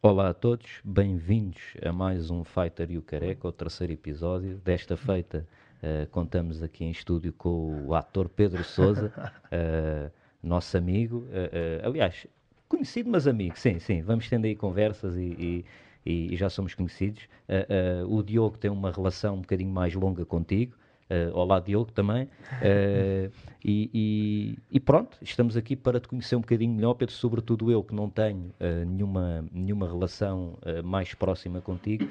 Olá a todos, bem-vindos a mais um Fighter e o Careca, o terceiro episódio. Desta feita, uh, contamos aqui em estúdio com o ator Pedro Souza, uh, nosso amigo, uh, aliás, conhecido, mas amigo, sim, sim. Vamos tendo aí conversas e, e, e já somos conhecidos. o Diogo tem uma relação um bocadinho mais longa contigo. Uh, olá, Diogo, também. Uh, e, e, e, pronto, estamos aqui para te conhecer um bocadinho melhor, Pedro, sobretudo eu que não tenho uh, nenhuma, nenhuma relação mais próxima contigo.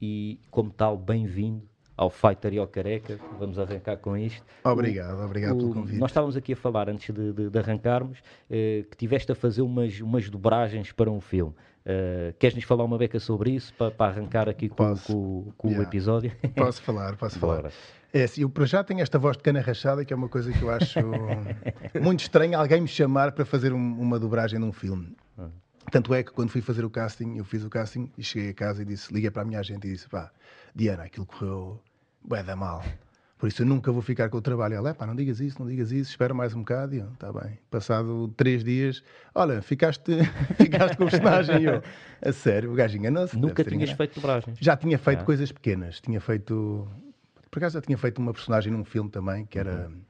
e, como tal, bem-vindo ao Fighter e ao Careca. Vamos arrancar com isto. Obrigado, obrigado o, pelo convite. Nós estávamos aqui a falar, antes de, de, de arrancarmos, que tiveste a fazer umas, umas dobragens para um filme. Uh, Queres-nos falar uma beca sobre isso para, para arrancar aqui com, com, com yeah. o episódio? Posso falar, posso falar. É assim, eu para já tenho esta voz de cana rachada que é uma coisa que eu acho muito estranha alguém me chamar para fazer um, uma dobragem num filme. Uhum. Tanto é que quando fui fazer o casting, eu fiz o casting e cheguei a casa e disse, liguei para a minha agente e disse, pá, Diana, aquilo correu bué da mal. Por isso eu nunca vou ficar com o trabalho. Ela, pá, não digas isso, não digas isso, espera mais um bocado. E eu, tá bem. Passado três dias, olha, ficaste, ficaste com o personagem. eu, a sério, o gajo enganou-se. Nunca tinhas enganado. feito dobragens? Já tinha feito ah. coisas pequenas. Tinha feito, por acaso já tinha feito uma personagem num filme também, que era, uhum.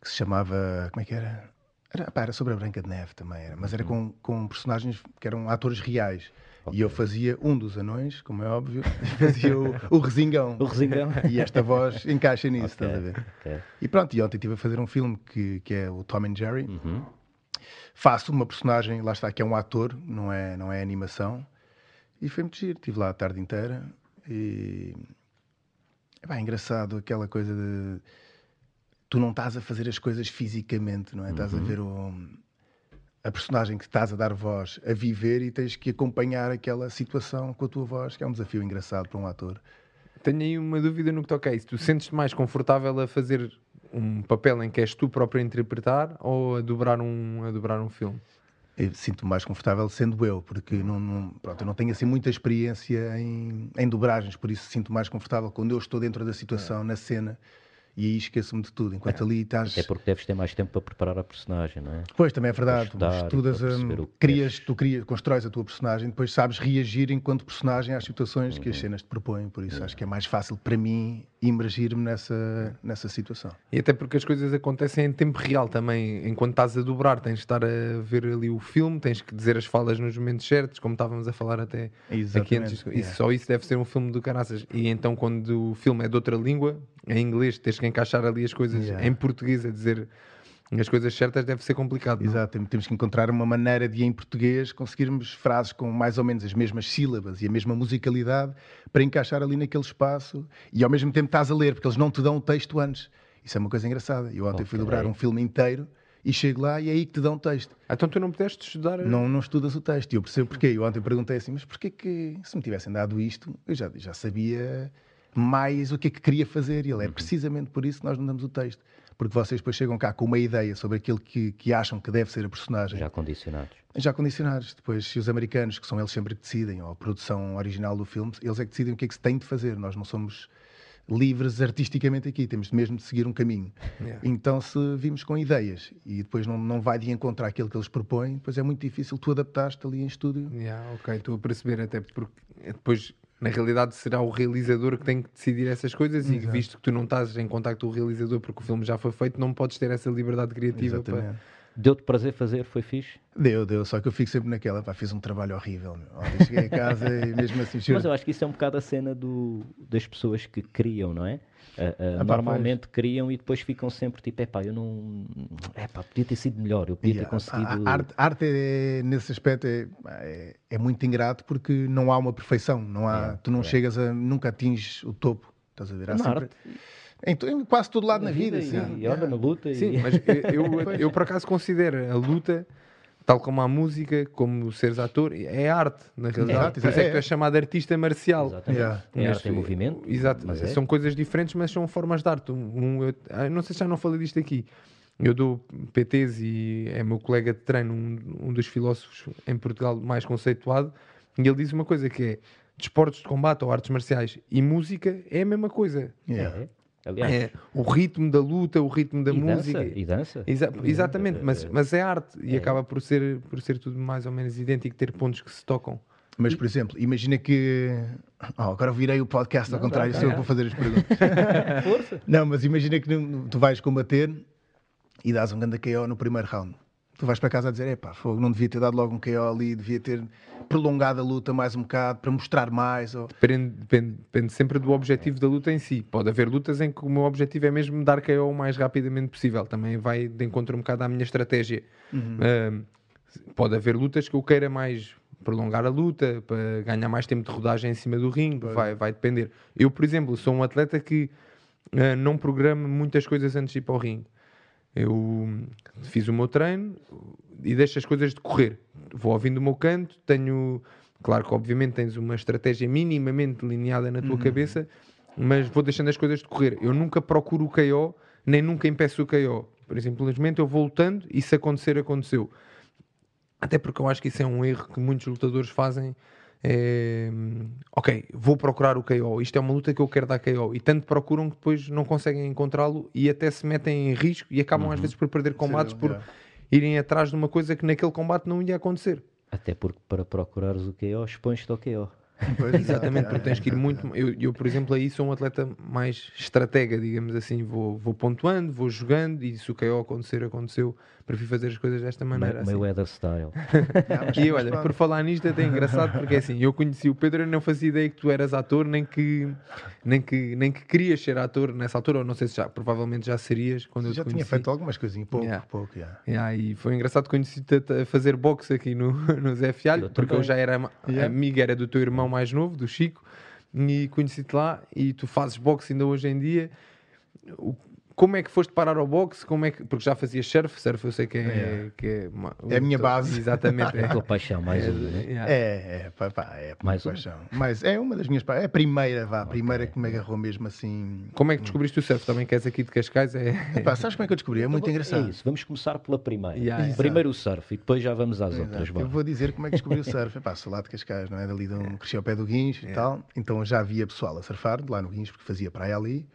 que se chamava, como é que era? Era, pá, era sobre a Branca de Neve também, era, mas era uhum. com, com personagens que eram atores reais. Okay. E eu fazia um dos anões, como é óbvio, fazia o, o resingão. O resingão. E esta voz encaixa nisso, okay. estás a ver? Okay. E pronto, e ontem estive a fazer um filme que, que é o Tom and Jerry. Uhum. Faço uma personagem, lá está, que é um ator, não é, não é animação. E foi muito giro, estive lá a tarde inteira e. É bem engraçado aquela coisa de. Tu não estás a fazer as coisas fisicamente, não é? Uhum. Estás a uhum. ver o a personagem que estás a dar voz a viver e tens que acompanhar aquela situação com a tua voz, que é um desafio engraçado para um ator. Tenho aí uma dúvida no que toca a isso. Tu sentes-te mais confortável a fazer um papel em que és tu próprio a interpretar ou a dobrar um, a dobrar um filme? Sinto-me mais confortável sendo eu, porque não, não, pronto, eu não tenho assim muita experiência em, em dobragens, por isso sinto mais confortável quando eu estou dentro da situação, é. na cena e aí esqueço-me de tudo. Enquanto é. ali estás. É porque deves ter mais tempo para preparar a personagem, não é? Pois, também é verdade. Estudar, Estudas, um, crias, tu crias, constróis a tua personagem, depois sabes reagir enquanto personagem às situações uhum. que as uhum. cenas te propõem. Por isso uhum. acho que é mais fácil para mim imergir-me nessa, nessa situação. E até porque as coisas acontecem em tempo real também. Enquanto estás a dobrar, tens de estar a ver ali o filme, tens que dizer as falas nos momentos certos, como estávamos a falar até Exatamente. aqui antes. Isso, yeah. Só isso deve ser um filme do caraças. E então, quando o filme é de outra língua, em inglês, tens que encaixar ali as coisas yeah. em português, a dizer as coisas certas deve ser complicado. Não? Exato, temos que encontrar uma maneira de, em português, conseguirmos frases com mais ou menos as mesmas sílabas e a mesma musicalidade para encaixar ali naquele espaço e ao mesmo tempo estás a ler, porque eles não te dão o texto antes. Isso é uma coisa engraçada. Eu ontem okay. fui dobrar um filme inteiro e chego lá e é aí que te dão o texto. Então tu não pudeste estudar? Não, não estudas o texto. E eu percebo porquê. Eu ontem perguntei assim, mas porquê que, se me tivessem dado isto, eu já, já sabia mais o que é que queria fazer. E ele é uhum. precisamente por isso que nós não damos o texto. Porque vocês depois chegam cá com uma ideia sobre aquilo que, que acham que deve ser a personagem. Já condicionados. Já condicionados. Depois, se os americanos, que são eles sempre que decidem, ou a produção original do filme, eles é que decidem o que é que se tem de fazer. Nós não somos livres artisticamente aqui, temos mesmo de seguir um caminho. Yeah. Então, se vimos com ideias e depois não, não vai de encontrar aquilo que eles propõem, depois é muito difícil tu adaptaste ali em estúdio. Yeah, ok, estou a perceber, até porque depois na realidade será o realizador que tem que decidir essas coisas Exato. e visto que tu não estás em contacto com o realizador porque o filme já foi feito, não podes ter essa liberdade criativa Exatamente. para... Deu-te prazer fazer? Foi fixe? Deu, deu. Só que eu fico sempre naquela, pá, fiz um trabalho horrível. Meu. Ontem cheguei a casa e mesmo assim... Mas eu acho que isso é um bocado a cena do, das pessoas que criam, não é? Uh, uh, normalmente criam e depois ficam sempre tipo, é pá, eu não. É pá, podia ter sido melhor, eu podia yeah. ter conseguido. A, a arte, arte é, nesse aspecto é, é, é, muito ingrato porque não há uma perfeição, não há, yeah, tu não chegas a. nunca atinges o topo, estás a ver? Há sempre, em, em, quase todo lado na, na vida, vida e, e, na luta. Sim, e... mas eu, eu, eu, por acaso considero a luta tal como a música, como seres ator, é arte, na realidade. É, Por isso é, que tu és chamado artista marcial. Exatamente. Yeah. Tem arte em movimento. Exato. É. São coisas diferentes, mas são formas de arte. Um, um, eu, ah, não sei se já não falei disto aqui. Eu dou PTs e é meu colega de treino, um, um dos filósofos em Portugal mais conceituado, e ele diz uma coisa que é desportos de combate ou artes marciais e música é a mesma coisa. Yeah. É. Aliás, é, o ritmo da luta, o ritmo da e música. Dança, e dança. Exa exatamente, mas, mas é arte e é. acaba por ser, por ser tudo mais ou menos idêntico, ter pontos que se tocam. Mas, por exemplo, imagina que. Oh, agora virei o podcast ao não, contrário, sou eu vou fazer as perguntas. Força. Não, mas imagina que tu vais combater e dás um grande KO no primeiro round tu vais para casa a dizer, epá, fogo, não devia ter dado logo um KO ali, devia ter prolongado a luta mais um bocado para mostrar mais. Ou... Depende, depende, depende, sempre do objetivo da luta em si. Pode haver lutas em que o meu objetivo é mesmo dar KO o mais rapidamente possível. Também vai de encontro um bocado à minha estratégia. Uhum. Uh, pode haver lutas que eu queira mais prolongar a luta, para ganhar mais tempo de rodagem em cima do ringue, vai, vai depender. Eu, por exemplo, sou um atleta que uh, não programa muitas coisas antes de ir para o ringue. Eu fiz o meu treino e deixo as coisas decorrer. Vou ouvindo o meu canto, tenho. Claro que, obviamente, tens uma estratégia minimamente delineada na tua uhum. cabeça, mas vou deixando as coisas decorrer. Eu nunca procuro o KO, nem nunca impeço o KO. Por exemplo, simplesmente eu vou lutando e se acontecer, aconteceu. Até porque eu acho que isso é um erro que muitos lutadores fazem é, ok, vou procurar o KO, isto é uma luta que eu quero dar KO, e tanto procuram que depois não conseguem encontrá-lo e até se metem em risco e acabam uhum. às vezes por perder combates Sim, por yeah. irem atrás de uma coisa que naquele combate não ia acontecer. Até porque para procurares o KO, expões-te ao KO. Pois, Exatamente, porque tens que ir muito. Eu, eu, por exemplo, aí sou um atleta mais estratega, digamos assim. Vou, vou pontuando, vou jogando e se o KO acontecer, aconteceu. Prefiro fazer as coisas desta maneira. Meu assim. weather style. e olha, por falar nisto, é até engraçado porque assim, eu conheci o Pedro e não fazia ideia que tu eras ator, nem que, nem que, nem que querias ser ator nessa altura, ou não sei se já, provavelmente já serias quando já eu te tinha feito algumas coisinhas, pouco, yeah. pouco, yeah. Yeah, e foi engraçado conheci-te a fazer boxe aqui no, no Zé Fialho, porque eu já era yeah. amiga, era do teu irmão mais novo, do Chico, e conheci-te lá e tu fazes boxe ainda hoje em dia. O, como é que foste parar ao boxe? Como é que, porque já fazias surf, surf eu sei que é, é. Que é, uma, é a minha base. Exatamente. É a tua paixão, mais é, uma. Né? É, é, pá, pá, é a mais paixão. Uma. Mas é uma das minhas paixões. É a primeira, vá, a primeira que me agarrou mesmo assim. Como é que descobriste o surf? Também queres aqui de Cascais? É... Epá, sabes como é que eu descobri? É muito então, engraçado. É isso, vamos começar pela primeira. Yeah, Primeiro o surf e depois já vamos às Exato. outras. Eu vou dizer como é que descobri o surf. Epá, sou lá de Cascais, não é? Dali de um, cresci ao pé do Guincho e tal. Então já havia pessoal a surfar lá no Guincho porque fazia praia ali.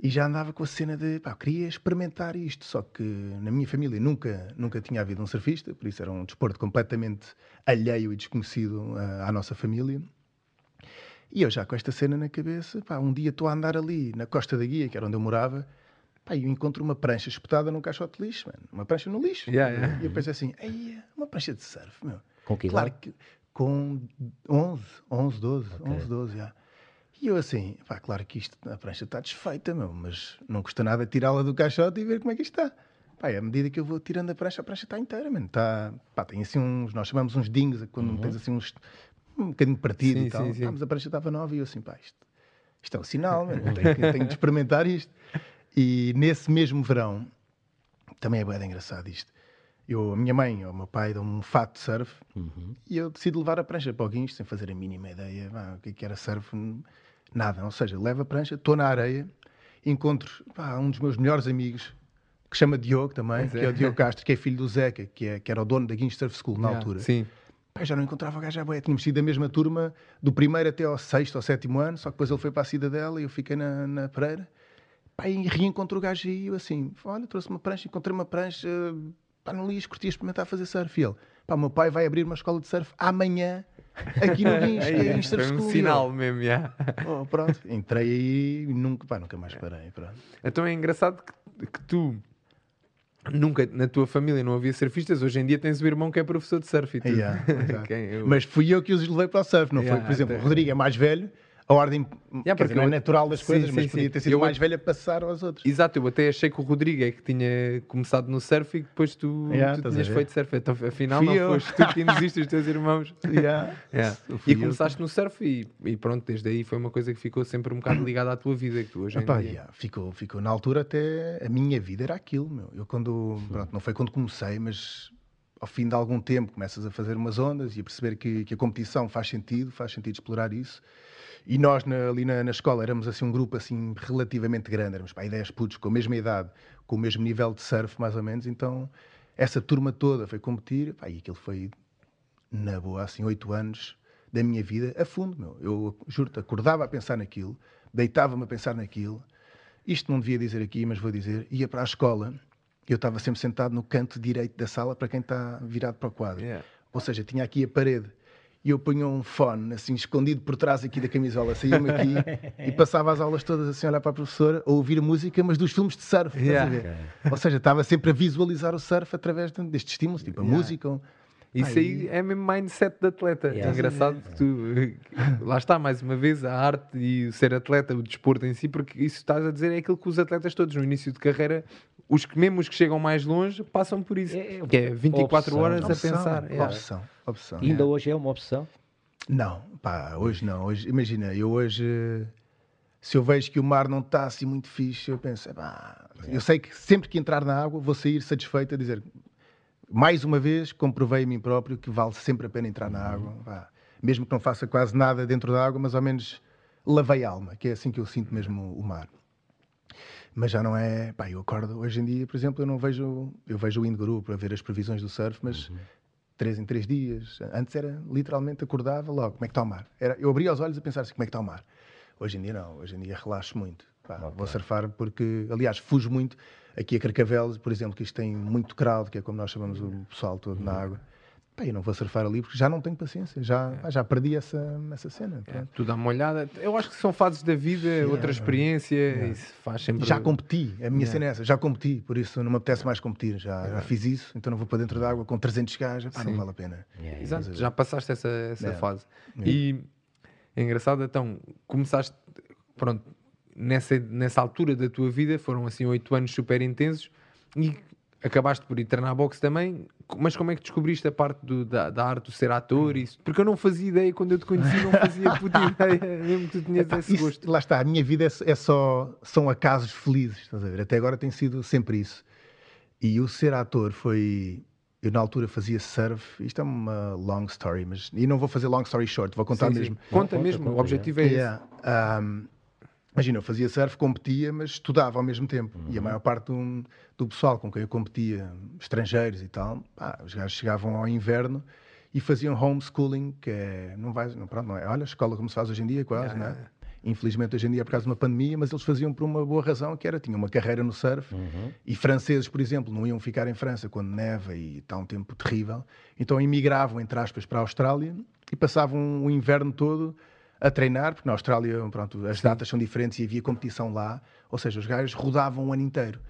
E já andava com a cena de, pá, queria experimentar isto, só que na minha família nunca, nunca tinha havido um surfista, por isso era um desporto completamente alheio e desconhecido à, à nossa família. E eu já com esta cena na cabeça, pá, um dia estou a andar ali na Costa da Guia, que era onde eu morava, pá, e eu encontro uma prancha espetada num caixote de lixo, mano. uma prancha no lixo. Yeah, yeah. E eu pensei assim, uma prancha de surf, meu. Com que Claro que com 11, 11, 12, okay. 11, 12, já. E eu assim, pá, claro que isto, a prancha está desfeita, meu, mas não custa nada tirá-la do caixote e ver como é que isto está. Pá, à medida que eu vou tirando a prancha, a prancha está inteira, mano. Está, pá, tem assim uns, nós chamamos uns dingos, quando uhum. tens assim uns, um bocadinho partido sim, e tal. Sim, sim. Mas a prancha estava nova e eu assim, pá, isto, isto é um sinal, mano, tenho, que, tenho de experimentar isto. E nesse mesmo verão, também é bem engraçado isto. Eu, a minha mãe ou o meu pai dão um fato de surf uhum. e eu decido levar a prancha para o guincho sem fazer a mínima ideia pá, o que, é que era surf Nada, ou seja, levo a prancha, estou na areia, encontro pá, um dos meus melhores amigos, que chama Diogo também, é. que é o Diogo Castro, que é filho do Zeca, que, é, que era o dono da Guinness Surf School na yeah, altura. Sim. Pá, já não encontrava o gajo à boia. Tínhamos sido da mesma turma, do primeiro até ao sexto ou sétimo ano, só que depois ele foi para a cidadela e eu fiquei na, na Pereira. Pá, e reencontro o gajo aí, eu assim, olha, trouxe uma prancha, encontrei uma prancha, pá, no lixo, curti experimentar fazer surf. E ele, pá, meu pai vai abrir uma escola de surf amanhã aqui no que é Insta Foi um sinal mesmo, já. Oh, pronto, entrei aí e nunca, pá, nunca mais parei. Pronto. Então é engraçado que, que tu nunca na tua família não havia surfistas, hoje em dia tens o irmão que é professor de surf. Yeah, eu... Mas fui eu que os levei para o surf, não yeah, foi? Por exemplo, o Rodrigo é mais velho, a ordem yeah, dizer, não é natural das coisas, sim, mas sim, podia ter sido eu, mais velha a passar aos outros. Exato, eu até achei que o Rodrigo é que tinha começado no surf e depois tu, yeah, tu tinhas feito surf. Então, afinal, Fui não eu. foste tu que induziste os teus irmãos. Yeah. yeah. E começaste eu. no surf e, e, pronto, desde aí foi uma coisa que ficou sempre um bocado ligada à tua vida. Que tu hoje Epá, yeah, ficou, ficou. Na altura até a minha vida era aquilo, meu. Eu quando, pronto, não foi quando comecei, mas ao fim de algum tempo começas a fazer umas ondas e a perceber que, que a competição faz sentido, faz sentido explorar isso. E nós na, ali na, na, escola éramos assim um grupo assim relativamente grande, éramos para 10 putos com a mesma idade, com o mesmo nível de surf mais ou menos, então essa turma toda foi competir, pá, e aquilo foi na boa, assim, oito anos da minha vida a fundo, meu. Eu juro-te, acordava a pensar naquilo, deitava-me a pensar naquilo, Isto não devia dizer aqui, mas vou dizer. Ia para a escola, eu estava sempre sentado no canto direito da sala para quem está virado para o quadro. Yeah. Ou seja, tinha aqui a parede e eu punha um fone assim escondido por trás aqui da camisola, saía-me aqui e passava as aulas todas assim a olhar para a professora a ouvir a música, mas dos filmes de surf. Yeah. Okay. Ou seja, estava sempre a visualizar o surf através destes estímulos, tipo a yeah. música. Isso aí, aí é mesmo mindset de atleta. Yeah. É engraçado que tu. Lá está, mais uma vez, a arte e o ser atleta, o desporto em si, porque isso estás a dizer é aquilo que os atletas todos no início de carreira, os que mesmo os que chegam mais longe, passam por isso. É, é que é 24 opção, horas opção, a pensar. É. Opção, ainda hoje é uma opção? Não, pá, hoje não. Hoje, imagina, eu hoje. Se eu vejo que o mar não está assim muito fixe, eu penso, pá, eu sei que sempre que entrar na água vou sair satisfeito a dizer mais uma vez, comprovei a mim próprio que vale sempre a pena entrar na água. Vá. Mesmo que não faça quase nada dentro da água, mas ao menos lavei a alma, que é assim que eu sinto mesmo o mar. Mas já não é. Pá, eu acordo. Hoje em dia, por exemplo, eu não vejo. Eu vejo o Indguru para ver as previsões do surf, mas. Uhum. Três em três dias. Antes era literalmente acordava logo, como é que está o mar? Era, eu abria os olhos a pensar assim, como é que está o mar? Hoje em dia não, hoje em dia relaxo muito. Pá, okay. Vou surfar porque, aliás, fujo muito Aqui a Carcavelos, por exemplo, que isto tem muito crowd, que é como nós chamamos o pessoal todo na água. Pá, eu não vou surfar ali porque já não tenho paciência, já, é. já perdi essa, essa cena. É, tu dá uma olhada. Eu acho que são fases da vida, yeah, outra experiência, yeah. isso faz sempre. Já competi, a minha yeah. cena é essa, já competi, por isso não me apetece mais competir. Já, já fiz isso, então não vou para dentro da água com 300 gajos, pá, não vale a pena. Exato, já passaste essa, essa fase. E é engraçado, então, começaste, pronto, nessa, nessa altura da tua vida, foram assim oito anos super intensos e acabaste por ir treinar boxe também, mas como é que descobriste a parte do, da, da, arte do ser ator? Isso? Porque eu não fazia ideia, quando eu te conheci, não fazia puta ideia, mesmo que tu tinhas esse isso, gosto. Lá está, a minha vida é, é, só, são acasos felizes, estás a ver? Até agora tem sido sempre isso. E o ser ator foi. Eu na altura fazia surf, isto é uma long story, mas. E não vou fazer long story short, vou contar sim, mesmo. Sim. Conta, conta mesmo, conta, o objetivo é, é esse. Um, Imagina, eu fazia surf, competia, mas estudava ao mesmo tempo. Uhum. E a maior parte do, do, pessoal com quem eu competia, estrangeiros e tal, pá, os gajos chegavam ao inverno e faziam homeschooling, que é, não vai, não, pronto, não é, olha, a escola como se faz hoje em dia, quase, não é? Infelizmente hoje em dia é por causa de uma pandemia, mas eles faziam por uma boa razão, que era, tinham uma carreira no surf, uhum. e franceses, por exemplo, não iam ficar em França quando neva e está um tempo terrível, então emigravam, entre aspas, para a Austrália e passavam o inverno todo a treinar, porque na Austrália pronto, as datas são diferentes e havia competição lá, ou seja, os gajos rodavam o ano inteiro.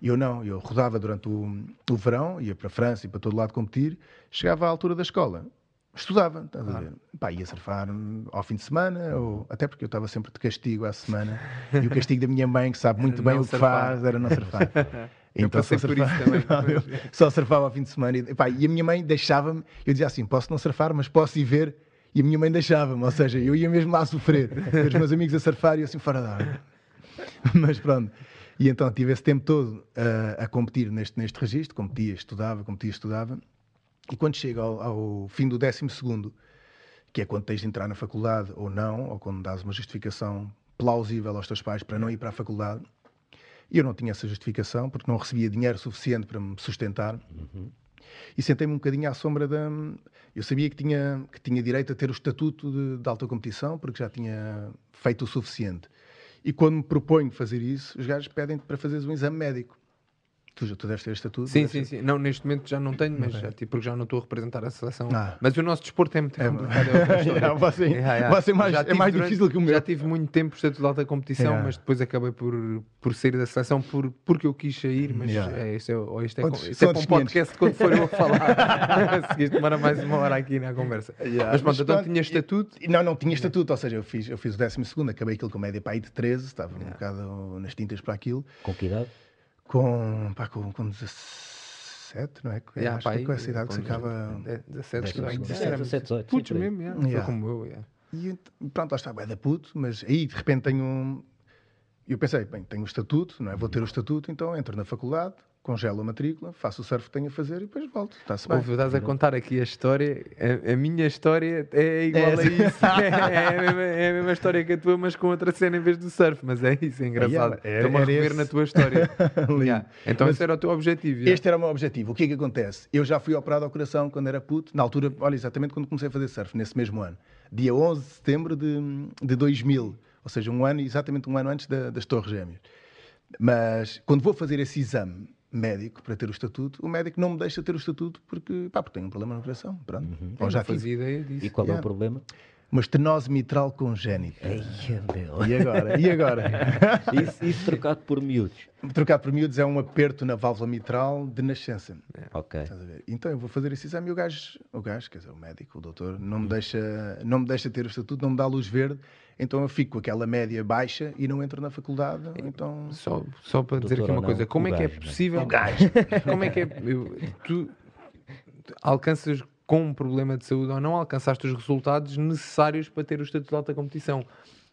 Eu não, eu rodava durante o, o verão, ia para a França e para todo lado competir, chegava à altura da escola, estudava, estás a ver? Pá, ia surfar ao fim de semana, ou, até porque eu estava sempre de castigo à semana, e o castigo da minha mãe, que sabe muito bem o que surfar. faz, era não surfar. Então só surfava, também, só surfava ao fim de semana. E, pá, e a minha mãe deixava-me, eu dizia assim: posso não surfar, mas posso ir ver e a minha mãe deixava-me, ou seja, eu ia mesmo lá sofrer. Os meus amigos a surfar e assim fora da água. Mas pronto. E então tive esse tempo todo uh, a competir neste, neste registro, competia, estudava, competia, estudava. E quando chega ao, ao fim do décimo segundo, que é quando tens de entrar na faculdade ou não, ou quando dás uma justificação plausível aos teus pais para não ir para a faculdade, eu não tinha essa justificação porque não recebia dinheiro suficiente para me sustentar. Uhum. E sentei-me um bocadinho à sombra da, eu sabia que tinha, que tinha direito a ter o estatuto de, de alta competição, porque já tinha feito o suficiente. E quando me proponho fazer isso, os gajos pedem para fazeres um exame médico. Tu, já, tu deves ter estatuto? Sim, sim, sim. Não, neste momento já não tenho, mas já, tipo, porque já não estou a representar a seleção. Ah. Mas o nosso desporto é muito é, complicado. É você, yeah, yeah. é mais, é mais durante, difícil que o meu. Já tive muito tempo estatuto de alta competição, mas depois acabei por, por sair da seleção por, porque eu quis sair. Mas é, isto é, isto é, Onde, isto é para um podcast quando for eu a falar. Se isto demora mais uma hora aqui na conversa. Mas pronto, então tinha estatuto? Não, não tinha estatuto. Ou seja, eu fiz, eu fiz o 12, acabei aquilo com média para aí de 13, estava um bocado nas tintas para aquilo. Com que idade? Com, pá, com, com 17, não é? Yeah, Acho pá, que é com essa idade que se acaba. 17, 17, 18. Putos mesmo, yeah. Yeah. foi como eu. Yeah. E pronto, lá está, é da puto, mas aí de repente tenho. Eu pensei, bem, tenho o estatuto, não é? Vou ter o estatuto, então entro na faculdade, congelo a matrícula, faço o surf que tenho a fazer e depois volto. Está-se bem. Ouve, estás a contar aqui a história, a, a minha história é igual é, a isso. é, é, a mesma, é, a mesma, história que a tua, mas com outra cena em vez do surf. Mas é isso, é engraçado. Yeah, Estou-me a rever na tua história. yeah. Então mas esse era o teu objetivo. Este era o meu objetivo. O que é que acontece? Eu já fui operado ao coração quando era puto, na altura, olha, exatamente quando comecei a fazer surf, nesse mesmo ano. Dia 11 de setembro de, de 2000. Ou seja, um ano, exatamente um ano antes da, das Torres Gêmeas. Mas quando vou fazer esse exame médico para ter o estatuto, o médico não me deixa ter o estatuto porque, pá, porque tenho um problema no coração. Pronto. Uhum. Ou já fazia ideia disso. E qual yeah. é o problema? uma estenose mitral congénita. Meu. E agora? E agora? isso, isso, trocado por miúdos? Trocado por miúdos é um aperto na válvula mitral de nascença. É. Ok. Então eu vou fazer esse exame e o gajo, o gajo, quer dizer, o médico, o doutor, não me deixa, não me deixa ter o estatuto, não me dá luz verde, então eu fico com aquela média baixa e não entro na faculdade. Então... Só, só para dizer aqui uma coisa, como é que é possível... O gajo. Como é que é... Eu, tu alcanças com um problema de saúde ou não, alcançaste os resultados necessários para ter o estatuto de alta competição.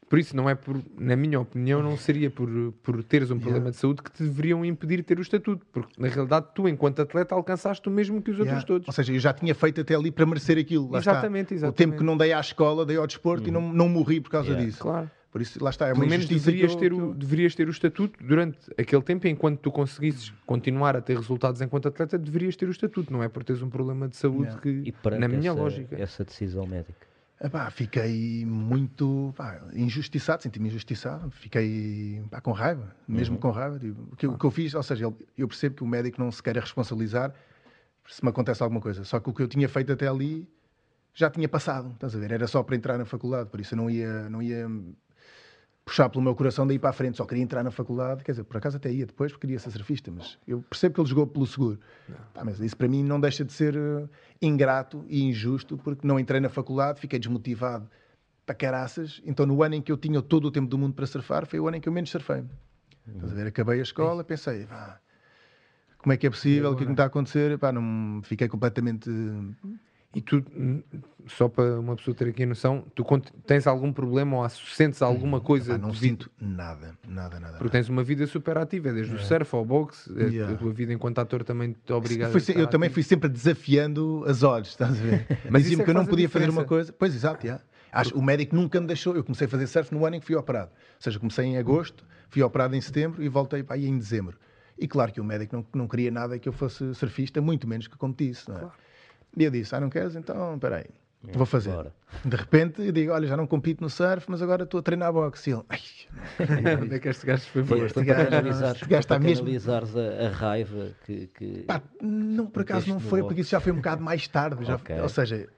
Por isso, não é por, na minha opinião, não seria por, por teres um yeah. problema de saúde que te deveriam impedir de ter o estatuto, porque na realidade tu, enquanto atleta, alcançaste o mesmo que os yeah. outros todos. Ou seja, eu já tinha feito até ali para merecer aquilo. Lá exatamente, está. exatamente. O tempo que não dei à escola, dei ao desporto uhum. e não, não morri por causa yeah. disso. Claro. Por isso, lá está, é uma Pelo menos deverias, ter o, deverias ter o estatuto durante aquele tempo, enquanto tu conseguisses continuar a ter resultados enquanto atleta, deverias ter o estatuto, não é por teres um problema de saúde yeah. que, na minha essa, lógica. Essa decisão médica. Epá, fiquei muito pá, injustiçado, senti-me injustiçado, fiquei pá, com raiva, mesmo uhum. com raiva. Tipo, o, que, o, que, eu fiz, ou seja, eu percebo que o médico não se quer responsabilizar se me acontece alguma coisa, só que o que eu tinha feito até ali já tinha passado, estás a ver? Era só para entrar na faculdade, por isso eu não ia, não ia puxar pelo meu coração daí para a frente, só queria entrar na faculdade, quer dizer, por acaso até ia depois porque queria ser surfista, mas eu percebo que ele jogou pelo seguro. Pá, mas isso para mim não deixa de ser uh, ingrato e injusto, porque não entrei na faculdade, fiquei desmotivado para caraças, então no ano em que eu tinha todo o tempo do mundo para surfar, foi o ano em que eu menos surfei. Estás a ver? Acabei a escola, pensei, pá, como é que é possível, o que é que me está a acontecer? Pá, não, fiquei completamente e tu, só para uma pessoa ter aqui a noção, tu tens algum problema ou sentes alguma hum, coisa? não sinto nada, nada, nada. Porque tens uma vida super ativa, desde é. o surf ao boxe, yeah. a tua vida enquanto ator também te obriga a. Eu também fui sempre desafiando as olhos, estás a ver? Mas diziam é que eu não podia fazer uma coisa. Pois, exato, yeah. Acho, o médico nunca me deixou. Eu comecei a fazer surf no ano em que fui operado. Ou seja, comecei em agosto, fui operado em setembro e voltei para aí em dezembro. E claro que o médico não, não queria nada que eu fosse surfista, muito menos que competisse. Não é? Claro. E eu disse: Ah, não queres? Então, espera aí. Vou fazer. Bora. De repente, eu digo: Olha, já não compito no surf, mas agora estou a treinar boxe. E ele: Ai, onde é que este gajo foi bom? Este gajo, este gajo está mesmo. analisares a, a, raiva que. que Pá, não, por acaso não foi, porque isso já foi um bocado mais tarde. Já, okay. Ou seja,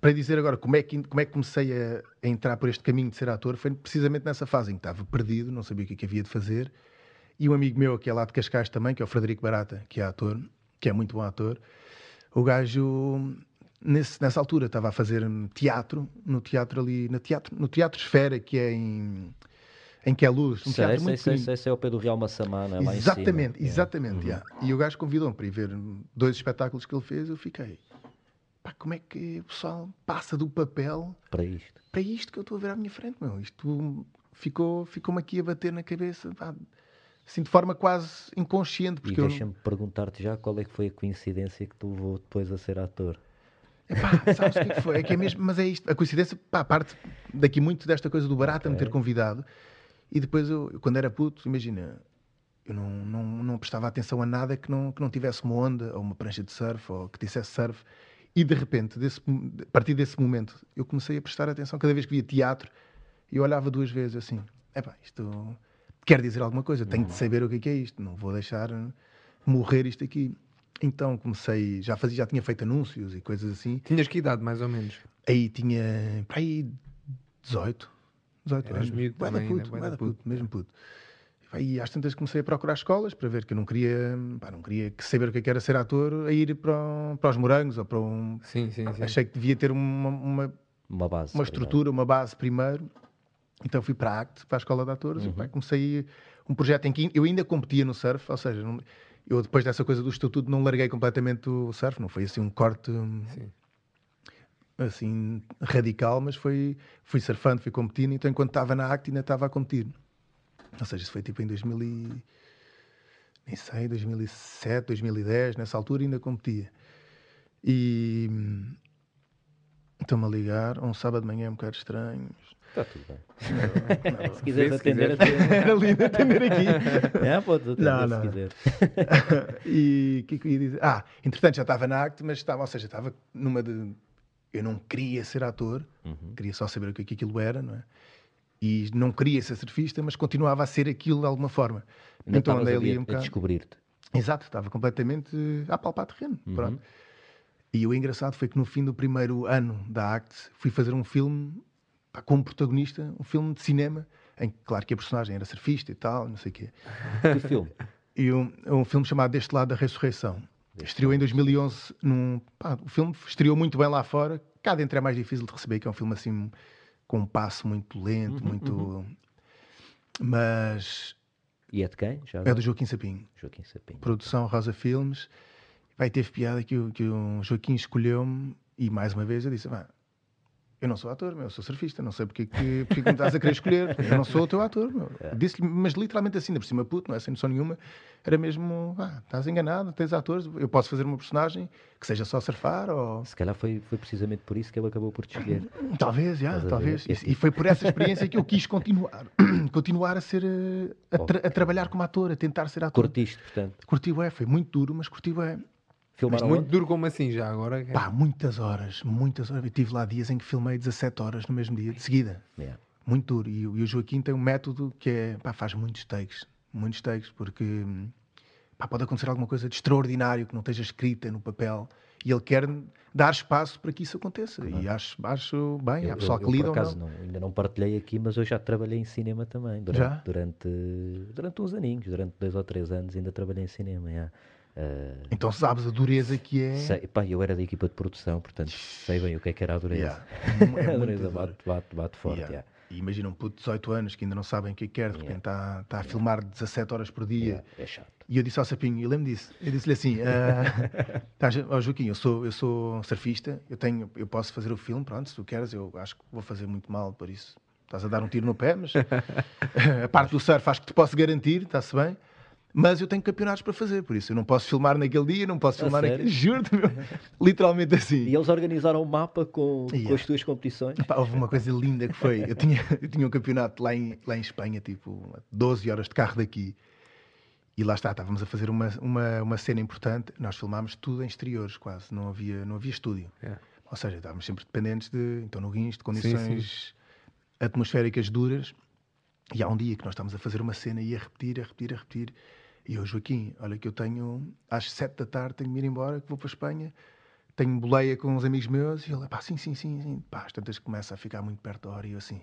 para dizer agora como é que, como é que comecei a, a, entrar por este caminho de ser ator, foi precisamente nessa fase em que estava perdido, não sabia o que, é que havia de fazer. E um amigo meu, que é lá de Cascais também, que é o Frederico Barata, que é ator, que é muito bom ator o gajo nesse, nessa altura estava a fazer teatro no teatro ali no teatro no teatro Esfera que é em em que é luz um sei, teatro sei, muito sei, sei, sei, é o pé do Real Massamana é? Exatamente exatamente yeah. Yeah. e o gajo convidou-me para ir ver dois espetáculos que ele fez eu fiquei pá, como é que o pessoal passa do papel para isto? para isto que eu estou a ver à minha frente meu? Isto ficou ficou-me aqui a bater na cabeça pá, assim de forma quase inconsciente. Porque e deixa-me eu... perguntar-te já qual é que foi a coincidência que te levou depois a ser ator. Epá, sabes o que, é que foi? É que é mesmo, mas é isto. A coincidência, pá, parte daqui muito desta coisa do barato okay. me ter convidado. E depois eu, quando era puto, imagina, eu não, não, não prestava atenção a nada que não, que não tivesse uma onda ou uma prancha de surf ou que dissesse surf. E de repente, desse, a partir desse momento, eu comecei a prestar atenção. Cada vez que via teatro, eu olhava duas vezes assim: epá, isto quer dizer alguma coisa, tenho de uhum. saber o que é, que é isto, não vou deixar morrer isto aqui. Então comecei, já fazia, já tinha feito anúncios e coisas assim. Tinhas que idade, mais ou menos? Aí tinha, para aí 18, 18 Eras anos. Miúdo também, puto, vai puto, puto, mesmo puto. E às tantas comecei a procurar escolas para ver que eu não queria, pá, não queria saber o que é era ser ator, a ir para, para os morangos ou para um. Sim, sim, sim. Achei que devia ter uma, uma, uma base, uma estrutura, uma base primeiro então fui para a ACT, para a Escola de Atores, uhum. e pá, comecei um projeto em que eu ainda competia no surf, ou seja, não, eu depois dessa coisa do estatuto não larguei completamente o surf, não foi assim um corte Sim. assim radical, mas foi, fui surfando, fui competindo, então enquanto estava na ACT ainda estava a competir. Ou seja, isso foi tipo em 2000 e, nem sei, 2007, 2010, nessa altura ainda competia. E estão-me a ligar, um sábado de manhã um bocado estranho, Está tudo bem. Não, não, se quiseres atender, atender. Era lindo atender aqui. É, pode atender não, não. se quiser. e o que, que eu ia dizer? Ah, entretanto já estava na ACT, mas estava, ou seja, estava numa de. Eu não queria ser ator, uhum. queria só saber o que, é que aquilo era, não é? E não queria ser surfista, mas continuava a ser aquilo de alguma forma. Ainda então andei ali um bocado. descobrir-te. Exato, estava completamente a palpar terreno. Uhum. Pronto. E o engraçado foi que no fim do primeiro ano da ACT fui fazer um filme pá, como protagonista, um filme de cinema, em que, claro, que a personagem era surfista e tal, não sei o quê. Que filme? E um, um filme chamado Deste Lado da Ressurreição. Deste estreou em 2011 num... Pá, o filme estreou muito bem lá fora. Cá dentro é mais difícil de receber, que é um filme assim com um passo muito lento, uhum, muito... Uhum. Mas... E é de quem? Já é do Joaquim Sapinho. Joaquim Sapinho. Produção Rosa Filmes. Vai, teve piada que o, que o Joaquim escolheu-me e mais uma vez eu disse: eu não sou ator, meu, eu sou surfista, não sei porque, que, porque que me estás a querer escolher, eu não sou o teu ator. É. Disse mas literalmente assim, por cima, puto, não é sem noção nenhuma, era mesmo, ah, estás enganado, tens atores, eu posso fazer uma personagem que seja só surfar ou... Se calhar foi, foi precisamente por isso que ele acabou por te escolher. Talvez, já, talvez. E, e, foi por essa experiência que eu quis continuar, continuar a ser, a, tra a, trabalhar como ator, a tentar ser ator. Curtiste, portanto. Curti, é, foi muito duro, mas curti, é. Filmaram muito duro como assim já agora? Pá, muitas horas, muitas horas. Eu tive lá dias em que filmei 17 horas no mesmo dia, de seguida. Yeah. Muito duro. E, e, o Joaquim tem um método que é, pá, faz muitos takes, muitos takes, porque pá, pode acontecer alguma coisa de extraordinário que não esteja escrita no papel e ele quer dar espaço para que isso aconteça. Claro. E acho, acho bem, eu, há pessoal eu, que lida ou não. não. Ainda não partilhei aqui, mas eu já trabalhei em cinema também. Durante, já? Durante, durante uns aninhos, durante dois ou três anos ainda trabalhei em cinema. Yeah. Uh, então sabes a dureza que é. Sei, pá, eu era da equipa de produção, portanto sei bem o que é que era a dureza. Yeah. É a dureza bate, bate, bate forte. Yeah. Yeah. E imagina um puto de 18 anos que ainda não sabem o que é que quer, de repente está tá a filmar 17 horas por dia. É chato. E eu disse ao Sapinho, eu lembro disso, eu disse-lhe assim: uh, oh, Joaquim, eu sou, eu sou surfista, eu, tenho, eu posso fazer o filme, pronto, se tu queres, eu acho que vou fazer muito mal por isso. Estás a dar um tiro no pé, mas a parte do surf acho que te posso garantir, está-se bem. Mas eu tenho campeonatos para fazer, por isso eu não posso filmar naquele dia, não posso filmar naquele. Juro-te, meu. Literalmente assim. E eles organizaram o um mapa com, yeah. com as tuas competições. Pá, houve uma coisa linda que foi: eu tinha, eu tinha um campeonato lá em, lá em Espanha, tipo 12 horas de carro daqui. E lá está, estávamos a fazer uma, uma, uma cena importante. Nós filmámos tudo em exteriores, quase. Não havia, não havia estúdio. Yeah. Ou seja, estávamos sempre dependentes de, então, no guincho, de condições sim, sim. atmosféricas duras. E há um dia que nós estávamos a fazer uma cena e a repetir, a repetir, a repetir. E eu, Joaquim, olha que eu tenho, às sete da tarde tenho de ir embora, que vou para a Espanha, tenho boleia com uns amigos meus, e ele, pá, sim, sim, sim, sim. Pá, às tantas começa a ficar muito perto da hora, e eu assim,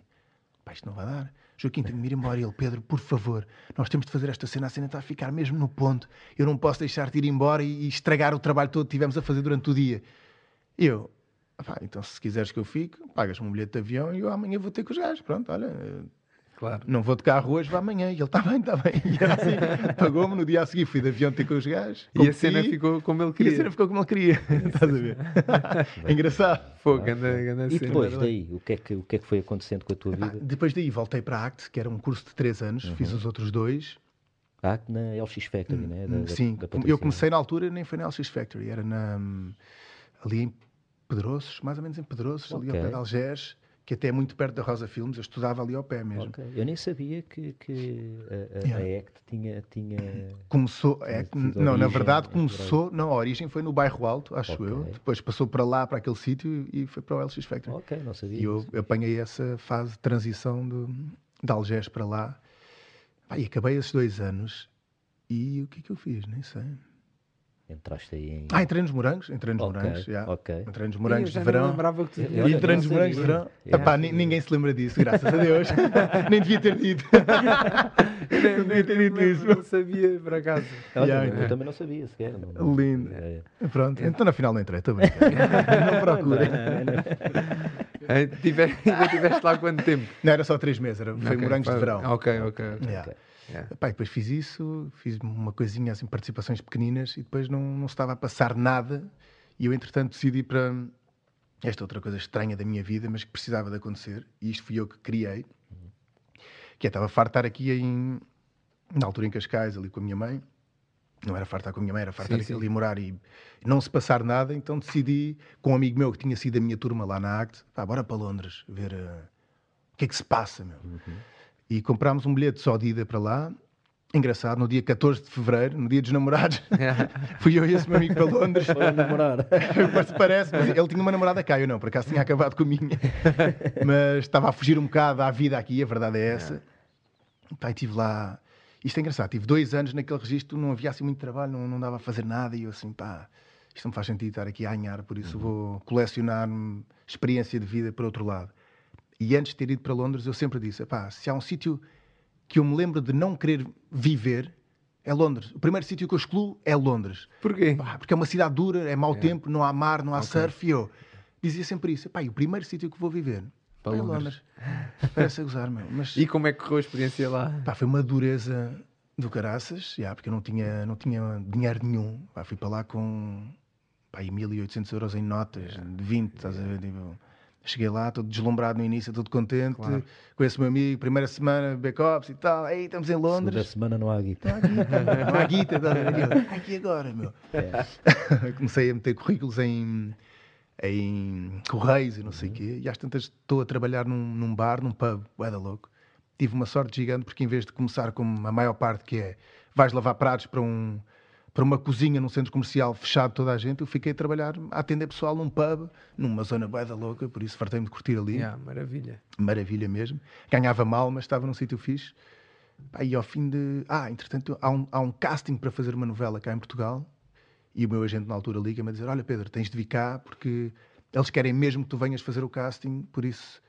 pá, isto não vai dar. Joaquim, tenho de ir embora. E ele, Pedro, por favor, nós temos de fazer esta cena, a cena está a ficar mesmo no ponto. Eu não posso deixar-te ir embora e, e estragar o trabalho todo que tivemos a fazer durante o dia. E eu, pá, então se quiseres que eu fique, pagas-me um bilhete de avião e eu amanhã vou ter com os gajos. Pronto, olha, Claro. Não vou de carro hoje, vou amanhã. E ele, está bem, está bem. E era assim, pagou-me no dia a seguir, fui de avião ter com os gajos. E a cena ficou como ele queria. E a cena ficou como ele queria. Estás a ver? é engraçado. Fogo, anda, anda E depois daí, o que, é que, o que é que foi acontecendo com a tua vida? depois daí voltei para a ACT, que era um curso de 3 anos, uhum. fiz os outros dois. A ACT na LX Factory, né? Da, Sim, da, da eu comecei na altura, nem foi na LX Factory, era na, ali em Pedroços, mais ou menos em Pedroços, okay. ali ao pé de Algés que até é muito perto da Rosa Filmes, eu estudava ali ao pé mesmo. Okay. Eu nem sabia que, que a, a, yeah. a, ACT tinha, tinha. Começou. Tinha ACT, não, na verdade, começou. Não, a origem foi no bairro Alto, acho okay. eu. Depois passou para lá, para aquele sítio e foi para o LX Factory. Ok, não sabia. E eu, eu apanhei essa fase de transição de, de Algés para lá. e acabei esses dois anos. E o que é que eu fiz? Nem sei. Entraste aí em. Ah, entrei nos morangos. Entrei nos okay, morangos, yeah. ok. Entrei nos morangos de verão. lembrava que tu... E entrei nos morangos de verão. Yeah. Epá, ninguém se lembra disso, graças a Deus. Nem devia ter dito. nem, nem devia ter dito isso. Não sabia, por acaso. yeah, eu também não sabia sequer. Não, Lindo. É, é. Pronto, então na final não entrei, estou bem. não procurem. Ainda tiveste lá quanto tempo? Não, era só três meses, era, foi okay, morangos de verão. Ok, ok. Yeah. Yeah. Epá, depois fiz isso, fiz uma coisinha assim, participações pequeninas e depois não, não estava a passar nada. E eu, entretanto, decidi para esta outra coisa estranha da minha vida, mas que precisava de acontecer, e isto fui eu que criei, que é, estava de estar aqui em, na altura em Cascais, ali com a minha mãe. Não era farto estar com a minha mãe, era farto estar ali a morar e não se passar nada. Então decidi, com um amigo meu que tinha sido a minha turma lá na ACT, pá, bora para Londres ver uh, o que é que se passa, meu. Uhum. E comprámos um bilhete só de ida para lá engraçado, no dia 14 de fevereiro, no dia dos namorados, fui eu e esse meu amigo para Londres. Para namorar. Parece, mas ele tinha uma namorada cá, eu não, por acaso tinha acabado com a minha. Mas estava a fugir um bocado à vida aqui, a verdade é essa. Pai, estive lá. Isto é engraçado, tive dois anos naquele registro, não havia assim muito trabalho, não, não dava a fazer nada e eu assim, pá, isto não faz sentido estar aqui a anhar, por isso uhum. vou colecionar experiência de vida por outro lado. E antes de ter ido para Londres, eu sempre disse, se há um sítio que eu me lembro de não querer viver, é Londres. O primeiro sítio que eu excluo é Londres. Porquê? Pá, porque é uma cidade dura, é mau é. tempo, não há mar, não há okay. surf. E eu dizia sempre isso. Pá, o primeiro sítio que vou viver para é Londres. Parece a gozar, meu. Mas, e como é que correu a experiência lá? Pá, foi uma dureza do caraças, já, porque eu não tinha, não tinha dinheiro nenhum. Pá, fui para lá com pá, 1.800 euros em notas, de 20, estás a ver? Tipo, cheguei lá, todo deslumbrado no início, todo contente. Claro. Conheço o meu amigo, primeira semana, backups e tal. Aí estamos em Londres. Segunda semana não há guita. Não há guita, não há guita. Tá aqui agora, meu. É. Comecei a meter currículos em em Correios e não sei o uhum. quê, e às tantas estou a trabalhar num, num bar, num pub, da louco. Tive uma sorte gigante porque em vez de começar como a maior parte que é, vais lavar pratos para um para uma cozinha num centro comercial fechado toda a gente, eu fiquei a trabalhar, a atender pessoal num pub, numa zona da louca, por isso fartei-me de curtir ali. Yeah, maravilha. Maravilha mesmo. Ganhava mal, mas estava num sítio fixe. e ao fim de... Ah, entretanto, há um, há um casting para fazer uma novela cá em Portugal, e o meu agente na altura liga-me a dizer: Olha, Pedro, tens de vir cá porque eles querem mesmo que tu venhas fazer o casting, por isso,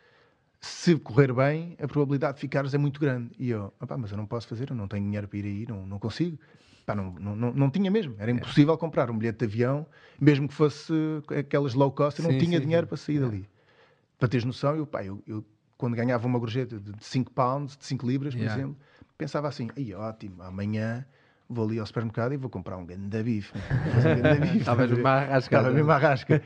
se correr bem, a probabilidade de ficares é muito grande. E eu, mas eu não posso fazer, eu não tenho dinheiro para ir aí, não, não consigo. Pá, não, não, não, não, tinha mesmo, era impossível comprar um bilhete de avião, mesmo que fosse aquelas low cost, eu não sim, tinha sim, dinheiro sim. para sair dali. Para teres noção, eu, pá, eu, eu, quando ganhava uma gorjeta de 5 pounds, de 5 libras, por yeah. exemplo, pensava assim: ótimo, amanhã vou ali ao supermercado e vou comprar um grande bife. Estavas mesmo à rasca. Estava mesmo à rasca.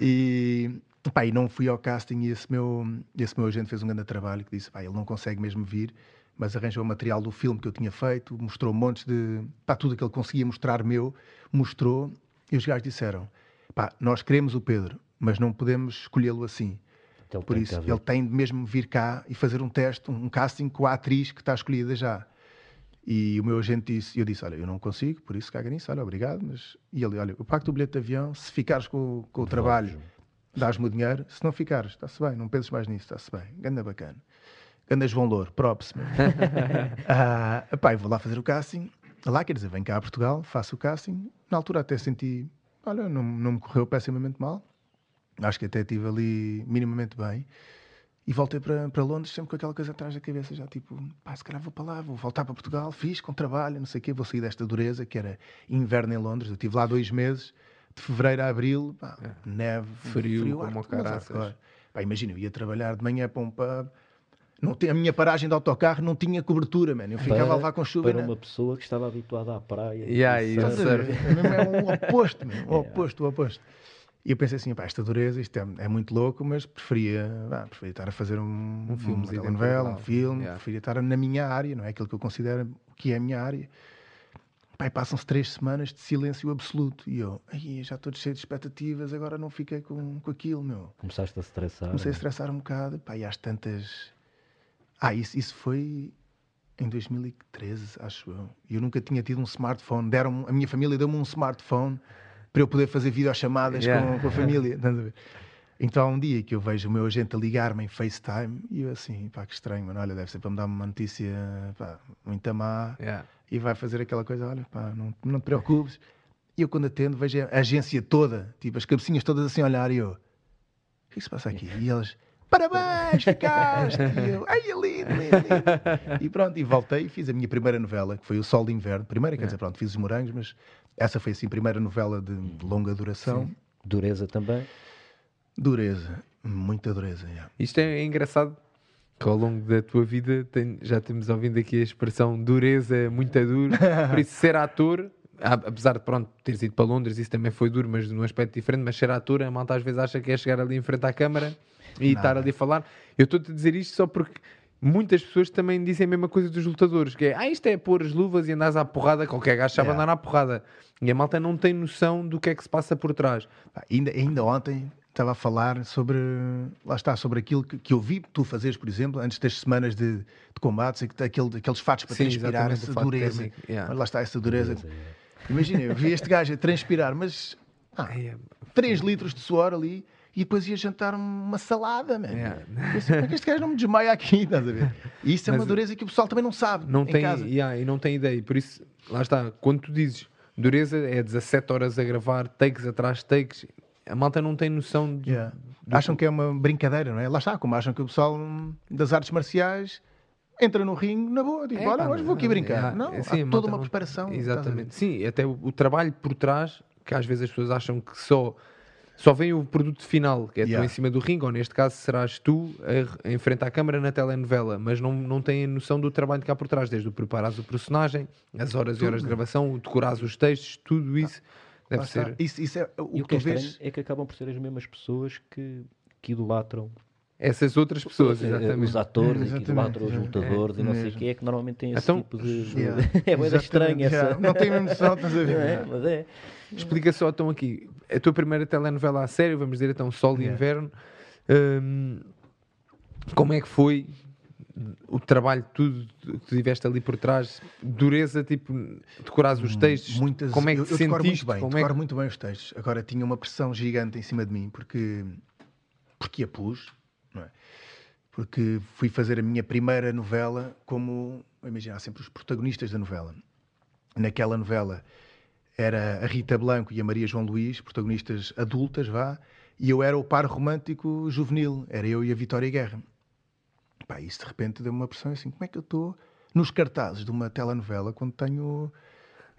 E, pá, e não fui ao casting e esse meu, esse meu agente fez um grande trabalho que disse, pá, ele não consegue mesmo vir, mas arranjou o material do filme que eu tinha feito, mostrou montes de... Pá, tudo que ele conseguia mostrar meu, mostrou. E os gajos disseram, pá, nós queremos o Pedro, mas não podemos escolhê-lo assim. Então, Por isso, ele tem de mesmo vir cá e fazer um teste, um casting com a atriz que está escolhida já. E o meu agente disse, eu disse, olha, eu não consigo, por isso caga nisso, olha, obrigado, mas... E ele, olha, eu pago o bilhete de avião, se ficares com, com o trabalho, dás-me o dinheiro, se não ficares, está-se bem, não penses mais nisso, está-se bem, ganda bacana. Ganda João Louro, props. ah, pá, vou lá fazer o casting, lá, quer dizer, venho cá a Portugal, faço o casting, na altura até senti, olha, não, não me correu pessimamente mal, acho que até estive ali minimamente bem, e voltei para, para Londres sempre com aquela coisa atrás da cabeça, já tipo, pá, se calhar vou para lá, vou voltar para Portugal, fiz com trabalho, não sei o quê, vou sair desta dureza que era inverno em Londres. Eu estive lá dois meses, de fevereiro a abril, pá, é. neve, frio, frio como caraças. Pá, imagina, eu ia trabalhar de manhã para um pub, não tem, a minha paragem de autocarro não tinha cobertura, mano. Eu ficava para, a levar com chuva. Para uma pessoa que estava habituada à praia. Yeah, e aí, surf. É o oposto, man, o oposto, o oposto. E eu pensei assim, pá, esta dureza, isto é, é muito louco, mas preferia, preferia estar a fazer um, um filme, uma telenovela, um filme, yeah. preferia estar na minha área, não é aquilo que eu considero que é a minha área. Pá, passam-se três semanas de silêncio absoluto. E eu, ai, já estou cheio de expectativas, agora não fiquei com, com aquilo, meu. Começaste a estressar. Comecei a é? estressar um bocado, pá, e às tantas... Ah, isso, isso foi em 2013, acho eu. Eu nunca tinha tido um smartphone. Deram, a minha família deu-me um smartphone para eu poder fazer videochamadas yeah. com, com a família. Então há um dia que eu vejo o meu agente a ligar-me em FaceTime e eu assim, pá, que estranho, mano, olha, deve ser para me dar uma notícia pá, muito má yeah. e vai fazer aquela coisa, olha, pá, não, não te preocupes. E eu quando atendo vejo a agência toda, tipo, as cabecinhas todas assim a olhar e eu, o que é que se passa aqui? E elas, parabéns, ficaste! e eu, ai, é lindo, lindo, lindo. E pronto, e voltei e fiz a minha primeira novela, que foi O Sol de Inverno. Primeira, quer dizer, pronto, fiz os morangos, mas essa foi assim a primeira novela de longa duração. Sim. Dureza também? Dureza, muita dureza. Yeah. Isto é engraçado que ao longo da tua vida tem, já temos ouvindo aqui a expressão dureza, muito duro. Por isso, ser ator, apesar de pronto, teres ido para Londres, isso também foi duro, mas num aspecto diferente. Mas ser ator, a malta às vezes acha que é chegar ali em frente à câmara e estar ali a falar. Eu estou-te a dizer isto só porque muitas pessoas também dizem a mesma coisa dos lutadores, que é, ah, isto é pôr as luvas e andares à porrada, qualquer gajo sabe yeah. andar à porrada. E a malta não tem noção do que é que se passa por trás. Ainda, ainda ontem, estava a falar sobre, lá está, sobre aquilo que, que eu vi tu fazeres, por exemplo, antes das semanas de, de combates, aquele, aqueles fatos para Sim, transpirar, essa dureza. Yeah. Lá está, essa dureza. dureza Imagina, eu vi este gajo a transpirar, mas ah, 3 litros de suor ali e depois ia jantar uma salada, mano. Yeah. Assim, como é que este gajo não me desmaia aqui? Estás a ver? E isso é Mas uma dureza que o pessoal também não sabe. Não tem, yeah, e não tem ideia. Por isso, lá está, quando tu dizes dureza é 17 horas a gravar, takes atrás de takes, a malta não tem noção de. Yeah. Acham que é uma brincadeira, não é? Lá está, como acham que o pessoal das artes marciais entra no ringue na boa, tipo, é, olha, hoje vou aqui brincar. não, sim, há toda uma preparação. Exatamente. Sim, até o, o, trabalho por trás, que às vezes as pessoas acham que só só vem o produto final, que é yeah. tu em cima do ringue, ou neste caso serás tu a, a enfrentar a câmara na telenovela, mas não, não têm noção do trabalho que há por trás, desde o preparares o personagem, as horas tudo. e horas de gravação, o decorares os textos, tudo isso ah, deve ser. Isso, isso é o, e o que, que é, vês... é que acabam por ser as mesmas pessoas que, que idolatram essas outras pessoas, exatamente. Os atores, exatamente, que idolatram os lutadores é, e não sei o que é que normalmente tem esse então, tipo de. Yeah. é coisa estranha essa. Não tem noção, estás a ver? É, mas é. Explica só então aqui. A tua primeira telenovela a sério, vamos dizer então Sol de Inverno. Um, como é que foi o trabalho, tudo que tiveste ali por trás, dureza, tipo, decorares os textos, Muitas, como é que eu, eu sentiste? muito bem, como é que... muito bem os textos. Agora tinha uma pressão gigante em cima de mim, porque, porque a pus, não é? Porque fui fazer a minha primeira novela como, imagina, sempre os protagonistas da novela. Naquela novela era a Rita Blanco e a Maria João Luís, protagonistas adultas, vá, e eu era o par romântico juvenil, era eu e a Vitória Guerra. Pá, isso de repente deu uma pressão assim, como é que eu estou nos cartazes de uma telenovela quando tenho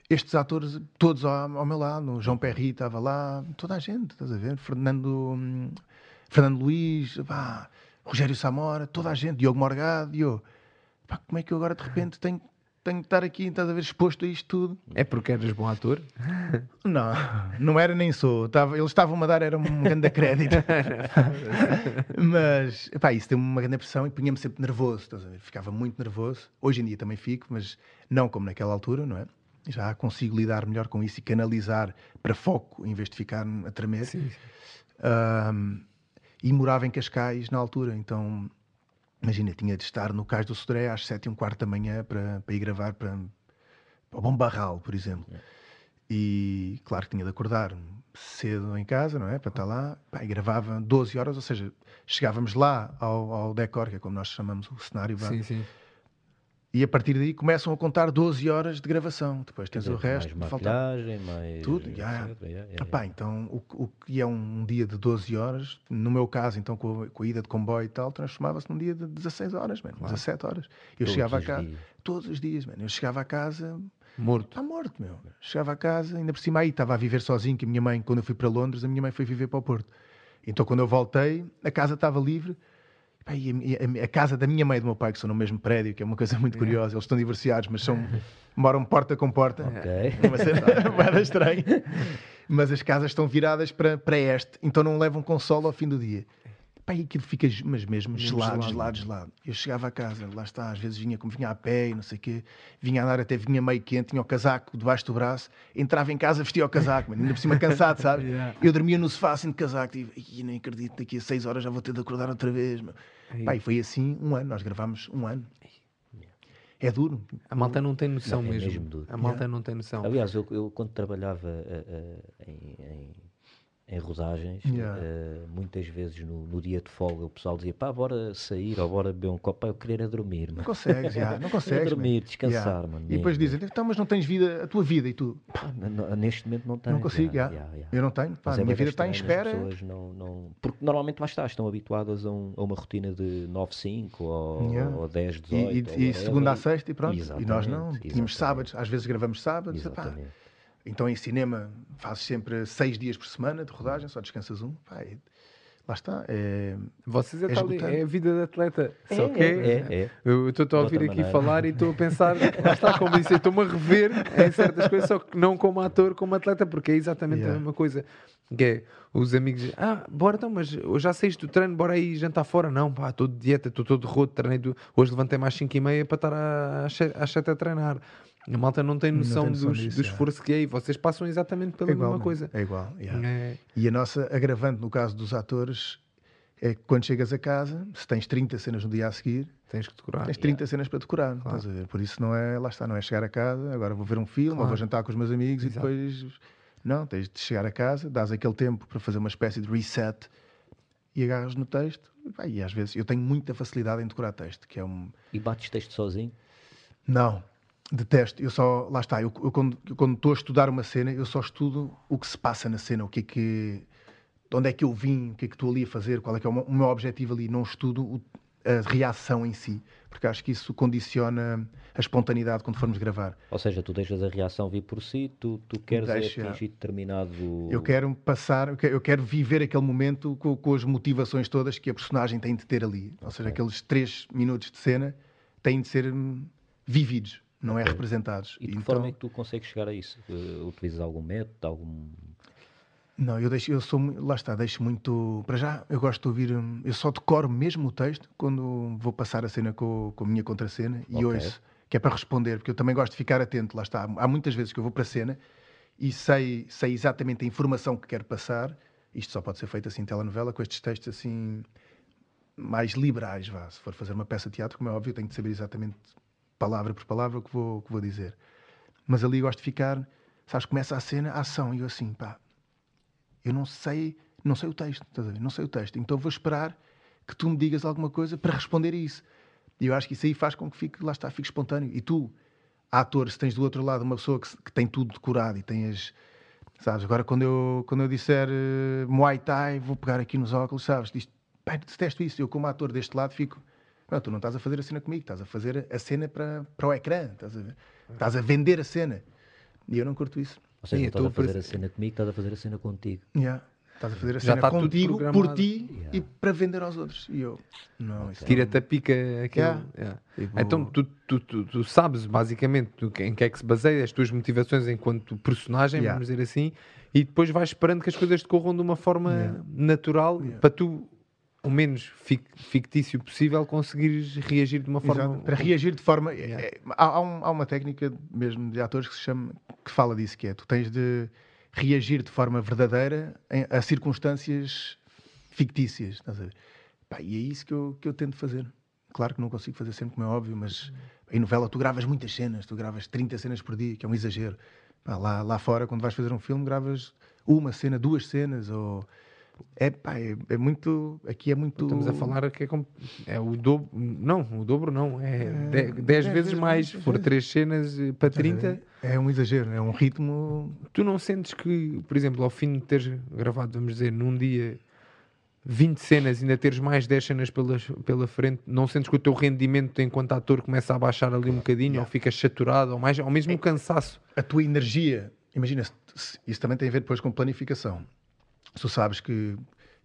estes atores todos ao, ao meu lado, João Perry estava lá, toda a gente, estás a ver? Fernando, hum, Fernando Luís, pá, Rogério Samora, toda a gente, Diogo Morgado, e eu, pá, como é que eu agora de repente tenho tenho que estar aqui, estás a ver, exposto a isto tudo. É porque eras bom ator? Não, não era nem sou. Estava, eles estavam a dar, era um grande crédito. mas, pá, isso deu-me uma grande pressão e punha-me sempre nervoso, estás a ver? Ficava muito nervoso. Hoje em dia também fico, mas não como naquela altura, não é? Já consigo lidar melhor com isso e canalizar para foco em vez de ficar a tremer. Sim, sim. Um, e morava em Cascais na altura, então Imagina, tinha de estar no Cais do Sodré às sete e um quarto da manhã para, para ir gravar para, para o Bom Barral, por exemplo. É. E claro que tinha de acordar cedo em casa, não é? Para estar lá. Pá, e gravava 12 horas, ou seja, chegávamos lá ao, ao decor, que é como nós chamamos o cenário. Sim, sim. E a partir daí começam a contar 12 horas de gravação. Depois tens dizer, o resto. Mais maquilhagem, mais... Tudo. Yeah. Yeah, yeah, Epá, então, o, o que é um dia de 12 horas, no meu caso, então, com a, com a ida de comboio e tal, transformava-se num dia de 16 horas, man, claro. 17 horas. Eu todos chegava a casa... Dias. Todos os dias, mano. Eu chegava a casa... Morto. Está morto, meu. Chegava a casa, ainda por cima aí, estava a viver sozinho, que a minha mãe, quando eu fui para Londres, a minha mãe foi viver para o Porto. Então, quando eu voltei, a casa estava livre a, a, casa da minha mãe e do meu pai, que são no mesmo prédio, que é uma coisa muito curiosa, eles estão divorciados, mas são, moram porta com porta. Ok. É uma cena estranha. Mas as casas estão viradas para, para este, então não levam console ao fim do dia. Pá, e aquilo fica, mas mesmo gelado, gelado, gelado. Eu chegava a casa, lá está, às vezes vinha como vinha a pé e não sei o quê, vinha a andar até vinha meio quente, tinha o casaco debaixo do braço, entrava em casa, vestia o casaco, ainda por cima cansado, sabe? yeah. Eu dormia no sofá assim de casaco, e nem acredito, daqui a seis horas já vou ter de acordar outra vez. Pá, e foi assim um ano, nós gravámos um ano. É duro. A malta não tem noção não, é mesmo. mesmo a malta yeah. não tem noção. Aliás, eu, eu quando trabalhava uh, uh, em, em em rodagens, yeah. uh, muitas vezes no, no, dia de folga o pessoal dizia pá, bora sair ou bora beber um copo, pá, eu queria dormir. Não consegues, já, não consegues. dormir, descansar, yeah. mano. E depois dizem, então, mas não tens vida, a tua vida e tu? Pá, neste momento não tenho. Não consigo, já. Eu não tenho, pá, a é minha vida está em espera. Não, não... Porque normalmente lá está, estão habituadas a, um, a uma rotina de 9-5 ou, yeah. ou 10, 18. E, e, e segunda a sexta e pronto. Exatamente, e nós não, tínhamos sábados, às vezes gravamos sábados, pá. Então em cinema fazes sempre seis dias por semana de rodagem, só descansas um. Pá, e, lá está. É, Vocês é, é, tal, é a vida de atleta. É, só que é, é, é. eu estou a ouvir aqui maneira. falar e estou a pensar, lá está, como disse, estou-me a rever em certas coisas, só que não como ator, como atleta, porque é exatamente yeah. a mesma coisa. Que é os amigos, ah, bora então, mas já saíste do treino, bora aí jantar fora. Não, pá, estou de dieta, estou todo roto, treinei, do... hoje levantei mais 5 e meia para estar às 7 a treinar A malta não tem noção, não tem noção dos, do esforço é. que é e vocês passam exatamente pela é igual, mesma coisa. É igual. Yeah. É. E a nossa agravante no caso dos atores é que quando chegas a casa, se tens 30 cenas no dia a seguir, tens que decorar. Tens 30 yeah. cenas para decorar. Claro. Por isso não é, lá está, não é chegar a casa, agora vou ver um filme, claro. ou vou jantar com os meus amigos Exato. e depois. Não, tens de chegar a casa, dás aquele tempo para fazer uma espécie de reset e agarras no texto. E às vezes eu tenho muita facilidade em decorar texto, que é um. E bates texto sozinho? Não, detesto. Eu só, lá está, eu, eu quando, eu, quando estou a estudar uma cena, eu só estudo o que se passa na cena, o que é que. De onde é que eu vim, o que é que estou ali a fazer, qual é que é o meu objetivo ali. Não estudo o, a reação em si, porque acho que isso condiciona a espontaneidade quando formos gravar. Ou seja, tu deixas a reação vir por si, tu, tu queres Deixa, atingir determinado. Eu quero passar, eu quero, eu quero viver aquele momento com, com, as motivações todas que a personagem tem de ter ali. Ou seja, okay. aqueles três minutos de cena têm de ser hum, vividos, não é representados. E de que então... forma é que tu consegues chegar a isso? Uh, utilizas algum método, algum não, eu deixo, eu sou, lá está, deixo muito. Para já, eu gosto de ouvir. Hum, eu só decoro mesmo o texto quando vou passar a cena com, com a minha contracena e okay. ouço, que é para responder, porque eu também gosto de ficar atento, lá está. Há muitas vezes que eu vou para a cena e sei, sei exatamente a informação que quero passar. Isto só pode ser feito assim em telenovela, com estes textos assim mais liberais, vá. Se for fazer uma peça de teatro, como é óbvio, tenho de saber exatamente palavra por palavra o que vou, que vou dizer. Mas ali gosto de ficar, sabes, começa a cena, a ação, e eu assim, pá, eu não sei, não sei o texto, estás a ver? Não sei o texto. Então vou esperar que tu me digas alguma coisa para responder a isso. E eu acho que isso aí faz com que fique, lá está, fique espontâneo. E tu, ator, se tens do outro lado uma pessoa que, que tem tudo decorado e tens, sabes, agora quando eu, quando eu disser uh, Muay Thai, vou pegar aqui nos óculos, sabes, diz, pai, detesto isso. Eu, como ator deste lado, fico, não, tu não estás a fazer a cena comigo, estás a fazer a cena para, para o ecrã, estás a, estás a vender a cena. E eu não curto isso. Ou seja, Sim, estás a fazer a cena comigo, estás a fazer a cena contigo. Yeah. Estás a fazer a cena está contigo, por ti yeah. e para vender aos outros. E eu, não, okay. Tira-te a pica aquilo. Yeah. Yeah. Tipo... Então tu, tu, tu, tu, sabes basicamente em que é que se baseia as tuas motivações enquanto personagem, vamos dizer assim, e depois vais esperando que as coisas decorram de uma forma natural para tu o menos fictício possível conseguires reagir de uma forma. Exato. Para reagir de forma. Yeah. É, há, um, há, uma técnica mesmo de atores que se chama que fala disso, que é tu tens de reagir de forma verdadeira em, a circunstâncias fictícias. Estás a ver? Pá, e é isso que eu, que eu tento fazer. Claro que não consigo fazer sempre, como é óbvio, mas em novela tu gravas muitas cenas, tu gravas 30 cenas por dia, que é um exagero. Pá, lá, lá fora, quando vais fazer um filme, gravas uma cena, duas cenas, ou é, pá, é, é, muito. Aqui é muito. Estamos a falar que é, é o dobro. Não, o dobro não. É 10 é, vezes mais. Se for 3 cenas eh, para 30. É um exagero, é um ritmo. Tu não sentes que, por exemplo, ao fim de teres gravado, vamos dizer, num dia 20 cenas e ainda teres mais 10 cenas pela, pela frente, não sentes que o teu rendimento enquanto ator começa a baixar ali um bocadinho, yeah. ou ficas saturado, ou, mais, ou mesmo é, cansaço? A tua energia, imagina, isso também tem a ver depois com planificação tu sabes que,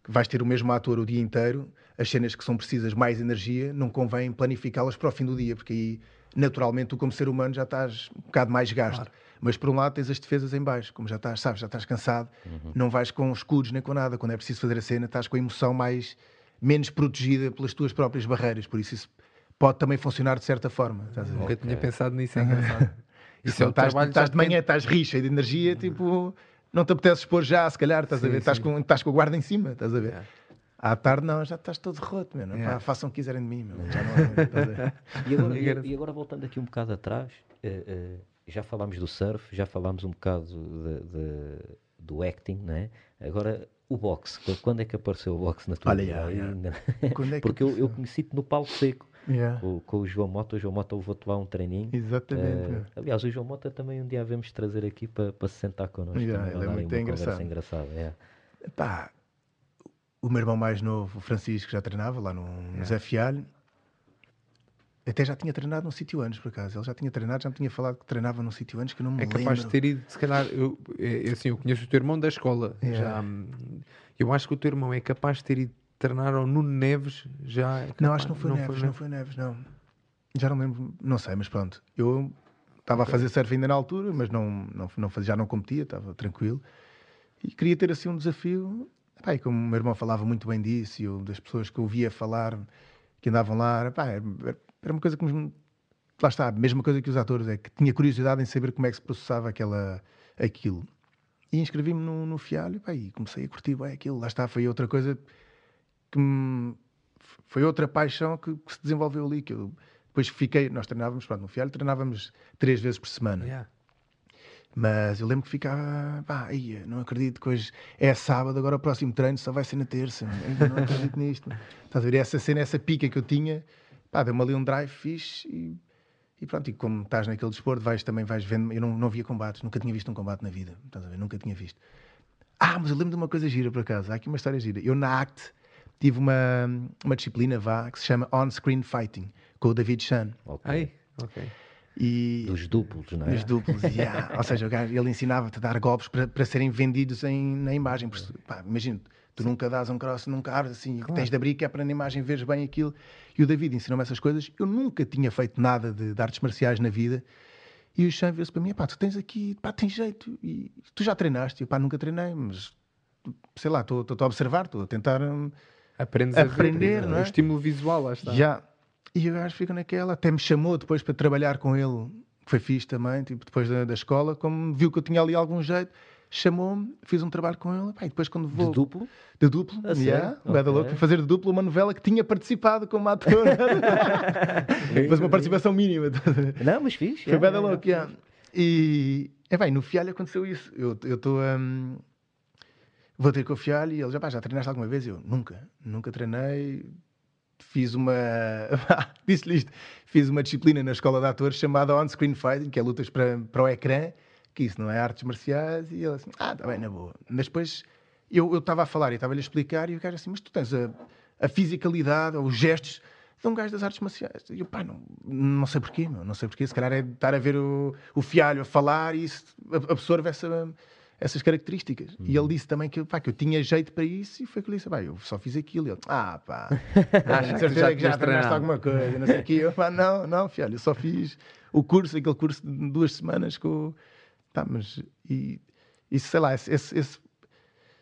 que vais ter o mesmo ator o dia inteiro, as cenas que são precisas mais energia, não convém planificá-las para o fim do dia, porque aí naturalmente tu como ser humano já estás um bocado mais gasto. Claro. Mas por um lado tens as defesas em baixo, como já estás, sabes, já estás cansado, uhum. não vais com escudos nem com nada. Quando é preciso fazer a cena, estás com a emoção mais menos protegida pelas tuas próprias barreiras. Por isso isso pode também funcionar de certa forma. Estás Nunca okay. tinha pensado nisso, é engraçado. Isso é o estás, estás de manhã, estás rixa de energia, tipo não te apetece expor já, se calhar, estás sim, a ver? Estás com, estás com a guarda em cima, estás a ver? É. À tarde não, já estás todo roto, meu. É. Pá, façam o que quiserem de mim, meu. Já não, e, agora, e, e, agora, voltando aqui um bocado atrás, uh, uh, já falámos do surf, já falámos um bocado de, de, do acting, não é? Agora, o boxe, quando é que apareceu o boxe na tua Olha, vida? Yeah, yeah. Porque eu, eu conheci-te no palco seco. Yeah. Com, com, o João Mota. O João Mota levou-te lá um treininho. Exatamente. Uh, aliás, o João Mota também um dia devemos trazer aqui para, para se sentar connosco. Yeah, ele é muito engraçado. engraçada. Yeah. Pá, o meu irmão mais novo, o Francisco, já treinava lá no, no Zé Fialho. Até já tinha treinado num sítio antes, por acaso. Ele já tinha treinado, já me tinha falado que treinava num sítio antes que não me É capaz lembro. de ter ido, se calhar, eu, é, assim, eu conheço o teu irmão da escola. Já, hum, eu acho que o teu irmão é capaz de ter ido treinar ao Nuno Neves já. Não, acho que não foi não Neves, foi, não foi Neves, não. Já não lembro, não sei, mas pronto. Eu estava a fazer surf ainda na altura, mas não, não, não fazia, já não competia, estava tranquilo. E queria ter assim um desafio. Pá, e como o meu irmão falava muito bem disso, e eu, das pessoas que eu ouvia falar, que andavam lá, pá, era, era uma coisa que me, lá está, a mesma coisa que os atores, é que tinha curiosidade em saber como é que se processava aquela, aquilo. E inscrevi-me no, no Fialho pá, e comecei a curtir bem aquilo. Lá está, foi outra coisa que me, foi outra paixão que, que, se desenvolveu ali. Que eu, depois fiquei, nós treinávamos, pronto, no Fialho treinávamos três vezes por semana. Yeah. Mas eu lembro que ficava, pá, ia, não acredito que hoje é sábado, agora o próximo treino só vai ser na terça. não acredito nisto. Estás a ver? Essa cena, essa pica que eu tinha, pá, deu-me ali um drive fixe e, e pronto. E como estás naquele desporto, vais também vais vendo. Eu não, não via combates, nunca tinha visto um combate na vida. Estás a ver? Nunca tinha visto. Ah, mas eu lembro de uma coisa gira por acaso. Há aqui uma história gira. Eu na ACT tive uma, uma disciplina, vá, que se chama On-Screen Fighting, com o David Chan. Ok. Aí, ok. E, dos duplos, não é? Dos duplos, yeah. ou seja, ele ensinava-te a dar golpes para, para serem vendidos em, na imagem. Imagina, tu Sim. nunca dás um cross, nunca abres assim, claro. tens de abrir que é para na imagem veres bem aquilo. E o David ensinou-me essas coisas. Eu nunca tinha feito nada de, de artes marciais na vida. E o Chan veio-se para mim, pá, tu tens aqui, pá, tens jeito. E tu já treinaste? Eu, pá, nunca treinei, mas sei lá, estou a observar, estou a tentar hum, Aprendes aprender, a ver, não é? O estímulo visual, lá está. Já. E o gajo fica naquela, até me chamou depois para trabalhar com ele, que foi fixe também, tipo, depois da, da escola, como viu que eu tinha ali algum jeito, chamou-me, fiz um trabalho com ele, e depois quando vou... De duplo? De duplo, ah, yeah, okay. louco, fui fazer de duplo uma novela que tinha participado como ator. mas uma participação mínima. Não, mas fiz. Foi yeah, bem louco, yeah. E, é bem, no Fialho aconteceu isso. Eu estou... Um, vou ter o Fialho e ele já, já treinaste alguma vez? Eu, nunca, nunca treinei, fiz uma. Disse-lhe isto. Fiz uma disciplina na escola de atores chamada On-Screen Fighting, que é lutas para, para o ecrã, que isso não é artes marciais. E ele assim, ah, está bem, na boa. Mas depois eu estava a falar e estava-lhe a explicar, e o gajo assim, mas tu tens a, a fisicalidade, ou os gestos de um gajo das artes marciais. E eu, pá, não, não sei porquê, meu, não sei porquê. Se calhar é estar a ver o, o fialho a falar e isso absorve essa essas características. Uhum. E ele disse também que, pá, que eu tinha jeito para isso e foi que ele disse, pá, eu só fiz aquilo. E ele, ah, pá, acho que certeza que já treinaste alguma coisa, não sei o quê. Eu, pá, não, não, filho, eu só fiz o curso, aquele curso de duas semanas com... Tá, mas... E, e sei lá, esse, esse, esse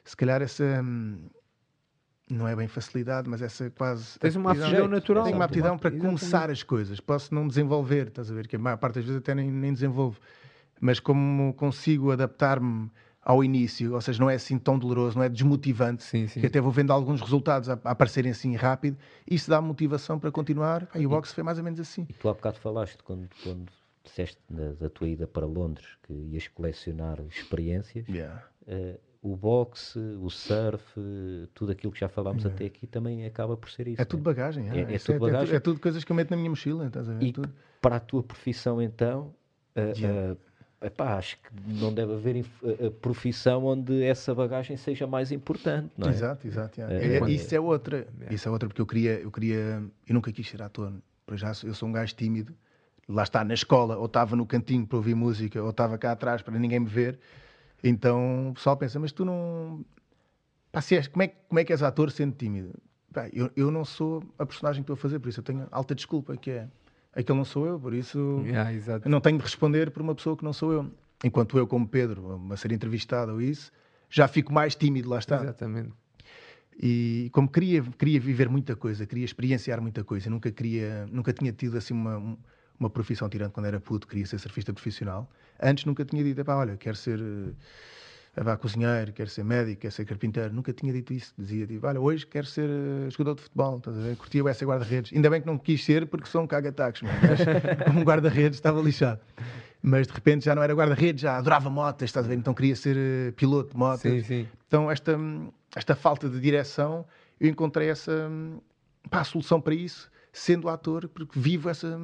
se calhar essa... Hum, não é bem facilidade, mas essa quase. Tens uma aptidão natural. Tenho uma aptidão para começar as coisas. Posso não desenvolver, estás a ver? Que a maior parte das vezes até nem, nem desenvolvo. Mas como consigo adaptar-me ao início, ou seja, não é assim tão doloroso, não é desmotivante, sim, sim. que até vou vendo alguns resultados a, a aparecerem assim rápido, isso dá motivação para continuar. E o boxe foi mais ou menos assim. E tu há bocado falaste, quando, quando disseste da, tua ida para Londres, que ias colecionar experiências, yeah. uh, o boxe, o surf, tudo aquilo que já falámos yeah. até aqui também acaba por ser isso. É tudo é? bagagem, é, é, é tudo é, bagagem. É, tudo coisas que eu meto na minha mochila, estás a ver? E tudo. para a tua profissão então... Uh, yeah. uh, epá, acho que não deve haver a profissão onde essa bagagem seja mais importante, não é? Exato, exato. É, é, isso é outra, é. isso é outra, porque eu queria, eu queria, eu nunca quis ser ator, para já eu sou um gajo tímido, lá está, na escola, ou estava no cantinho para ouvir música, ou estava cá atrás para ninguém me ver, então o pessoal pensa, mas tu não... Pá, se és, como, é, como é que és ator sendo tímido? Pá, eu, eu não sou a personagem que estou a fazer, por isso eu tenho alta desculpa, que é aquele não sou eu, por isso yeah, não tenho de responder por uma pessoa que não sou eu. Enquanto eu, como Pedro, a ser entrevistado ou isso, já fico mais tímido, lá está. Exatamente. E como queria, queria viver muita coisa, queria experienciar muita coisa, nunca queria, nunca tinha tido assim uma, uma profissão, tirando quando era puto, queria ser surfista profissional. Antes nunca tinha dito, olha, quero ser vá cozinheiro, quero ser médico, quero ser carpinteiro. Nunca tinha dito isso. Dizia, tipo, olha, hoje quero ser uh, jogador de futebol. Estás a ver? Curtia essa guarda-redes. Ainda bem que não quis ser porque sou um caga-tacos, mas como guarda-redes estava lixado. Mas de repente já não era guarda-redes, já adorava motas, estás a ver? Então queria ser uh, piloto de motas. Sim, sim. Então esta, esta falta de direção, eu encontrei essa pá, solução para isso, sendo ator, porque vivo essa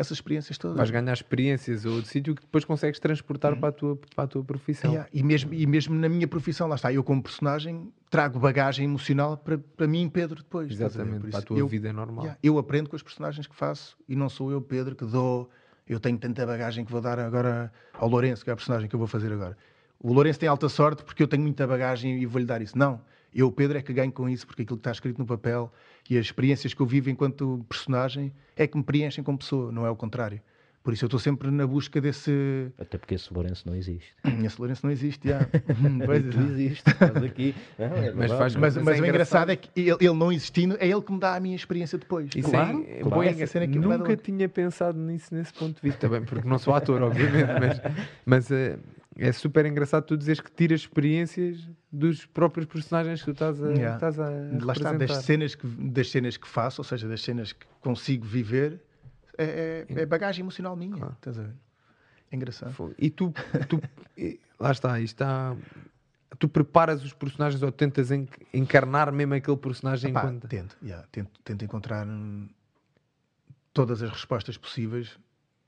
essas experiências todas. Vais ganhar experiências ou de sítio que depois consegues transportar uhum. para, a tua, para a tua profissão. Yeah. E, mesmo, e mesmo na minha profissão, lá está, eu como personagem trago bagagem emocional para, para mim, Pedro, depois. Exatamente, para a tua eu, vida normal. Yeah, eu aprendo com as personagens que faço e não sou eu, Pedro, que dou. Eu tenho tanta bagagem que vou dar agora ao Lourenço, que é a personagem que eu vou fazer agora. O Lourenço tem alta sorte porque eu tenho muita bagagem e vou-lhe dar isso. Não. Eu, Pedro, é que ganho com isso porque aquilo que está escrito no papel e as experiências que eu vivo enquanto personagem é que me preenchem como pessoa, não é o contrário. Por isso eu estou sempre na busca desse. Até porque esse Lourenço não existe. Esse Lourenço não existe, já. pois não existe, estás aqui. Não, é mas, faz, mas, mas, mas é o engraçado é que ele, ele, não existindo é ele que me dá a minha experiência depois. Isso claro, é, claro. É, cena que nunca tinha pensado nisso nesse ponto de vista, bem, porque não sou ator, obviamente, mas, mas é, é super engraçado tu dizeres que tiras experiências dos próprios personagens que tu estás a, yeah. estás a Lá está, das cenas, que, das cenas que faço, ou seja, das cenas que consigo viver é, é, é bagagem emocional minha. Claro. Estás a ver? É engraçado. E tu, tu lá está, está. Tu preparas os personagens ou tentas encarnar mesmo aquele personagem Epá, enquanto... tento, yeah, tento, tento encontrar todas as respostas possíveis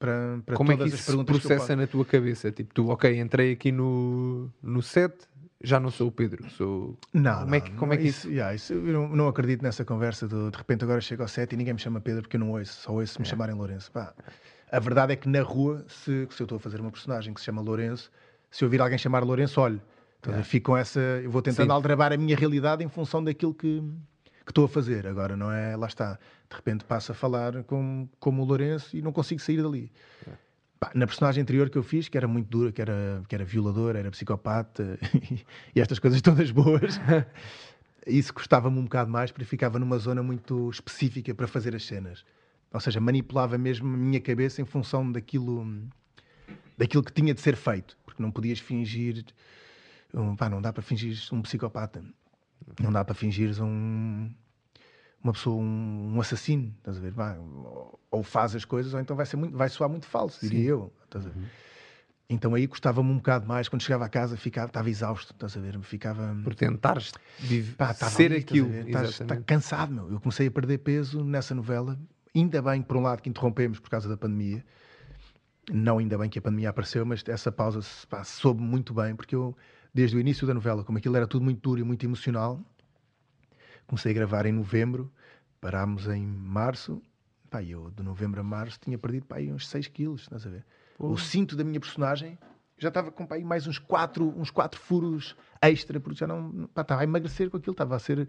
para, para Como é que isso se processa na tua cabeça? Tipo, tu, ok, entrei aqui no, no set, já não sou o Pedro, sou. Não, como não, é que, como é que isso. isso... Yeah, isso eu não, não, acredito nessa conversa do de repente agora chego ao set e ninguém me chama Pedro porque eu não ouço, só ouço se me é. chamarem Lourenço. Pá, a verdade é que na rua, se, se eu estou a fazer uma personagem que se chama Lourenço, se eu ouvir alguém chamar Lourenço, olho. Então, é. fico com essa. Eu vou tentando Sim. aldrabar a minha realidade em função daquilo que, que estou a fazer. Agora, não é? Lá está. De repente passo a falar como, como o Lourenço e não consigo sair dali. É. Na personagem anterior que eu fiz, que era muito dura, que era, que era violador, era psicopata e estas coisas todas boas, isso custava-me um bocado mais porque ficava numa zona muito específica para fazer as cenas. Ou seja, manipulava mesmo a minha cabeça em função daquilo, daquilo que tinha de ser feito. Porque não podias fingir. Pá, não dá para fingir um psicopata. Não dá para fingir um, uma pessoa, um, um assassino, estás a ver? Vai, ou, faz as coisas, ou então vai, ser muito, vai soar muito falso, diria Sim. eu. Estás a ver? Uhum. Então aí custava-me um bocado mais. Quando chegava a casa, ficava, estava exausto, estás a ver? Ficava. Por tentares Pá, ser ali, aquilo. Estás, estás cansado, meu. Eu comecei a perder peso nessa novela. Ainda bem, por um lado, que interrompemos por causa da pandemia. Não ainda bem que a pandemia apareceu, mas essa pausa pá, soube muito bem, porque eu, desde o início da novela, como aquilo era tudo muito duro e muito emocional, Comecei a gravar em novembro, parámos em março. Pá, eu de novembro a março tinha perdido pá, uns 6 quilos, estás a ver? Pô. O cinto da minha personagem já estava com pá, mais uns 4 uns quatro furos extra, porque já não pá, estava a emagrecer com aquilo, estava a ser,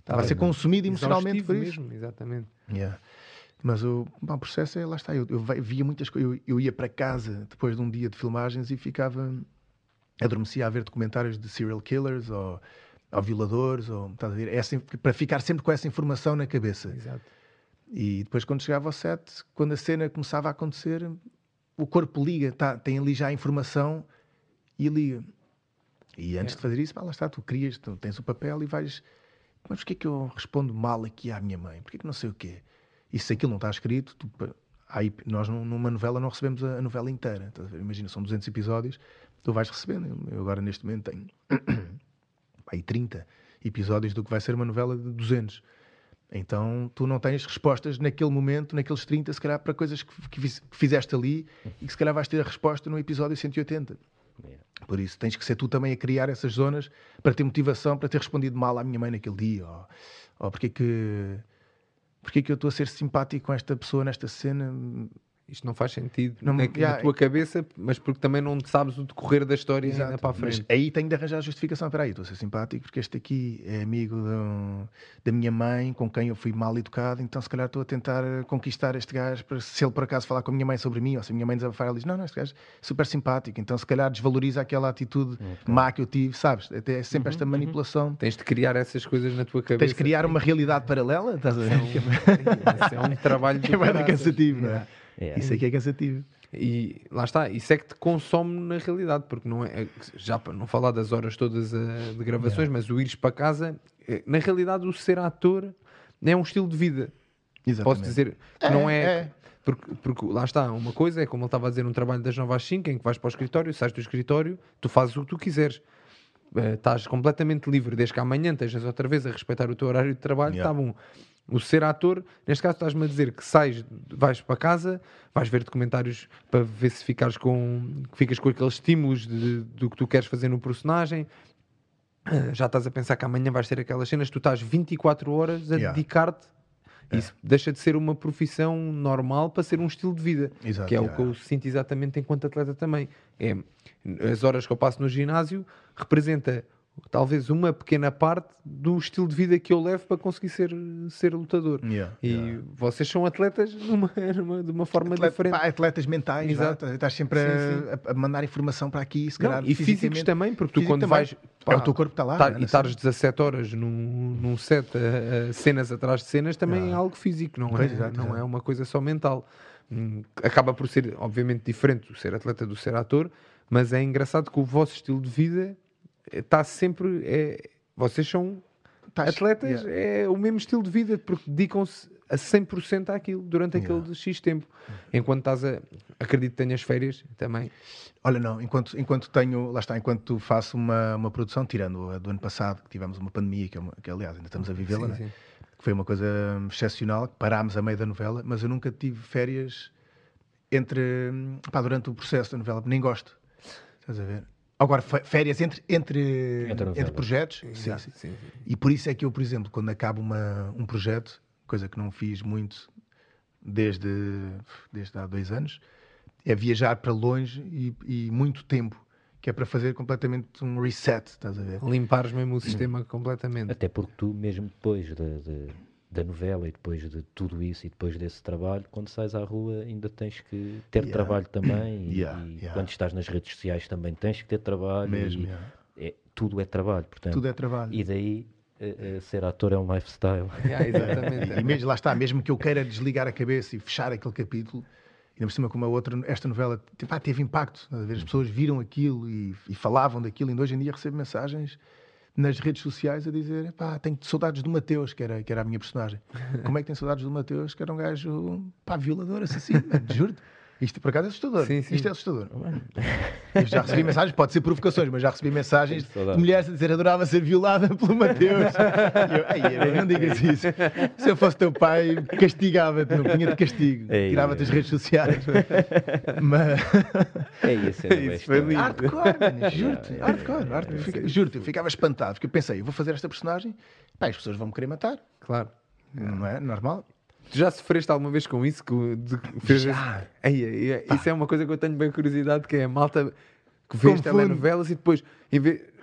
estava a ser consumido emocionalmente por isso. Mesmo, exatamente. Yeah. Mas o, o processo é, lá está, eu, eu via muitas coisas, eu, eu, ia para casa depois de um dia de filmagens e ficava, adormecia a ver documentários de serial killers ou ou violadores, ou, estás a ver? É assim, para ficar sempre com essa informação na cabeça. Exato. E depois, quando chegava ao set, quando a cena começava a acontecer, o corpo liga, tá, tem ali já a informação e liga. E antes é. de fazer isso, lá está, tu crias, tu tens o papel e vais. Mas porquê é que eu respondo mal aqui à minha mãe? Porquê que não sei o quê? E se aquilo não está escrito, tu, aí, nós numa novela não recebemos a, novela inteira. Imagina, são 200 episódios, tu vais recebendo. Eu agora neste momento tenho aí 30 episódios do que vai ser uma novela de 200. Então tu não tens respostas naquele momento, naqueles 30, se calhar para coisas que, que fizeste ali e que se calhar vais ter a resposta no episódio 180. Por isso tens que ser tu também a criar essas zonas para ter motivação para ter respondido mal à minha mãe naquele dia. Ou, ou porque é que, porque é que eu estou a ser simpático com esta pessoa nesta cena? Isto não faz sentido não, na, já, na, tua cabeça, mas porque também não sabes o decorrer da história exato, ainda para a frente. Mas aí tenho de arranjar a justificação. Espera aí, estou a ser simpático porque este aqui é amigo de, da minha mãe, com quem eu fui mal educado, então se calhar estou a tentar conquistar este gajo para se ele por acaso falar com a minha mãe sobre mim, ou se a minha mãe desabafar, ele diz: Não, não, este gajo é super simpático, então se calhar desvaloriza aquela atitude okay. má que eu tive, sabes? Até é sempre uhum, esta uhum. manipulação. Uhum. Tens de criar essas coisas na tua cabeça. Tens de criar uma realidade paralela, estás a ver? É um, é um trabalho de é cansativo, não é? É. Isso é que é cansativo. E lá está, isso é que te consome na realidade, porque não é, já para não falar das horas todas uh, de gravações, mas o ires para casa, é, na realidade, o ser ator é um estilo de vida. Exatamente. Posso dizer que é, não é. é. Porque, porque, lá está, uma coisa é como ele estava a dizer, um trabalho das 9 às 5, em que vais para o escritório, sais do escritório, tu fazes o que tu quiseres. Uh, estás completamente livre, desde que amanhã estejas outra vez a respeitar o teu horário de trabalho, está yeah. bom. O ser ator, neste caso estás-me a dizer que sais, vais para casa, vais ver documentários para ver se ficares com, ficas com aqueles estímulos de, do que tu queres fazer no personagem. Ah, já estás a pensar que amanhã vais ter aquelas cenas, tu estás 24 horas a yeah. dedicar-te. É. Isso deixa de ser uma profissão normal para ser um estilo de vida, Exato, que é yeah. o que eu sinto exatamente enquanto atleta também. É, as horas que eu passo no ginásio representa talvez uma pequena parte do estilo de vida que eu levo para conseguir ser, ser lutador. Yeah, e yeah. vocês são atletas numa, numa, de uma forma Atleta, diferente. Pá, atletas mentais, Exato. estás sempre sim, a, sim. a, mandar informação para aqui, se calhar, Não, E físicos também, porque tu quando também. vais. Pá, é o teu corpo está lá. Tá, né, e estares 17 horas num, num set, a, a cenas atrás de cenas, também yeah. é algo físico, não, é, exato, não é uma coisa só mental. Hum, acaba por ser, obviamente, diferente do ser atleta do ser ator, mas é engraçado que o vosso estilo de vida está sempre. É, vocês são Tás, atletas, yeah. é o mesmo estilo de vida, porque dedicam-se a 100% àquilo durante aquele yeah. X tempo. Enquanto estás a. Acredito que tenhas férias também. Olha, não, enquanto, enquanto tenho, lá está, enquanto faço uma, uma produção, tirando a do ano passado, que tivemos uma pandemia, que, é uma, que aliás ainda estamos a vivê-la, né? que foi uma coisa excepcional, que parámos a meio da novela, mas eu nunca tive férias entre. Pá, durante o processo da novela, nem gosto. Estás a ver? Agora, férias entre, entre, entre, entre projetos. Sim, sim. Sim, e por isso é que eu, por exemplo, quando acabo uma, um projeto, coisa que não fiz muito desde, desde há dois anos, é viajar para longe e, e muito tempo que é para fazer completamente um reset, estás a ver? Limpares mesmo o sistema completamente. Até porque tu, mesmo depois de, de, da novela e depois de tudo isso e depois desse trabalho, quando sais à rua ainda tens que ter yeah. trabalho também yeah, e yeah. quando estás nas redes sociais também tens que ter trabalho mesmo é, tudo é trabalho portanto tudo é trabalho. e daí uh, uh, ser ator é um lifestyle. Exatamente. E, e mesmo, lá está mesmo que eu queira desligar a cabeça e fechar aquele capítulo ainda por cima como a outra esta novela pá, teve impacto as pessoas viram aquilo e, e falavam daquilo e hoje em dia recebo mensagens nas redes sociais a dizer: pá, tenho saudades do Mateus, que era, que era a minha personagem. Como é que tem saudades do Mateus, que era um gajo, pá, violador, assassino, juro-te. Isto por acaso é assustador. Sim, sim. Isto é assustador. Eu já recebi mensagens, pode ser provocações, mas já recebi mensagens de mulheres a dizer adorava ser violada pelo Mateus. E eu, não digas isso. Se eu fosse teu pai, castigava-te, não tinha de castigo. Tirava-te as redes sociais. Mas. É isso, é isso foi lindo. Hardcore. Juro-te. Hardcore. hardcore. Juro-te, eu ficava espantado, porque eu pensei, eu vou fazer esta personagem, pá, as pessoas vão me querer matar. Claro. Não é normal? Tu já sofreste alguma vez com isso? Que, de, fez já. Ei, ei, isso é uma coisa que eu tenho bem curiosidade, que é a malta que vê telenovelas e depois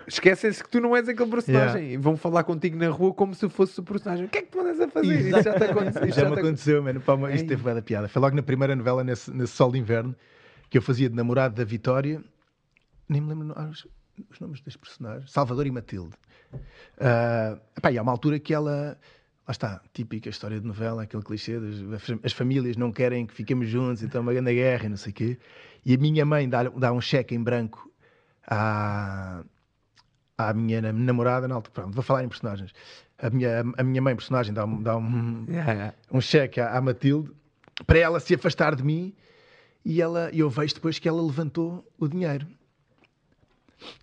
esquecem-se que tu não és aquele personagem yeah. e vão falar contigo na rua como se fosse o personagem. O que é que tu andas a fazer? Isso, isso já te aconteceu. Já, já me aconteceu, mano. Pá, isto teve da piada. Foi logo na primeira novela, nesse, nesse Sol de Inverno, que eu fazia de namorado da Vitória. Nem me lembro os, os nomes das personagens. Salvador e Matilde. Uh, pá, e há uma altura que ela lá está, típica história de novela, aquele clichê, das, as famílias não querem que fiquemos juntos, então uma grande guerra e não sei o quê. E a minha mãe dá, dá um cheque em branco à, à minha namorada, na altura, pronto, vou falar em personagens. A minha, a minha mãe, personagem, dá, dá um, yeah. um cheque à, à Matilde para ela se afastar de mim e ela, eu vejo depois que ela levantou o dinheiro.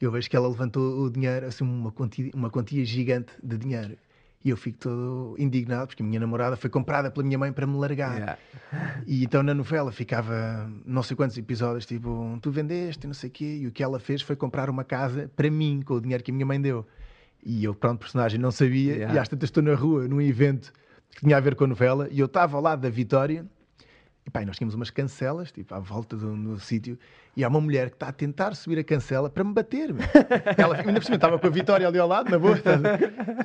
Eu vejo que ela levantou o dinheiro, assim, uma quantia, uma quantia gigante de dinheiro. E eu fico todo indignado porque a minha namorada foi comprada pela minha mãe para me largar. Yeah. E então na novela ficava não sei quantos episódios, tipo, tu vendeste, não sei o quê. E o que ela fez foi comprar uma casa para mim com o dinheiro que a minha mãe deu. E eu, pronto, personagem, não sabia. Yeah. E às tantas estou na rua, num evento que tinha a ver com a novela. E eu estava ao lado da Vitória e pá, nós tínhamos umas cancelas, tipo, à volta do, do sítio, e há uma mulher que está a tentar subir a cancela para me bater. Meu. Ela ainda por cima estava com a Vitória ali ao lado, na boa.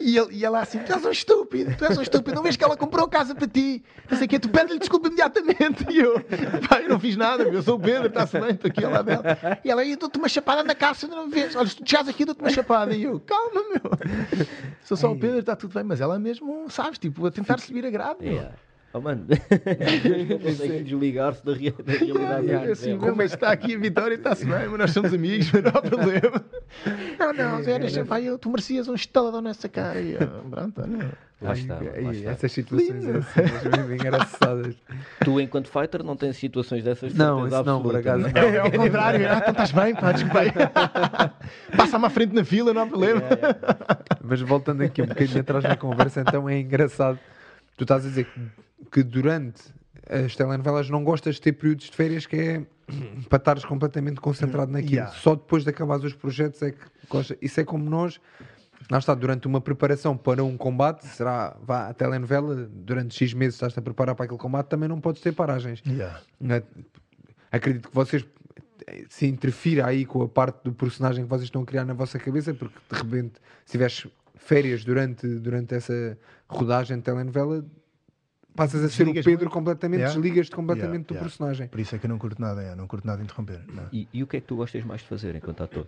E, ele, e ela assim: Tu és um estúpido, tu és um estúpido, não vês que ela comprou casa para ti? Não sei o quê, tu pede-lhe desculpa imediatamente. E eu, pá, eu não fiz nada, eu sou o Pedro, está-se bem, estou aqui ao lado dela. E ela, eu dou-te uma chapada na casa, não me vês. Olha, se tu te aqui, dou-te uma chapada. E eu, calma, meu. Sou só o Pedro, está tudo bem, mas ela mesmo, sabes, tipo, a tentar subir a grade. Yeah. Oh, mano, consegue desligar-se da, realidade. É, assim, como é que está aqui a Vitória? Está-se bem, mas nós somos amigos, mas não há problema. Não, não, Zé, deixa, vai, tu merecias um estaladão nessa cara. E, pronto, não. Lá está, lá está. Essas situações assim, engraçadas. Tu, enquanto fighter, não tens situações dessas? Não, isso não, por acaso. É, é ao contrário. Ah, então estás bem, pá, desculpa Passa-me à frente na fila, não há problema. É, é. Mas voltando aqui um bocadinho atrás na conversa, então é engraçado. Tu estás a dizer que que durante as telenovelas não gostas de ter períodos de férias que é para estares completamente concentrado naquilo. Yeah. Só depois de acabar os projetos é que gosta. Isso é como nós. Lá está, durante uma preparação para um combate, será, vá, a telenovela, durante X meses estás a preparar para aquele combate, também não podes ter paragens. Yeah. Acredito que vocês se interfira aí com a parte do personagem que vocês estão a criar na vossa cabeça, porque de repente, se tiveres férias durante, durante essa rodagem de telenovela, passas a ser o Pedro muito. completamente, yeah. desligas-te completamente yeah, do yeah. personagem. Por isso é que eu não curto nada, é, não curto nada de interromper. E, e, o que é que tu gostas mais de fazer enquanto ator?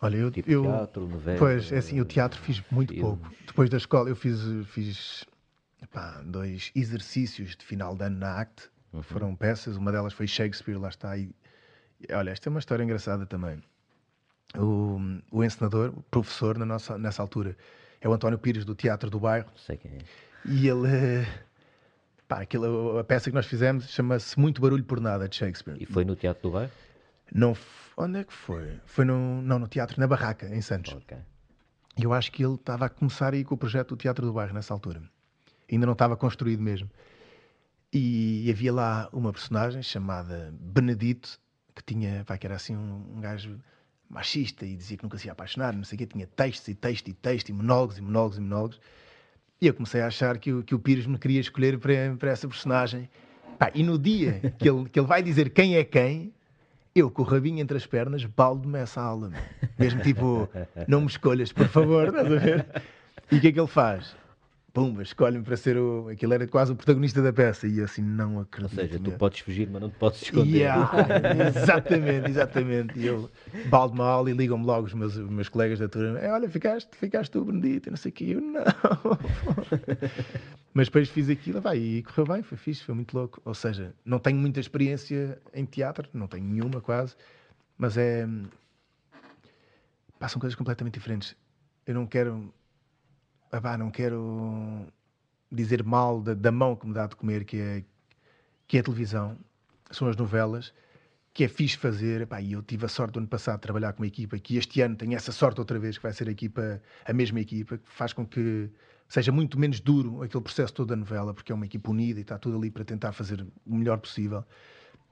Olha, eu, tipo eu teatro, novela, pois é assim, o teatro fiz muito filmes. pouco. Depois da escola eu fiz, fiz epá, dois exercícios de final de ano na ACT, uhum. foram peças, uma delas foi Shakespeare, lá está. E, olha, esta é uma história engraçada também. O, o encenador, o professor na nossa, nessa altura, é o António Pires do Teatro do Bairro. Sei quem é. E ele Pá, aquilo, a peça que nós fizemos chama-se Muito Barulho por Nada, de Shakespeare. E foi no Teatro do Bairro? Não, onde é que foi? Foi no, não, no teatro, na Barraca, em Santos. Okay. Eu acho que ele estava a começar aí com o projeto do Teatro do Bairro nessa altura. Ainda não estava construído mesmo. E havia lá uma personagem chamada Benedito, que tinha, pá, que era assim um, um gajo machista e dizia que nunca se ia apaixonar, não sei o quê, tinha textos e textos e textos e monólogos e monólogos e monólogos. E eu comecei a achar que o, que o Pires me queria escolher para, para essa personagem. Pá, e no dia que ele, que ele vai dizer quem é quem, eu com o rabinho entre as pernas baldo-me essa aula. Mesmo tipo, não me escolhas, por favor, estás a ver? E o que é que ele faz? Pumba, escolhe-me para ser o. Aquilo era quase o protagonista da peça. E eu assim, não acredito. Ou seja, tu podes fugir, mas não te podes esconder. Yeah, exatamente, exatamente. E eu baldo mal e ligam-me logo os meus, meus colegas da turma: é, Olha, ficaste, ficaste tu, Benedito, não sei o que. Eu não. mas depois fiz aquilo vai, e correu bem, foi fixe, foi muito louco. Ou seja, não tenho muita experiência em teatro, não tenho nenhuma quase, mas é. Passam coisas completamente diferentes. Eu não quero ah, não quero dizer mal da, da, mão que me dá de comer, que é, que é a televisão, são as novelas, que é fixe fazer. Epá, e eu tive a sorte do ano passado de trabalhar com uma equipa que este ano tem essa sorte outra vez, que vai ser a, equipa, a mesma equipa, que faz com que seja muito menos duro aquele processo todo da novela, porque é uma equipa unida e está tudo ali para tentar fazer o melhor possível.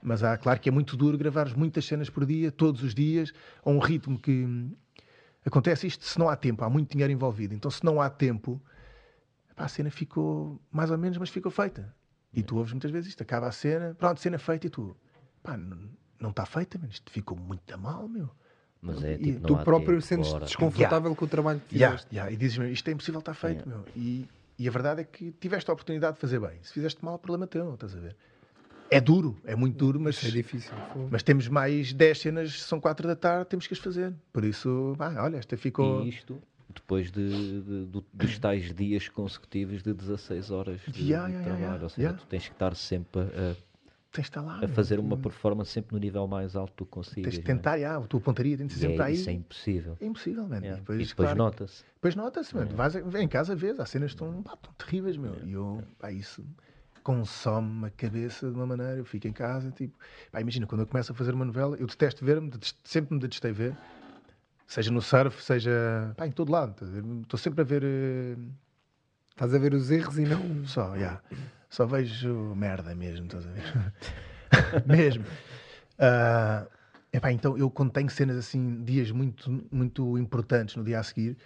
Mas há, claro que é muito duro gravar muitas cenas por dia, todos os dias, a um ritmo que Acontece isto se não há tempo, há muito dinheiro envolvido. Então, se não há tempo, a cena ficou mais ou menos, mas ficou feita. E tu ouves muitas vezes isto, acaba a cena, pronto, cena feita, e tu, pá, não está feita, mas isto ficou muito mal, meu. Mas é, tipo, tu próprio sentes desconfortável yeah. com o trabalho que fizeste. Yeah, yeah. E dizes, isto é impossível estar feito, meu. E, e a verdade é que tiveste a oportunidade de fazer bem. Se fizeste mal, o problema teu, estás a ver? É duro, é muito duro, mas. É difícil. Mas temos mais 10 cenas, são 4 da tarde, temos que as fazer. Por isso, ah, olha, esta ficou. E isto depois de, de, de, dos tais dias consecutivos de 16 horas de, yeah, de yeah, trabalho. Yeah, Ou seja, tu tens que estar sempre a, lá, a fazer uma performance sempre no nível mais alto que tu consigas. Tens de tentar, é? a tua pontaria tem de ser sempre é, aí. Isso é impossível. É impossível, mano. E depois, depois claro, nota-se. Depois nota-se, mano. Vais em casa, vês, as cenas estão, pá, terríveis, meu. E eu, pá, isso consome a cabeça de uma maneira. Eu fico em casa, tipo, pá, imagina, quando eu começo a fazer uma novela, eu detesto ver, sempre me detestei ver, seja no surf, seja pá, em todo lado. Estou sempre a ver. Uh... Estás a ver os erros e não. Só, já. Yeah. Só vejo merda mesmo, estás a ver? mesmo. Uh, epá, então, eu quando tenho cenas assim, dias muito, muito importantes no dia a seguir,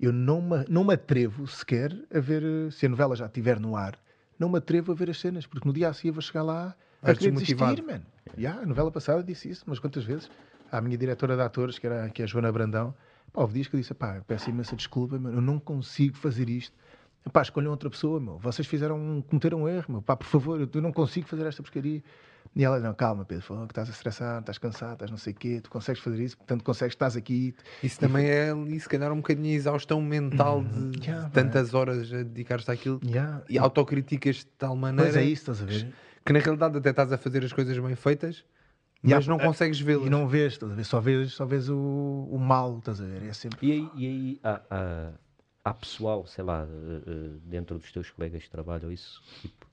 eu não me, não me atrevo sequer a ver se a novela já estiver no ar não me atrevo a ver as cenas, porque no dia a seguir vou chegar lá a querer desistir, man. Yeah, a novela passada disse isso, mas quantas vezes? A minha diretora de atores, que, era, que é a Joana Brandão, pá, houve dias que eu disse, pá, peço imensa desculpa, eu não consigo fazer isto. Pá, escolham outra pessoa, meu. Vocês fizeram, cometeram um erro, meu. Pá, por favor, eu não consigo fazer esta porcaria. E ela, não, calma, Pedro, falou que estás a estressar, estás cansado, estás não sei o quê, tu consegues fazer isso, portanto consegues, estás aqui. Isso também é, se calhar, um bocadinho a exaustão mental uhum. de yeah, tantas é. horas a dedicar-te àquilo yeah. e autocriticas de tal maneira. Pois é isso, estás a ver? Que na realidade até estás a fazer as coisas bem feitas, yeah, mas não é, consegues vê-las. E não vês, estás a ver? Só vês, só vês o, o mal, estás a ver? É sempre... E aí, e aí há, há, há pessoal, sei lá, eh, eh, dentro dos teus colegas de trabalho, isso, tipo,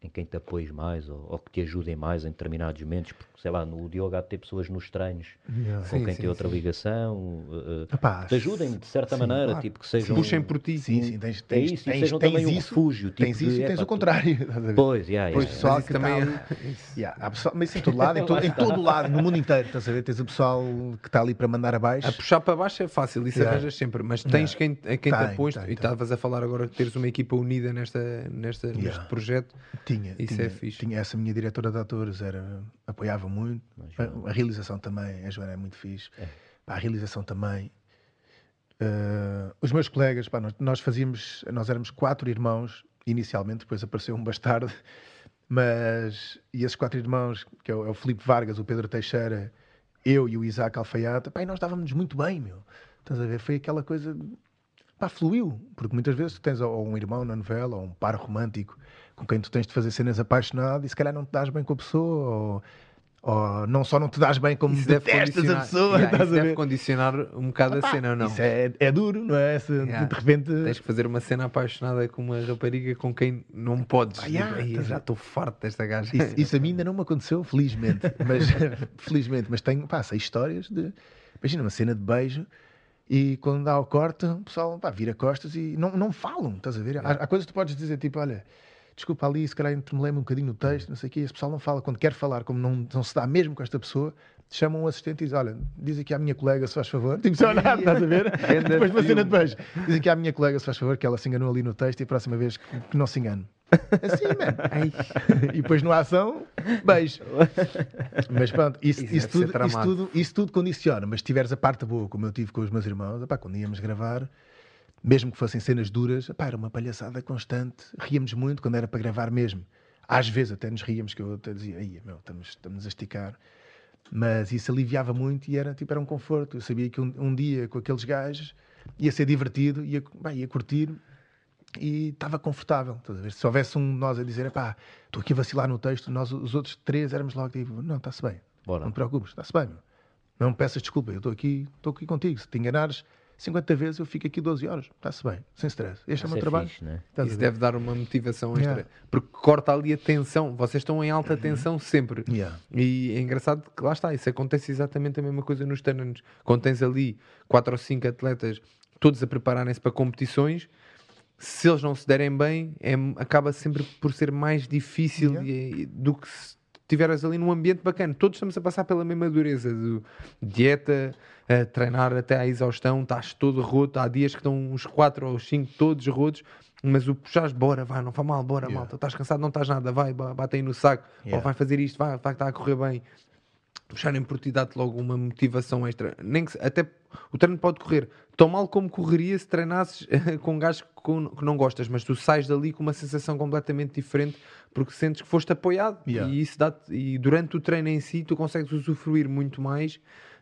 em quem te apoies mais ou, ou, que te ajudem mais em determinados momentos, porque sei lá, no Diogo há de ter pessoas nos treinos yeah. com sim, quem sim, tem outra sim. ligação, uh, Epá, te ajudem de certa maneira, claro. tipo que sejam. Puxem por ti. Sim, sim, tens, tens, é isso, tens, sejam tens também isso, um refúgio. Tipo tens isso de, e tens o contrário. Pois, yeah, pois yeah, pessoal que também tá é. yeah, pessoal, mas em todo lado, em todo, em todo lado, no mundo inteiro, estás a ver? Tens o pessoal que está ali para mandar abaixo. A puxar para baixo é fácil, isso yeah. arranjas sempre, mas tens quem, a quem te apoia, e estavas a falar agora que teres uma equipa unida nesta, nesta, neste projeto. Tinha, Isso tinha, é fixe. Tinha essa minha diretora de atores, era, apoiava muito. A, a, realização também, a Joana é muito fixe. É. Pá, a realização também. Uh, os meus colegas, pá, nós, nós, fazíamos, nós éramos quatro irmãos inicialmente, depois apareceu um bastardo, mas e esses quatro irmãos, que é o, é o Felipe Vargas, o Pedro Teixeira, eu e o Isaac Alfaiate, pá, e nós dávamos muito bem, meu. Estás a ver? Foi aquela coisa, pá, fluiu, porque muitas vezes tu tens ou um irmão na novela, ou um par romântico com quem tu tens de fazer cenas apaixonado e se calhar não te dás bem com a pessoa, ou ou não só não te dás bem como isso detestas a pessoa. Yeah, isso deve condicionar um bocado a cena, ou não? Isso é, é duro, não é? Se, yeah. De repente. Tens que fazer uma cena apaixonada com uma rapariga com quem não podes. Ah, yeah, já estou farto desta gaja. Isso, isso, a mim ainda não me aconteceu, felizmente. Mas, felizmente, mas tenho, pá, sei histórias de. Imagina uma cena de beijo e quando dá o corte, o pessoal pá, vira costas e não, não falam, estás a ver? Há, há coisas que tu podes dizer, tipo, olha desculpa ali, se calhar entremelei-me um bocadinho no texto, não sei o quê, esse pessoal não fala, quando quer falar, como não, não se dá mesmo com esta pessoa, chama um assistente e diz, olha, diz aqui à minha colega, se faz favor, tipo, só nada, estás a ver? Depois de uma cena de beijo, diz aqui à minha colega, se faz favor, que ela se enganou ali no texto e a próxima vez que, que não se engane. Assim, mano. e depois no ação, beijo. Mas pronto, isso, isso, isso, tudo, isso, tudo, isso tudo condiciona. Mas se tiveres a parte boa, como eu tive com os meus irmãos, opá, quando íamos gravar, mesmo que fossem cenas duras, pá, era uma palhaçada constante. Ríamos muito quando era para gravar mesmo. Às vezes até nos ríamos, que eu até dizia, aí, meu, estamos, estamos a esticar. Mas isso aliviava muito e era, tipo, era um conforto. Eu sabia que um, um dia com aqueles gajos ia ser divertido, ia, pá, ia curtir e estava confortável. Se houvesse um de nós a dizer, pá, estou aqui a vacilar no texto, nós os outros três éramos logo tipo, não, está-se bem. Bora. Não te preocupes, está-se bem. Meu. Não me peças desculpa, eu estou aqui, estou aqui contigo. Se te enganares, 50 vezes eu fico aqui 12 horas. Está-se bem, sem stress. Este é o meu trabalho. Fixe, né? Isso deve dar uma motivação extra. Yeah. Porque corta ali a tensão. Vocês estão em alta tensão sempre. Yeah. E é engraçado que lá está. Isso acontece exatamente a mesma coisa nos treinos. Quando tens ali 4 ou 5 atletas todos a prepararem-se para competições, se eles não se derem bem, é, acaba sempre por ser mais difícil yeah. e, do que se estiveres ali num ambiente bacana. Todos estamos a passar pela mesma dureza de dieta, a treinar até à exaustão, estás todo roto. Há dias que estão uns 4 ou 5 todos rotos, mas o puxares, bora, vai, não faz mal, bora, yeah. malta. Estás cansado, não estás nada, vai, bate aí no saco, yeah. ou vai fazer isto, vai, vai, está a correr bem. Puxarem por ti dá-te logo uma motivação extra. Nem que, até o treino pode correr tão mal como correria se treinasses com um gajo que não gostas, mas tu sais dali com uma sensação completamente diferente porque sentes que foste apoiado yeah. e isso dá e durante o treino em si tu consegues usufruir muito mais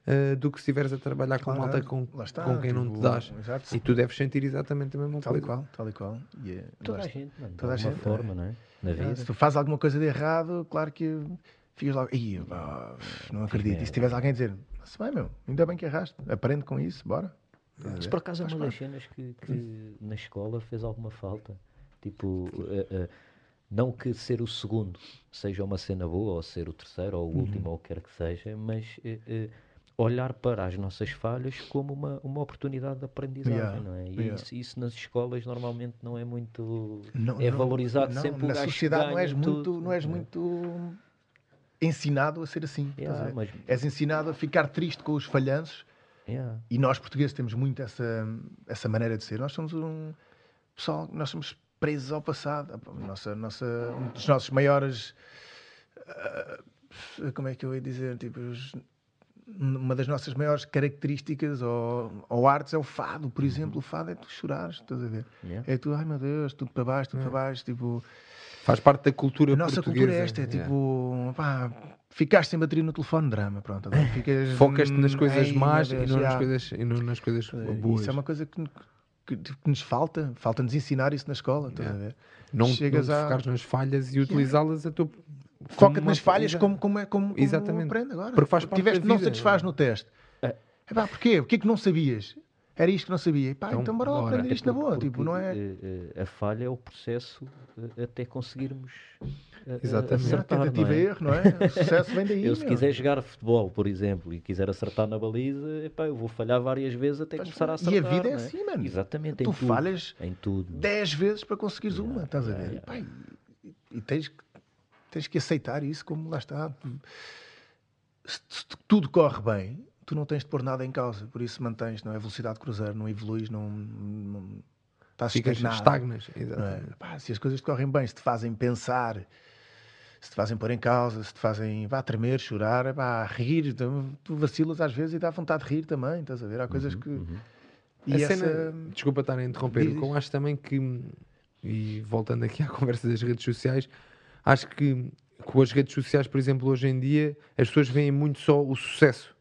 uh, do que se estiveres a trabalhar com claro, malta com, está, com quem tipo, não te dás exato. e tu deves sentir exatamente a mesma tal coisa e qual, tal e qual yeah. toda a gente mano, toda a gente forma, não é? Na vida. se tu fazes alguma coisa de errado claro que ficas logo não acredito e se tiveres alguém a dizer se bem meu, ainda bem que erraste aprende com isso, bora mas por acaso é uma das cenas que, que na escola fez alguma falta tipo uh, uh, não que ser o segundo seja uma cena boa, ou ser o terceiro, ou o uhum. último, ou o que quer que seja, mas eh, olhar para as nossas falhas como uma, uma oportunidade de aprendizagem, yeah. não é? E yeah. isso, isso, nas escolas normalmente não é muito. Não, é valorizado não, sempre Na sociedade não és, muito, não és é. muito ensinado a ser assim. Yeah, mas... És ensinado a ficar triste com os falhanços. E nós portugueses temos muito essa, essa maneira de ser. Nós somos um pessoal, nós somos presos ao passado. Nossa, nossa, um dos nossos maiores. Uh, como é que eu ia dizer? Tipo, os, uma das nossas maiores características ou, ou, artes é o fado, por exemplo. O fado é tu chorares, estás a ver? Yeah. É tu, ai meu Deus, tudo para baixo, tudo yeah. para baixo. Tipo, Faz parte da cultura A nossa cultura é esta, é yeah. tipo, pá, ficaste sem bateria no telefone, drama, pronto. Focas-te nas coisas más e não nas coisas, e não nas coisas boas. Isso é uma coisa que que, que nos falta, falta-nos ensinar isso na escola. Yeah. Não, Chegas não a... focares nas falhas e utilizá-las a tua. Foca-te nas falhas como, como, é, como, como Exatamente. aprende agora. Porque faz parte Tiveste, não satisfaz no teste. É. Epá, porquê? O que é que não sabias? Era isto que não sabia. Pá, então, então bora lá aprender isto na boa. tipo, não é... Eh, eh, a falha é o processo eh, até conseguirmos Exatamente. Acertar, tentativa é? erro, não é? O sucesso vem daí. Eu, se quiser jogar futebol, por exemplo, e quiser acertar na baliza, epá, eu vou falhar várias vezes até Mas, começar a acertar. E a vida é, é? assim, mano. Exatamente. Tu tudo, falhas em tudo. 10 vezes para conseguires yeah, uma, estás yeah, a ver? Yeah. Epá, e, e tens, tens que aceitar isso como lá está. Se, se tudo corre bem, tu não tens de pôr nada em causa, por isso mantens, não é? Velocidade de cruzeiro, não evoluís, não, não estás Ficas estagnas. É? Pá, se as coisas te correm bem, se te fazem pensar, se te fazem pôr em causa, se te fazem vá tremer, chorar, vá rir, tu, vacilas às vezes e dá vontade de rir também, estás a ver? Há coisas uhum, que. Uhum. E a essa... cena, desculpa estar a interromper, eu acho também que, e voltando aqui à conversa das redes sociais, acho que com as redes sociais, por exemplo, hoje em dia, as pessoas veem muito só o sucesso.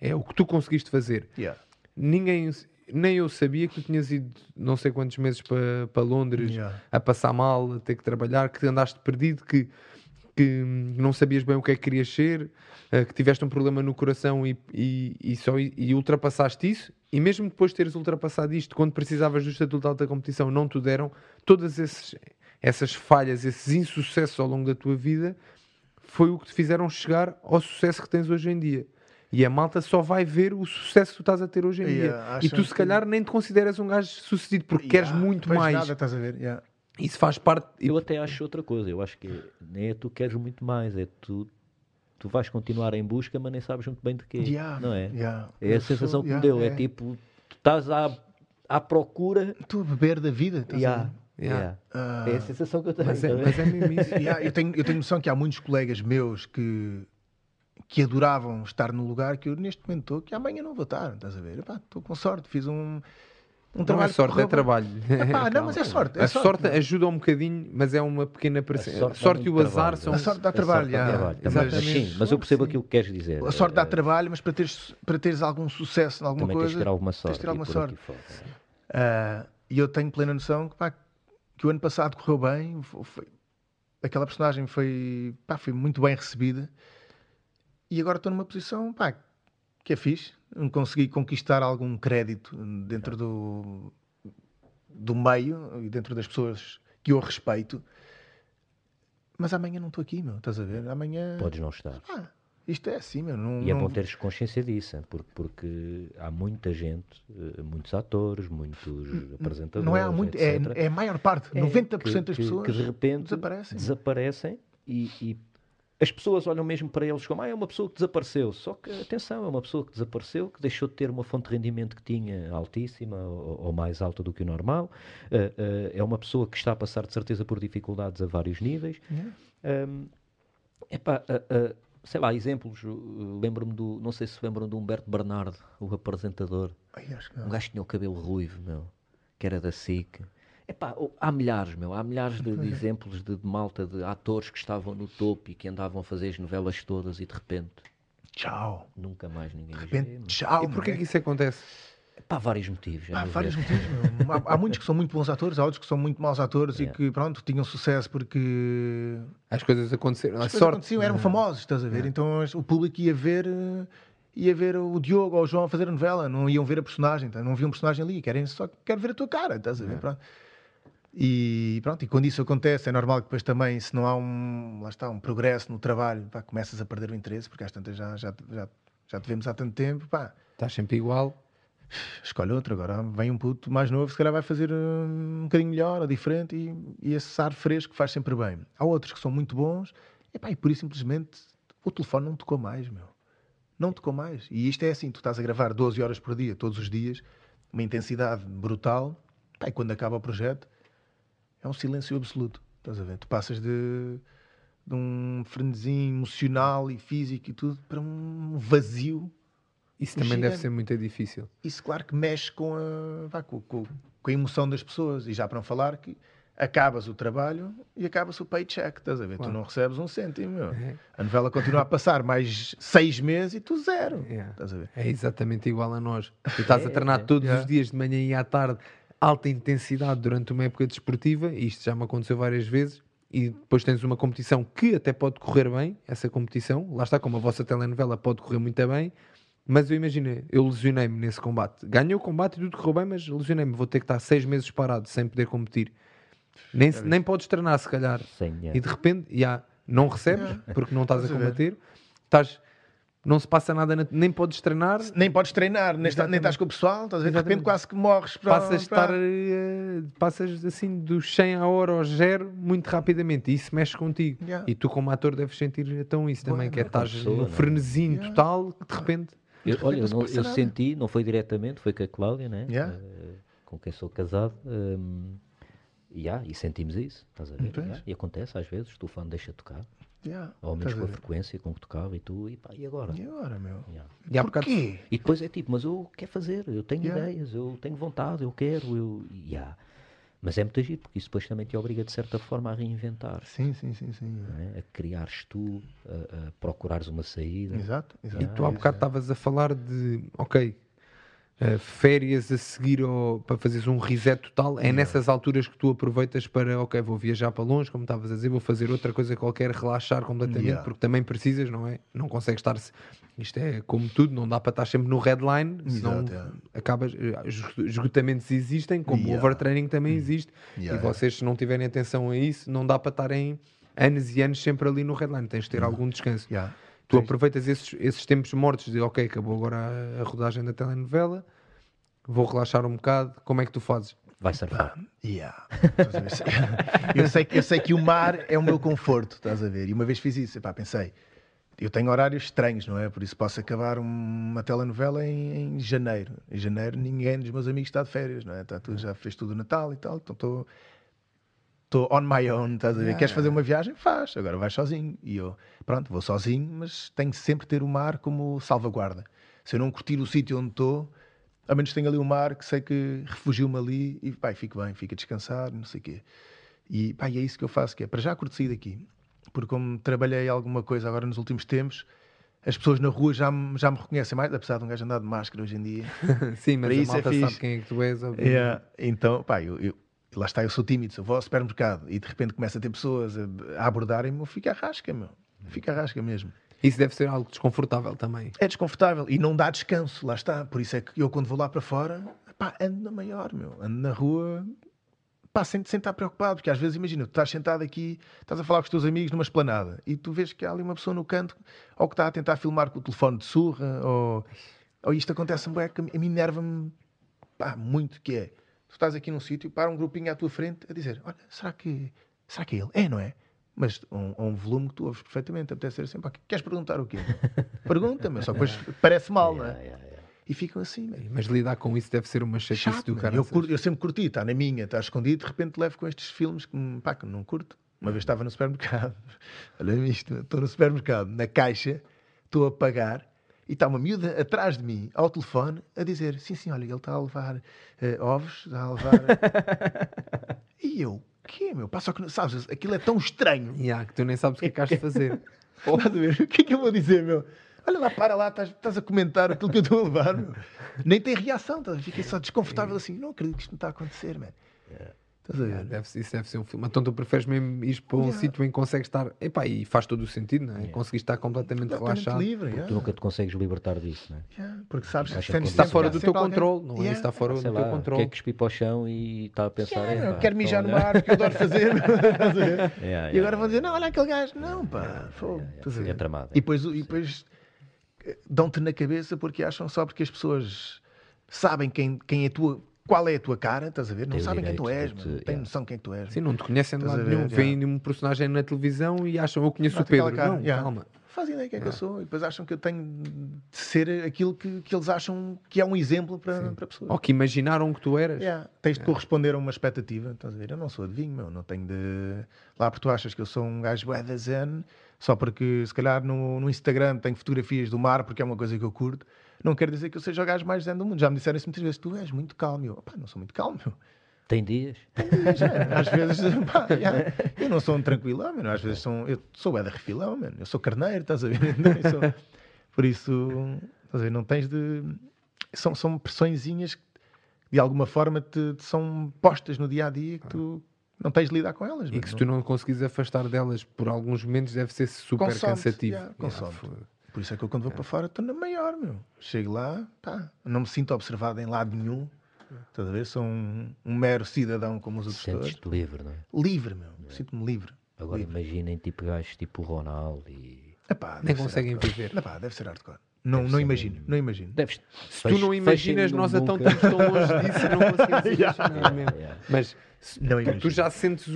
É o que tu conseguiste fazer. Yeah. Ninguém, nem eu sabia que tu tinhas ido não sei quantos meses para, para Londres yeah. a passar mal, a ter que trabalhar, que andaste perdido, que, que não sabias bem o que é que querias ser, eh, que tiveste um problema no coração e, e, e só, e ultrapassaste isso. E mesmo depois de teres ultrapassado isto, quando precisavas do estatuto de alta competição, não te deram, todas esses, essas falhas, esses insucessos ao longo da tua vida, foi o que te fizeram chegar ao sucesso que tens hoje em dia. E a malta só vai ver o sucesso que tu estás a ter hoje em yeah, dia. E tu, se calhar, nem te consideras um gajo sucedido porque yeah, queres muito mais. Nada, estás a ver? Yeah. Isso faz parte. Eu até acho outra coisa. Eu acho que nem é tu queres muito mais, é tu. Tu vais continuar em busca, mas nem sabes muito bem de quê. Yeah, não é? Yeah. É a sensação que me deu. É. é. tipo, tu estás à, à procura. Tu a beber da vida. Yeah. Yeah. Uh, é a sensação que eu tenho. Mas é, mas é mesmo isso. eu, tenho, eu tenho noção que há muitos colegas meus que que adoravam estar no lugar que eu neste momento estou, que amanhã não vou estar, estás a ver? estou com sorte, fiz um, um não trabalho. é sorte, é trabalho. Epá, não, mas é sorte. É a sorte, sorte ajuda um bocadinho, mas é uma pequena pressão. A sorte, sorte e o azar são. A sorte dá trabalho, sorte trabalho. Mas, sim, mas eu percebo sim. aquilo que queres dizer. A sorte dá trabalho, mas para teres, para teres algum sucesso em alguma Também coisa. Tens de ter alguma sorte. Tens de ter alguma sorte. Uh, e eu tenho plena noção que, pá, que o ano passado correu bem. Foi, aquela personagem foi, pá, foi muito bem recebida e agora estou numa posição pá, que é fixe. Consegui conquistar algum crédito dentro do, do meio e dentro das pessoas que eu respeito. Mas amanhã não estou aqui, meu. Estás a ver? Amanhã. Podes não estar. Ah, isto é assim, meu. Não, e é bom teres consciência disso, porque, porque há muita gente, eh, muitos atores, muitos apresentadores. Não é, muito, é, é, a maior parte, é, 90% que, das pessoas que de repente desaparecem. Desaparecem e, e as pessoas olham mesmo para eles como ah, é uma pessoa que desapareceu. Só que, atenção, é uma pessoa que desapareceu, que deixou de ter uma fonte de rendimento que tinha altíssima ou, ou mais alta do que o normal. Uh, uh, é uma pessoa que está a passar, de certeza, por dificuldades a vários níveis. Yeah. Um, epá, uh, sei lá, exemplos. Lembro-me do. Não sei se lembram do Humberto Bernardo, o apresentador. Ai, um gajo que tinha o cabelo ruivo, meu, que era da SIC. Epá, há milhares, meu, há milhares de, de exemplos de, de, malta, de atores que estavam no topo e que andavam a fazer as novelas todas e de repente. Tchau. Nunca mais ninguém. De repente, tchau. E porquê é? que isso acontece? Há vários motivos. Há vários motivos. há, há, muitos que são muito bons atores, há outros que são muito maus atores e que, pronto, tinham sucesso porque. As coisas aconteceram. As coisas sorte. aconteciam, eram famosos, estás a ver? Então o público ia ver eh, ia ver o Diogo ou o João a fazer a novela, não iam ver a personagem, então, não viam um personagem ali, querem só quero ver a tua cara, estás a ver? É. E pronto, e quando isso acontece, é normal que depois também, se não há um, lá está, um progresso no trabalho, pá, começas a perder o interesse, porque às tantas já, já, já, já te vemos há tanto tempo, pá. Estás sempre igual. Escolhe outro, agora vem um puto mais novo, se calhar vai fazer um, um bocadinho melhor ou diferente e, e esse ar fresco faz sempre bem. Há outros que são muito bons, e pá, e por isso simplesmente o telefone não tocou mais, meu. Não tocou mais. E isto é assim, tu estás a gravar 12 horas por dia, todos os dias, uma intensidade brutal, pá, e quando acaba o projeto, é um silêncio absoluto. Estás a ver? Tu passas de, de um frenesim emocional e físico e tudo para um vazio. Isso também deve ser muito difícil. Isso, claro, que mexe com a, vá, com, com, com, a emoção das pessoas. E já para não falar que acabas o trabalho e acaba-se o paycheck. Estás a ver? Claro. Tu não recebes um cêntimo. É. A novela continua a passar mais seis meses e tu zero. É, estás a ver? é exatamente igual a nós. Tu estás a treinar é, todos os dias de manhã e à tarde alta intensidade durante uma época desportiva, e isto já me aconteceu várias vezes, e depois tens uma competição que até pode correr bem, essa competição, lá está, como a vossa telenovela pode correr muito bem, mas eu imagino, eu lesionei-me nesse combate. Ganhei o combate e tudo correu bem, mas lesionei-me. Vou ter que estar seis meses parado sem poder competir. Nem, é nem podes treinar, se calhar. É. E de repente, já, não recebes, porque não estás a combater. Estás não se passa nada, nem podes treinar. Nem podes treinar, nem, nem estás com o pessoal, estás a ver? de repente quase que morres. Para, passas, para... Estar, uh, passas assim dos 100 a hora ao zero muito rapidamente e isso mexe contigo. Yeah. E tu, como ator, deves sentir então isso também, que é estás no frenesim yeah. total que de repente. Eu, olha, eu, não, eu senti, não foi diretamente, foi com a Cláudia, né? Yeah. Uh, com quem sou casado. Um, yeah, e sentimos isso, estás a ver? Yeah, e acontece às vezes, o telefone deixa de tocar. Yeah, ou menos com a frequência com que tocava e tu, e pá, e agora? E agora, meu? Yeah. E há Porquê? E depois é tipo, mas eu quero fazer, eu tenho yeah. ideias, eu tenho vontade, eu quero, eu. Yeah. Mas é muito agir, porque isso depois também te obriga de certa forma a reinventar. Sim, sim, sim, sim. É? A criares tu, a, a, procurares uma saída. Exato, exato. E tu há bocado estavas a falar de, ok, uh, férias a seguir ou para fazeres um reset total, é nessas alturas que tu aproveitas para, ok, vou viajar para longe, como estavas a dizer, vou fazer outra coisa qualquer, relaxar completamente, yeah. porque também precisas, não é? Não consegues estar. Isto é como tudo, não dá para estar sempre no headline, senão Exato, yeah. acabas. Eh, esgotamentos existem, como yeah. o overtraining também hum. existe, e vocês, se não tiverem atenção a isso, não dá para estarem anos e anos sempre ali no headline, tens de ter algum descanso. Tu aproveitas esses, esses tempos mortos de ok, acabou agora a, a, rodagem da telenovela, vou relaxar um bocado. Como é que tu fazes? Vai surfar. Yeah. eu, sei, eu sei que o mar é o meu conforto, estás a ver? E uma vez fiz isso, epá, pensei, eu tenho horários estranhos, não é? Por isso posso acabar uma telenovela em, em janeiro. Em janeiro ninguém dos meus amigos está de férias, não é? Tá, tu já fez tudo o Natal e tal, então estou estou on my own, estás a ver? Yeah. Queres fazer uma viagem? Faz, agora vais sozinho. E eu, pronto, vou sozinho, mas tenho sempre ter o mar como salvaguarda. Se eu não curtir o sítio onde estou, ao menos tenho ali o mar que sei que refugio-me ali e pá, fico bem, fico a descansar, não sei o quê. E pá, é isso que eu faço, que é para já curto sair daqui, porque como trabalhei alguma coisa agora nos últimos tempos, as pessoas na rua já me, já me reconhecem mais, apesar de um gajo andar de máscara hoje em dia. Sim, mas para a isso é malta é sabe quem é que tu és. Yeah. Então, pá, eu, eu, lá está, eu sou tímido, eu vou ao supermercado e de repente começa a ter pessoas a, abordarem-me, eu fico a rasca, meu. Fico a rasca mesmo. Isso deve ser algo desconfortável também. É desconfortável e não dá descanso, lá está. Por isso é que eu, quando vou lá para fora, pá, ando na maior, meu. Ando na rua, pá, sem, sem estar preocupado, porque às vezes, imagina, tu estás sentado aqui, estás a falar com os teus amigos numa esplanada e tu vês que há ali uma pessoa no canto ou que está a tentar filmar com o telefone de surra ou, ou isto acontece, que a mim enerva-me muito, que é tu estás aqui num sítio, para um grupinho à tua frente a dizer: Olha, será que, será que é ele? É, não é? Mas um, um volume que tu ouves perfeitamente, até ser assim: queres perguntar o quê? Pergunta-me, só depois parece mal, não é? Yeah, yeah, yeah. E ficam assim. Mas lidar com isso deve ser uma chatice do cara. Eu, eu, sempre curti, está na minha, está escondido, de repente levo com estes filmes que, pá, que não curto. Uma vez estava no supermercado, olha isto, estou no supermercado, na caixa, estou a pagar e está uma miúda atrás de mim, ao telefone, a dizer: Sim, sim, olha, ele está a levar uh, ovos, está a levar. e eu, quê, meu? Pá, só que, sabes, aquilo é tão estranho. Yeah, que tu nem sabes o que é que has de fazer. ver? O que é que eu vou dizer, meu? Olha lá, para lá, estás, estás a comentar aquilo que eu estou a levar, meu. Nem tem reação, tá? fiquei só desconfortável assim. Não acredito que isto não está a acontecer, mano. Yeah. Estás a ver? Yeah, deve, isso deve ser um filme. Então tu preferes mesmo ir para um yeah. sítio em que consegues estar. Epá, e faz todo o sentido, não é? Yeah. Consegues estar completamente, completamente relaxado. Livre, yeah. Tu nunca te consegues libertar disso, não é? Porque sabes que, que está fora do teu controle, não é? Está fora do teu controle. Quer cuspir para o chão e está a pensar. Yeah, é, quero mijar numa árvore que eu adoro fazer. e agora vão dizer: não, olha aquele gajo. Não, pá. É tramado. E depois, e depois eh, dão-te na cabeça porque acham só porque as pessoas sabem quem, quem é tua qual é a tua cara, estás a ver? Não sabem quem tu és, te, não têm noção quem tu és. Sim, não te conhecem de lado nenhum. Vêm um personagem na televisão e acham eu conheço o Pedro. Cara, não, yeah. calma. Fazem ideia quem é que eu sou e depois acham que eu tenho de ser aquilo que, que eles acham que é um exemplo para, para pessoas. Ou que imaginaram que tu eras. Yeah. Tens de corresponder a uma expectativa, estás a ver? Eu não sou adivinho, meu, não tenho de. Lá porque tu achas que eu sou um gajo da zen, só porque se calhar no, no Instagram tenho fotografias do mar porque é uma coisa que eu curto não quer dizer que eu seja o gajo mais zen do mundo. Já me disseram isso muitas vezes. Tu és muito calmo. Eu, não sou muito calmo. Tem dias? Tem dias, é. Às vezes, pá, eu não sou um tranquilão, mano. Às vezes sou, eu sou Eda refilão, mano. Eu sou carneiro, estás a ver? Sou, por isso, estás a ver? Não tens de. São, são pressõezinhas que de alguma forma te, te são postas no dia a dia que tu não tens de lidar com elas. E que se tu não conseguires afastar delas por alguns momentos deve ser super cansativo. Yeah, consome yeah, por isso é que eu, quando vou é. para fora, estou na maior, meu. Chego lá, pá, não me sinto observado em lado nenhum. Estás a ver? Sou um, um mero cidadão como os outros Sentes-te todos. livre, não é? Livre, meu. É. Sinto-me livre. Agora livre. imaginem tipo gajos tipo o Ronaldo e... Epá, Nem conseguem viver. Epá, deve ser hardcore. Não, deve não imagino, um... não imagino. Deves... Se tu não imaginas, nós então estamos tão longe disso não conseguimos imaginar yeah. mesmo. Yeah. Mas não tu já sentes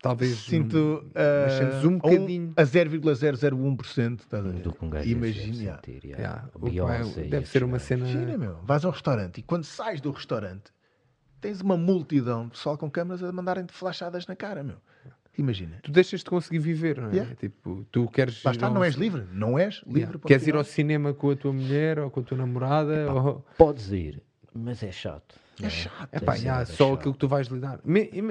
talvez sinto uh, um bocadinho a 0,001% tá do que um gajo imagina yeah. yeah. deve ser uma cena imagina meu vais ao restaurante e quando sais do restaurante tens uma multidão de pessoal com câmaras a mandarem-te flashadas na cara, meu. Imagina. Tu deixas de conseguir viver, não é? Yeah. Tipo, tu queres. Basta, não és livre. Não és livre. Yeah. Queres ir ao cinema com a tua mulher ou com a tua namorada? Epá, ou... Podes ir, mas é chato. É, é chato. Epá, é só chato. aquilo que tu vais lidar.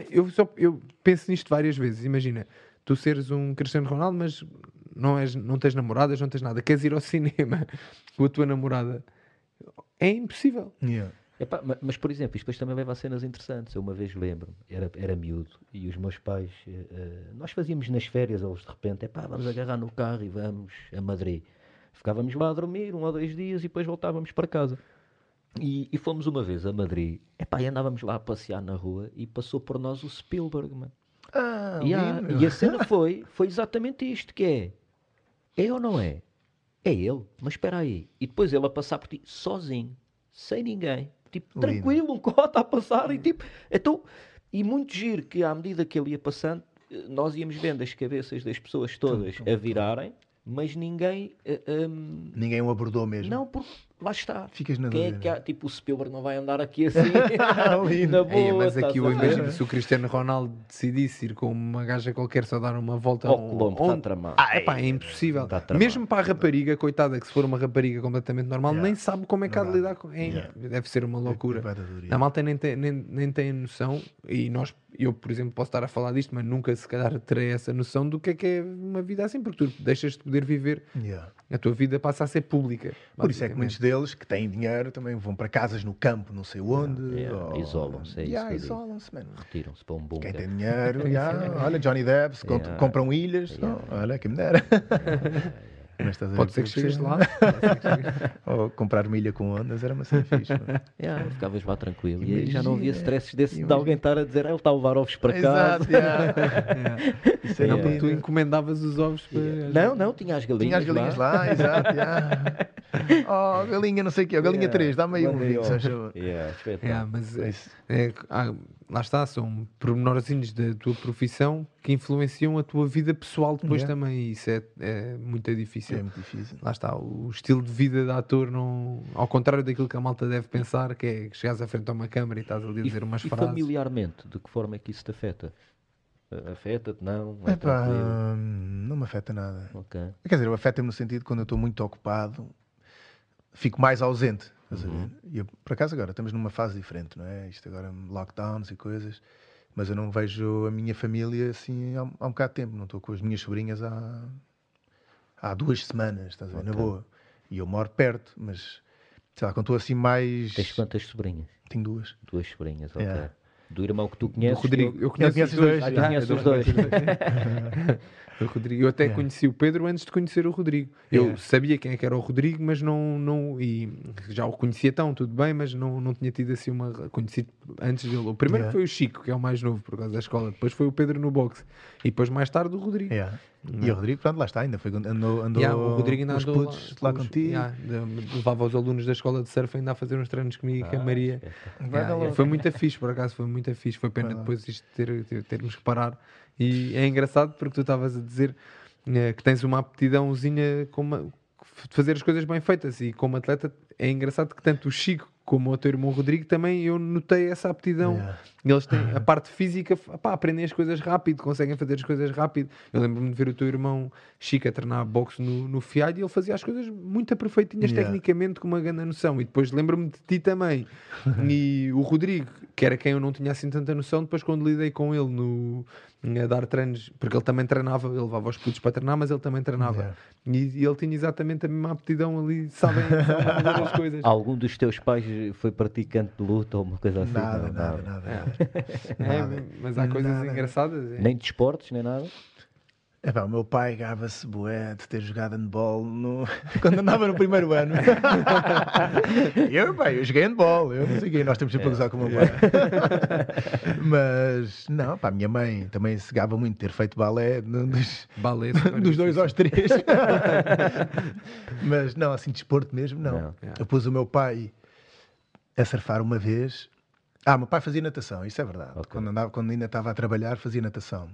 Eu, só, eu penso nisto várias vezes. Imagina, tu seres um Cristiano Ronaldo, mas não, és, não tens namoradas, não tens nada. Queres ir ao cinema com a tua namorada? É impossível. Yeah. Epá, mas, por exemplo, isto depois também leva a cenas interessantes. Eu uma vez lembro-me, era, era miúdo, e os meus pais, uh, nós fazíamos nas férias, eles de repente, epá, vamos agarrar no carro e vamos a Madrid. Ficávamos lá a dormir um ou dois dias e depois voltávamos para casa. E, e fomos uma vez a Madrid, epá, e andávamos lá a passear na rua e passou por nós o Spielberg, mano. Ah, e, a, e a cena foi, foi exatamente isto, que é, é ou não é? É ele, mas espera aí. E depois ele a passar por ti sozinho, sem ninguém tipo, Lindo. tranquilo, um cota a passar, e tipo, então, e muito giro que à medida que ele ia passando, nós íamos vendo as cabeças das pessoas todas a virarem, mas ninguém. Um, eh, ehm, ninguém o abordou mesmo. Não, porque lá está. Ficas na Quem é que há? Tipo, o Spielberg não vai andar aqui assim. na boa, é, mas aqui eu imagino se o Cristiano Ronaldo decidisse ir com uma gaja qualquer só dar uma volta ao um, Colombo, onde... tramado. Ah, é impossível. Mesmo para a rapariga, coitada, que se for uma rapariga completamente normal, yeah. nem sabe como é que há de lidar com. É, yeah. Deve ser uma loucura. A malta nem tem, nem, nem tem noção, e nós, eu, por exemplo, posso estar a falar disto, mas nunca se calhar terei essa noção do que é que é uma vida assim, porque tu deixas de poder viver. Yeah. A tua vida passa a ser pública. Por isso é que muitos deles que têm dinheiro também vão para casas no campo, não sei onde. Yeah, yeah. Ou... Isolam-se, é yeah, isolam-se, mano. Retiram-se para um bom. Quem tem dinheiro, yeah. olha, Johnny Depp, compram ilhas, olha, quem me dera. Pode ser que chegues lá. Ou comprar milha com ondas era uma cena fixe. yeah, ficavas lá tranquilo. Imagina, e já não havia stresses desse imagina. de alguém estar a dizer ah, ele está a levar ovos para Exato, casa. Yeah. yeah. Isso não, porque tu encomendavas os ovos para... Não, não, tinha as galinhas. Tinha as galinhas lá, lá exato. Oh, galinha, não sei o quê, oh, galinha 3, dá-me aí um vinho, yeah, yeah, mas é, é, ah, lá está, são pormenorzinhos da tua profissão que influenciam a tua vida pessoal depois yeah. também. E isso é, é muito difícil. É muito difícil. Lá está, o estilo de vida de ator, não, ao contrário daquilo que a malta deve pensar, que é que chegas à frente a uma câmara e estás ali a dizer umas e frases. familiarmente, de que forma é que isso te afeta? Afeta-te? Não? É Epá, não me afeta nada. Okay. Quer dizer, afeta-me no sentido de quando eu estou muito ocupado, fico mais ausente. Uhum. E eu, por acaso agora estamos numa fase diferente, não é? Isto agora lockdowns e coisas, mas eu não vejo a minha família assim há, há um bocado de tempo. Não estou com as minhas sobrinhas há, há duas semanas, estás a ver? Okay. Na boa. E eu moro perto, mas sei lá, quando estou assim mais. Tens quantas sobrinhas? Tenho duas. Duas sobrinhas, ok. Yeah. Do irmão que tu conheces? Do Rodrigo. Eu conheço, os dois. Ah, conheço os dois. o Rodrigo. Eu até yeah. conheci o Pedro antes de conhecer o Rodrigo. Eu yeah. sabia quem é que era o Rodrigo, mas não, não e já o conhecia tão, tudo bem, mas não, não tinha tido assim uma conhecido antes dele. O primeiro yeah. foi o Chico, que é o mais novo por causa da escola. Depois foi o Pedro no boxe e depois mais tarde o Rodrigo. E o Rodrigo, pronto, lá está, ainda foi, andou, andou yeah, o Rodrigo ainda andou putos, lá, lá contigo. Yeah, levava os alunos da escola de surf ainda a fazer uns treinos comigo ah, com a Maria. Yeah, foi muito fixe, por acaso, foi muito fixe. Foi pena depois isto ter, ter, termos que parar. E é engraçado porque tu estavas a dizer é, que tens uma aptidãozinha uma, de fazer as coisas bem feitas. E como atleta, é engraçado que tanto o Chico como o teu irmão Rodrigo, também eu notei essa aptidão. Yeah. Eles têm a parte física, pá, aprendem as coisas rápido, conseguem fazer as coisas rápido. Eu lembro-me de ver o teu irmão Chico a treinar boxe no, no FIAD e ele fazia as coisas muito perfeitinhas yeah. tecnicamente, com uma grande noção. E depois lembro-me de ti também. e o Rodrigo, que era quem eu não tinha assim tanta noção, depois quando lidei com ele no, a dar treinos, porque ele também treinava, ele levava os putos para treinar, mas ele também treinava. Yeah. E, e, ele tinha exatamente a mesma aptidão ali, sabem, as coisas. Algum dos teus pais foi praticante de luta ou uma coisa assim? Nada, não, nada, nada. nada. É, é mas há coisas nada. engraçadas. É. Nem de esportes, nem nada? É pá, o meu pai gava-se bué de ter jogado handball no... quando andava no primeiro ano. eu, pá, eu joguei handball, eu não sei quem, nós temos sempre é, a gozar com o meu pai. Mas, não, pá, minha mãe também se gava muito de ter feito balé dos, balé, dos dois aos três. Mas não, assim, desporto mesmo, não. não. Eu pus o meu pai a surfar uma vez. Ah, meu pai fazia natação, isso é verdade. Okay. Quando, andava, quando ainda estava a trabalhar, fazia natação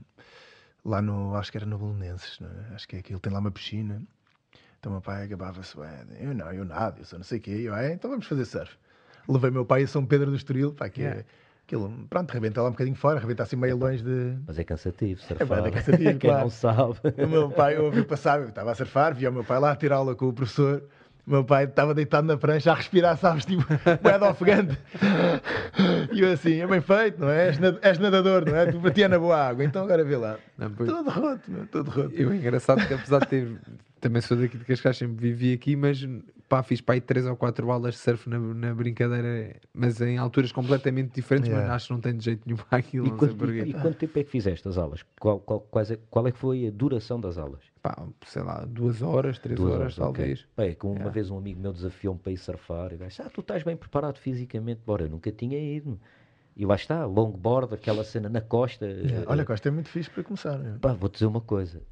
lá no, acho que era no Belenenses, é? acho que é aquilo, tem lá uma piscina. Então meu pai acabava-se, eu não, eu nada, eu sou não sei o quê, eu, ah, então vamos fazer surf. Levei meu pai a São Pedro do Estoril, pá, que é, yeah. Aquilo, pronto, rebenta lá um bocadinho fora, rebenta assim meio longe de. Mas é cansativo, surfar. É, é cansativo, Quem claro. não sabe. O meu pai, eu ouvi passar, eu estava a surfar, via o meu pai lá a tirar aula com o professor. Meu pai estava deitado na prancha a respirar, sabes, tipo, moeda ofegante. E eu assim, é bem feito, não é? És, és nadador, não é? Tu batia na boa água, então agora vê lá. Não, todo roto, meu, todo roto. Eu, é engraçado que apesar de ter, também sou daqui de Cascais, sempre vivi aqui, mas pá, fiz para aí 3 ou 4 aulas de surf na, na brincadeira, mas em alturas completamente diferentes, yeah. mas acho que não tem de jeito nenhum aquilo. E, quanto, e, e quanto tempo é que fizeste as aulas? Qual, qual, qual, é, qual é que foi a duração das aulas? Pá, sei lá, duas horas, três duas horas, horas, talvez. Okay. Bem, como yeah. uma vez um amigo meu desafiou-me para ir surfar e disse, ah, tu estás bem preparado fisicamente, bora, eu nunca tinha ido. E lá está, longboard, aquela cena na costa. Yeah. Olha, a costa é muito fixe para começar. Né? Pá, vou dizer uma coisa.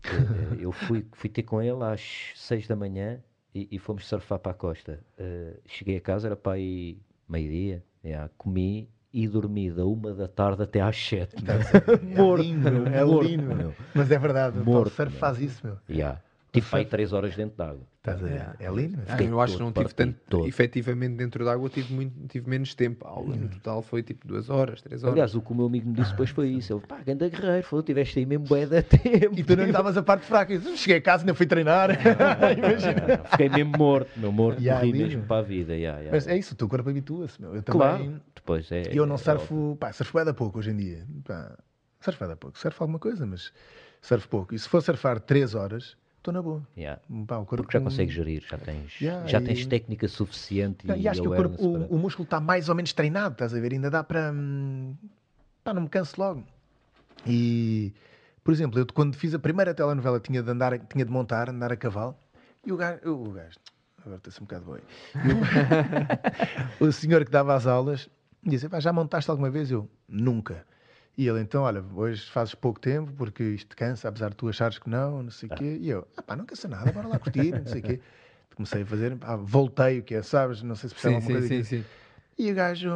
eu fui, fui ter com ele às seis da manhã e, e fomos surfar para a costa. Uh, cheguei a casa, era para aí meio-dia, yeah, comi e dormi da uma da tarde até às sete. É morto, lindo, é lindo, meu. Mas é verdade, morto, o surf faz isso, meu. Yeah. Tive para aí 3 horas dentro d'água. É, é lindo. Ah, eu acho que não tive tanto, todo. efetivamente dentro d'água tive, muito, tive menos tempo. A aula no total foi tipo 2 horas, 3 horas. Aliás, o que o meu amigo me disse depois foi isso. Ele, pá, ganda guerreiro, falou, tiveste aí mesmo bué de tempo. E tu não lhe davas a parte fraca. Eu cheguei a casa, ainda fui treinar. Imagina. Fiquei mesmo morto, meu morto, yeah, morri mesmo para a vida. Yeah, yeah. Mas é isso, o teu corpo habitua-se. Eu também, claro, depois é. Eu não surfo, pá, surfo é da pouco hoje em dia. Pá, surfo é da pouco. Surfo alguma coisa, mas surfo pouco. E se for surfar 3 horas estou na boa. Yeah. Pá, o corpo Porque já consegues gerir, já tens, yeah, já tens técnica suficiente e, e acho que o, corpo, o, para... o, músculo está mais ou menos treinado, estás a ver? Ainda dá para. Hum, pá, não me canso logo. E, por exemplo, eu quando fiz a primeira telenovela tinha de andar, tinha de montar, andar a cavalo, e o gajo, o gajo agora estou-se um bocado boi. o senhor que dava as aulas disse: já montaste alguma vez? Eu, nunca. E ele, então, olha, hoje fazes pouco tempo porque isto cansa, apesar de tu achares que não, não sei o ah. quê. E eu, ah pá, não cansa nada, bora lá curtir, não sei o quê. Comecei a fazer, pá, voltei, o que é, sabes? Não sei se percebe alguma coisa. Sim, sim. E o gajo,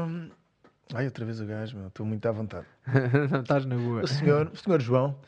ai, outra vez o gajo, estou muito à vontade. não estás na boa. O senhor, o senhor João,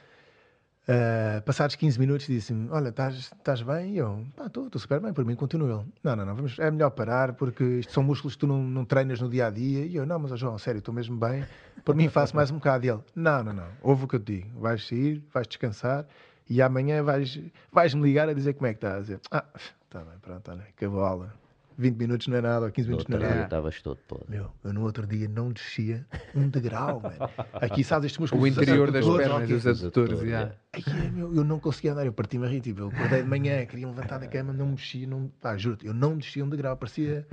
Uh, passados 15 minutos disse-me: Olha, estás bem? E eu: Estou super bem, por mim, continua ele. Não, não, não, vamos, é melhor parar porque isto são músculos que tu não, não treinas no dia a dia. E eu: Não, mas oh, João, sério, estou mesmo bem, por mim faço mais um bocado. E ele: Não, não, não, ouve o que eu te digo, vais sair, vais descansar e amanhã vais, vais me ligar a dizer como é que estás. Ah, está bem, pronto, olha, acabou a aula. 20 minutos não é nada, ou 15 minutos não é nada. estavas todo podre. Meu, eu no outro dia não descia um degrau, mano. Aqui, sabes, estes músculos... O interior das pernas, dos adutores, yeah. Ai, meu, eu não conseguia andar, eu parti-me a rir, tipo, eu acordei de manhã, queria levantar da cama, não mexia, não... Pá, juro eu não descia um degrau, parecia...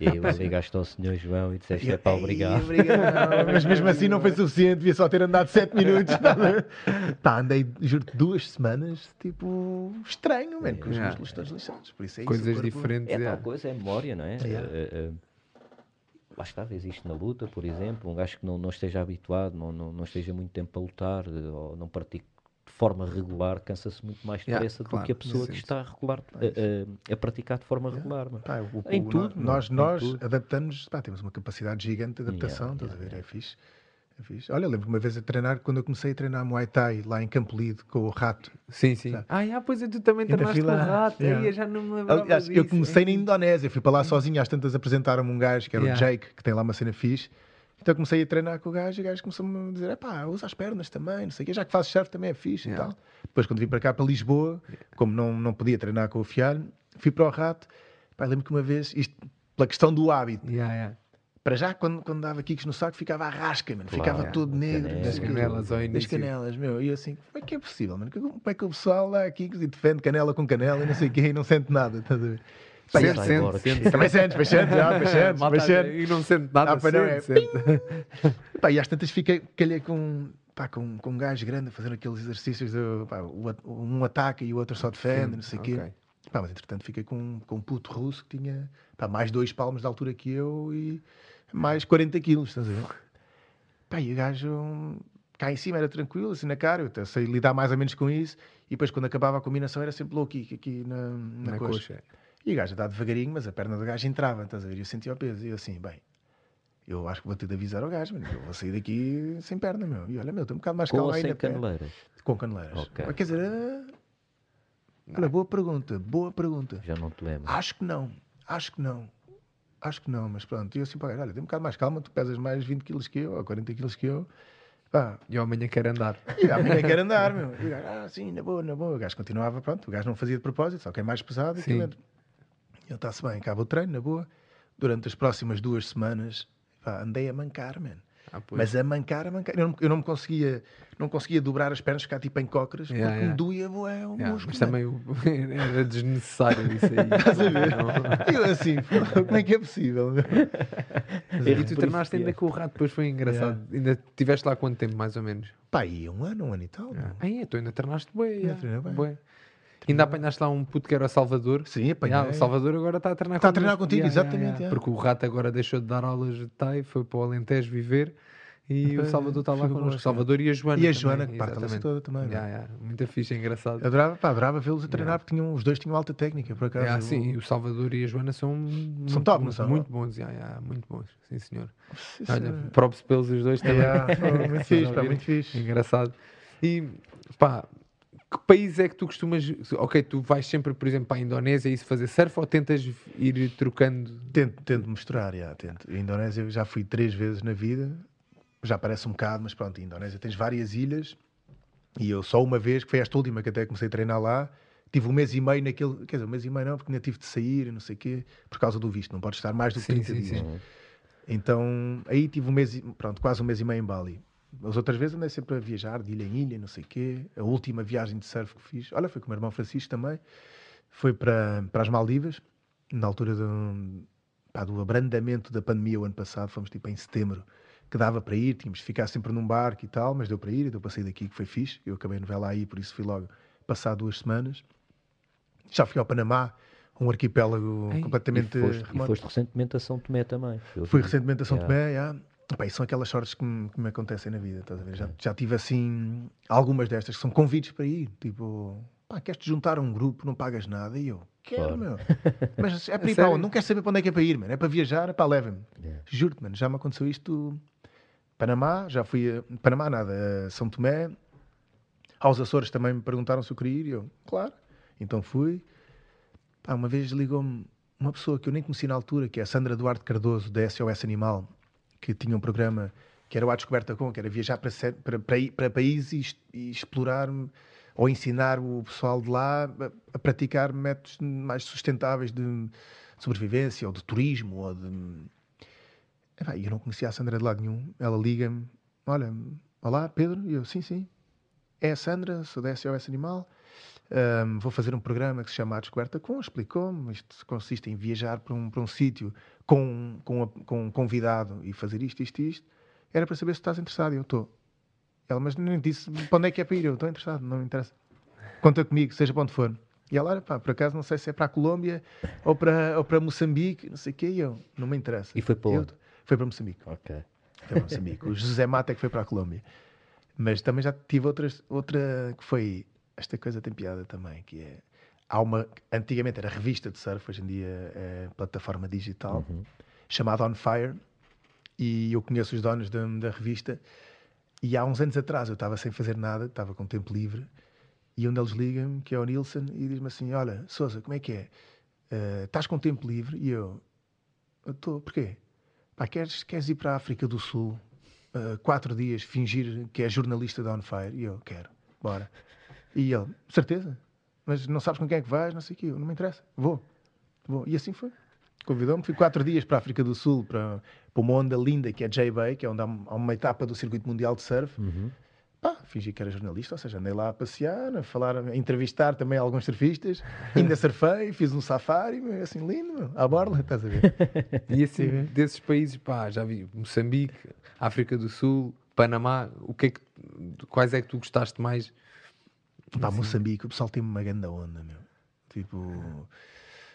E aí ligaste ao senhor João e disseste, é para obrigado. obrigado mas mesmo assim não foi suficiente, devia só ter andado 7 minutos. Pá, andei, juro duas semanas, tipo, estranho, mano, com os músculos todos lixados. Por isso é Coisas isso, diferentes. É, tal coisa, é memória, não é? é. é, lá está, existe na luta, por exemplo, um gajo que não, não esteja habituado, não, não, não esteja muito tempo a lutar, ou não pratique forma regular cansa-se muito mais depressa yeah, claro, do que a pessoa que está a, regular, a, a, a, praticar de forma regular. Pá, o, em o, tudo. Nós, nós adaptamos, pá, temos uma capacidade gigante de adaptação, yeah, yeah, a ver? É fixe. É fixe. Olha, lembro-me uma vez a treinar, quando eu comecei a treinar Muay Thai lá em Campo Lido com o rato. Sim, sim. Sabe? Ah, yeah, pois é, tu também treinaste com o rato, yeah. aí, já não me lembro. Aliás, eu comecei na Indonésia, fui para lá sozinho, às tantas apresentaram-me um gajo que era yeah. o Jake, que tem lá uma cena fixe. Então comecei a treinar com o gajo e o gajo começou-me a dizer: pá, usa as pernas também, não sei o quê, já que fazes surf também é fixe yeah. e tal. Depois, quando vim para cá, para Lisboa, como não, não podia treinar com o fialho, fui para o rato. Pá, lembro que uma vez, isto pela questão do hábito. Yeah, yeah. Para já, quando, quando dava kicks no saco, ficava a rasca, mano. Claro, ficava todo negro. Das canelas ao início. Das canelas, meu. E eu assim, como é que é possível, mano? Como é que o pessoal dá kicks e defende canela com canela e não sei o quê e não sente nada, estás a ver? Sente, sente, sente. Também sentes, mas sentes, mas sentes, mas sentes. E não sente nada, ah, sente, é. sente. Pá, e às tantas fiquei, calhei com, pá, com, com um gajo grande a fazer aqueles exercícios, de, pá, um ataca e o outro só defende, Sim, não sei o okay. quê. Pá, mas entretanto fiquei com, com um puto russo que tinha pá, mais dois palmos de altura que eu e mais 40 quilos, estás a ver? Pá, e o gajo cá em cima era tranquilo, assim na cara, eu sei lidar mais ou menos com isso. E depois quando acabava a combinação era sempre low kick aqui na, na, na coxa. coxa. E o gajo dá devagarinho, mas a perna do gajo entrava, estás a ver? E eu sentia o peso. E eu assim, bem, eu acho que vou ter de avisar ao gajo, mano, eu vou sair daqui sem perna, meu. E olha, meu, estou um bocado mais calmo aí sem caneleiras? Com caneleiras. Okay. Quer dizer, uh... olha, boa pergunta, boa pergunta. Já não te lembro. Acho que não, acho que não. Acho que não, mas pronto. E eu assim, pá, olha, tem um bocado mais calma, tu pesas mais 20 quilos que eu, ou 40 quilos que eu. Pá. E amanhã quer andar. E amanhã quer andar, meu. E o gajo, ah, sim, na boa, na boa. O gajo continuava, pronto, o gajo não fazia de propósito, só que é mais pesado. Sim. E eu está-se bem, acaba o treino, na boa. Durante as próximas duas semanas, pá, andei a mancar, mano. Ah, mas a mancar, a mancar. Eu não, eu não me conseguia, não conseguia dobrar as pernas, ficar tipo em cócoras, yeah, porque yeah. me doía bué o yeah, músculo. Mas também era desnecessário isso aí. Estás a ver? eu assim, como é que é possível? e tu treinaste ainda com o rato, depois foi engraçado. Ainda estiveste lá quanto tempo, mais ou menos? Pá, aí um ano, um ano e tal. Ah, aí, tu ainda treinaste bué. Ainda Ainda apanhaste lá um puto que era o Salvador. Sim, apanhei. Yeah, o Salvador agora está a treinar Está a treinar contigo, yeah, exatamente. Yeah, Porque o Rato agora deixou de dar aulas de TAI, foi para o Alentejo viver. E o Salvador está lá connosco. O Salvador e a Joana. E a Joana, que parte a toda também. Yeah, yeah. Muito fixe, é engraçado. Adorava, pá, adorava vê-los a treinar porque tinham, os dois tinham alta técnica, por acaso. Yeah, sim, o Salvador e a Joana são, são muito, top, não são? Muito bons, yeah, yeah, muito bons. Sim, senhor. Sim, Olha, props pelos os dois também. muito fixe, pá, muito fixe. Engraçado. E, pá, que país é que tu costumas. Ok, tu vais sempre, por exemplo, para a Indonésia e isso fazer surf ou tentas ir trocando? Tento, tento misturar, já, tento. A Indonésia eu já fui três vezes na vida, já parece um bocado, mas pronto, a Indonésia tens várias ilhas e eu só uma vez, que foi esta última que até comecei a treinar lá, tive um mês e meio naquele. Quer dizer, um mês e meio não, porque ainda tive de sair e não sei o quê, por causa do visto, não podes estar mais do que sim, 30 sim, dias. Sim. Então aí tive um mês, pronto, quase um mês e meio em Bali. As outras vezes andei sempre a viajar de ilha em ilha, não sei o quê. A última viagem de surf que fiz, olha, foi com o meu irmão Francisco também, foi para, para as Maldivas, na altura do, pá, do abrandamento da pandemia o ano passado, fomos tipo em setembro, que dava para ir, tínhamos de ficar sempre num barco e tal, mas deu para ir, e deu para sair daqui, que foi fixe. Eu acabei a novela aí, por isso fui logo passar duas semanas. Já fui ao Panamá, um arquipélago Ei, completamente e foste, remoto. E foste recentemente a São Tomé também. Fui recentemente a São yeah. Tomé, yeah. Epá, são aquelas sortes que me, que me, acontecem na vida, estás a ver? Já, já tive assim algumas destas que são convites para ir, tipo, pá, queres-te juntar a um grupo, não pagas nada, e eu, quero, claro. meu. Mas é para ir para onde? Não quero saber para onde é que é para ir, mano. É para viajar, é para leva-me. Yeah. Juro-te, mano, já me aconteceu isto. Panamá, já fui a Panamá, nada, a São Tomé. Aos Açores também me perguntaram se eu queria ir, e eu, claro. Então fui. Pá, uma vez ligou-me uma pessoa que eu nem conheci na altura, que é a Sandra Duarte Cardoso, da SOS Animal que tinha um programa que era o A Descoberta Com, que era viajar para, para, para, para países e, explorar ou ensinar o pessoal de lá a, a, praticar métodos mais sustentáveis de sobrevivência ou de turismo ou de... eu não conhecia a Sandra de lado nenhum. Ela liga-me, olha, olá Pedro, e eu, sim, sim. É a Sandra, sou da SOS Animal. Um, vou fazer um programa que se chama A Descoberta Com, explicou-me. Isto consiste em viajar para um, para um sítio com, com, com um convidado e fazer isto, isto isto. Era para saber se estás interessado. Eu estou. Ela, mas nem disse para onde é que é para ir. Eu estou interessado, não me interessa. Conta comigo, seja para onde for. E ela, pá, por acaso não sei se é para a Colômbia ou para, ou para Moçambique, não sei o quê. E eu, não me interessa. E foi para onde? Foi para Moçambique. Ok. Foi para Moçambique. o José Mata é que foi para a Colômbia. Mas também já tive outras, outra que foi esta coisa tem piada também, que é há uma antigamente era revista de surf, hoje em dia é plataforma digital, uhum. chamada On Fire, e eu conheço os donos da, da, revista. E há uns anos atrás eu estava sem fazer nada, estava com tempo livre, e um deles liga-me, que é o Nilson, e diz-me assim: Olha, Souza, como é que é? Uh, estás com tempo livre? E eu: Estou, porquê? Pá, queres, queres ir para a África do Sul uh, quatro dias fingir que é jornalista da On Fire? E eu: Quero, bora. E ele, certeza, mas não sabes com quem é que vais, não sei o quê, não me interessa, vou, vou. E assim foi. Convidou-me, fui quatro dias para a África do Sul, para, para uma onda linda que é J-Bay, que é onde há uma etapa do circuito mundial de surf. Uhum. Pá, fingi que era jornalista, ou seja, andei lá a passear, a falar, a entrevistar também alguns surfistas, ainda surfei, fiz um safari, assim lindo, meu, à borla, estás a ver? e assim, desses países, pá, já vi Moçambique, África do Sul, Panamá, o que é que, quais é que tu gostaste mais? Pá, Moçambique, o pessoal tem uma grande onda, meu. Tipo.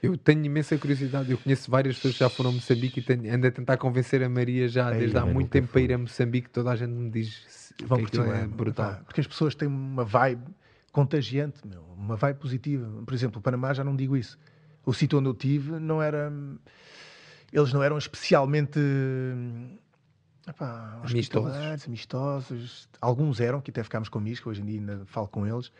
Eu tenho imensa curiosidade. Eu conheço várias pessoas que já foram a Moçambique e tenho, ando a tentar convencer a Maria já é, desde há muito tempo para ir a Moçambique. Toda a gente me diz Vão que é brutal. porque as pessoas têm uma vibe contagiante, meu, uma vibe positiva. Por exemplo, o Panamá já não digo isso. O sítio onde eu tive não era. Eles não eram especialmente Epá, amistosos. amistosos. Alguns eram, que até ficámos com amigos, que hoje em dia ainda falo com eles.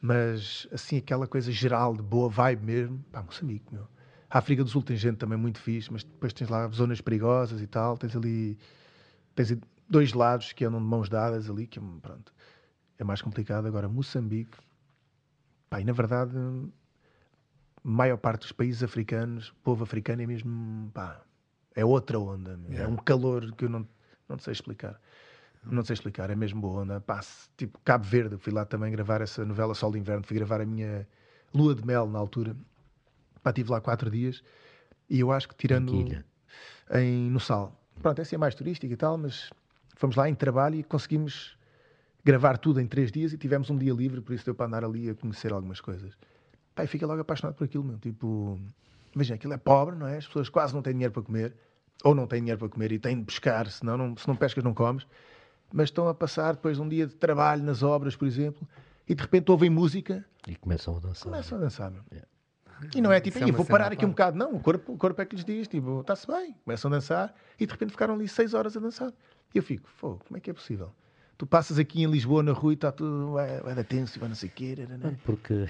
Mas, assim, aquela coisa geral de boa vibe mesmo. Pá, Moçambique, meu. A África do Sul tem gente também muito fixe, mas depois tens lá zonas perigosas e tal. Tens ali tens dois lados que andam de mãos dadas ali, que pronto, é mais complicado. Agora, Moçambique, pá, e na verdade, maior parte dos países africanos, povo africano é mesmo, pá, é outra onda. É yeah. É um calor que eu não, não sei explicar. Não sei explicar, é mesmo boa onda. Pá, tipo Cabo Verde, fui lá também gravar essa novela Sol de Inverno, fui gravar a minha lua de mel na altura. Pá, estive lá quatro dias e eu acho que tirando em, no Sal. Pronto, essa é mais turística e tal, mas fomos lá em trabalho e conseguimos gravar tudo em três dias e tivemos um dia livre, por isso deu para andar ali a conhecer algumas coisas. Pá, e fiquei logo apaixonado por aquilo, meu. Tipo, imagina, aquilo é pobre, não é? As pessoas quase não têm dinheiro para comer, ou não têm dinheiro para comer e têm de pescar, senão não, se não pescas não comes. Mas estão a passar depois de um dia de trabalho nas obras, por exemplo, e de repente ouvem música e começam a dançar. Começam a dançar, meu. Yeah. E não é tipo, é vou parar aqui um bocado, não. O corpo, o corpo é que lhes diz, tipo, está-se bem. Começam a dançar e de repente ficaram ali seis horas a dançar. E eu fico, como é que é possível? Tu passas aqui em Lisboa, na rua, e está tudo, vai, vai da tenso, vai não sei o quê. Né? Porque...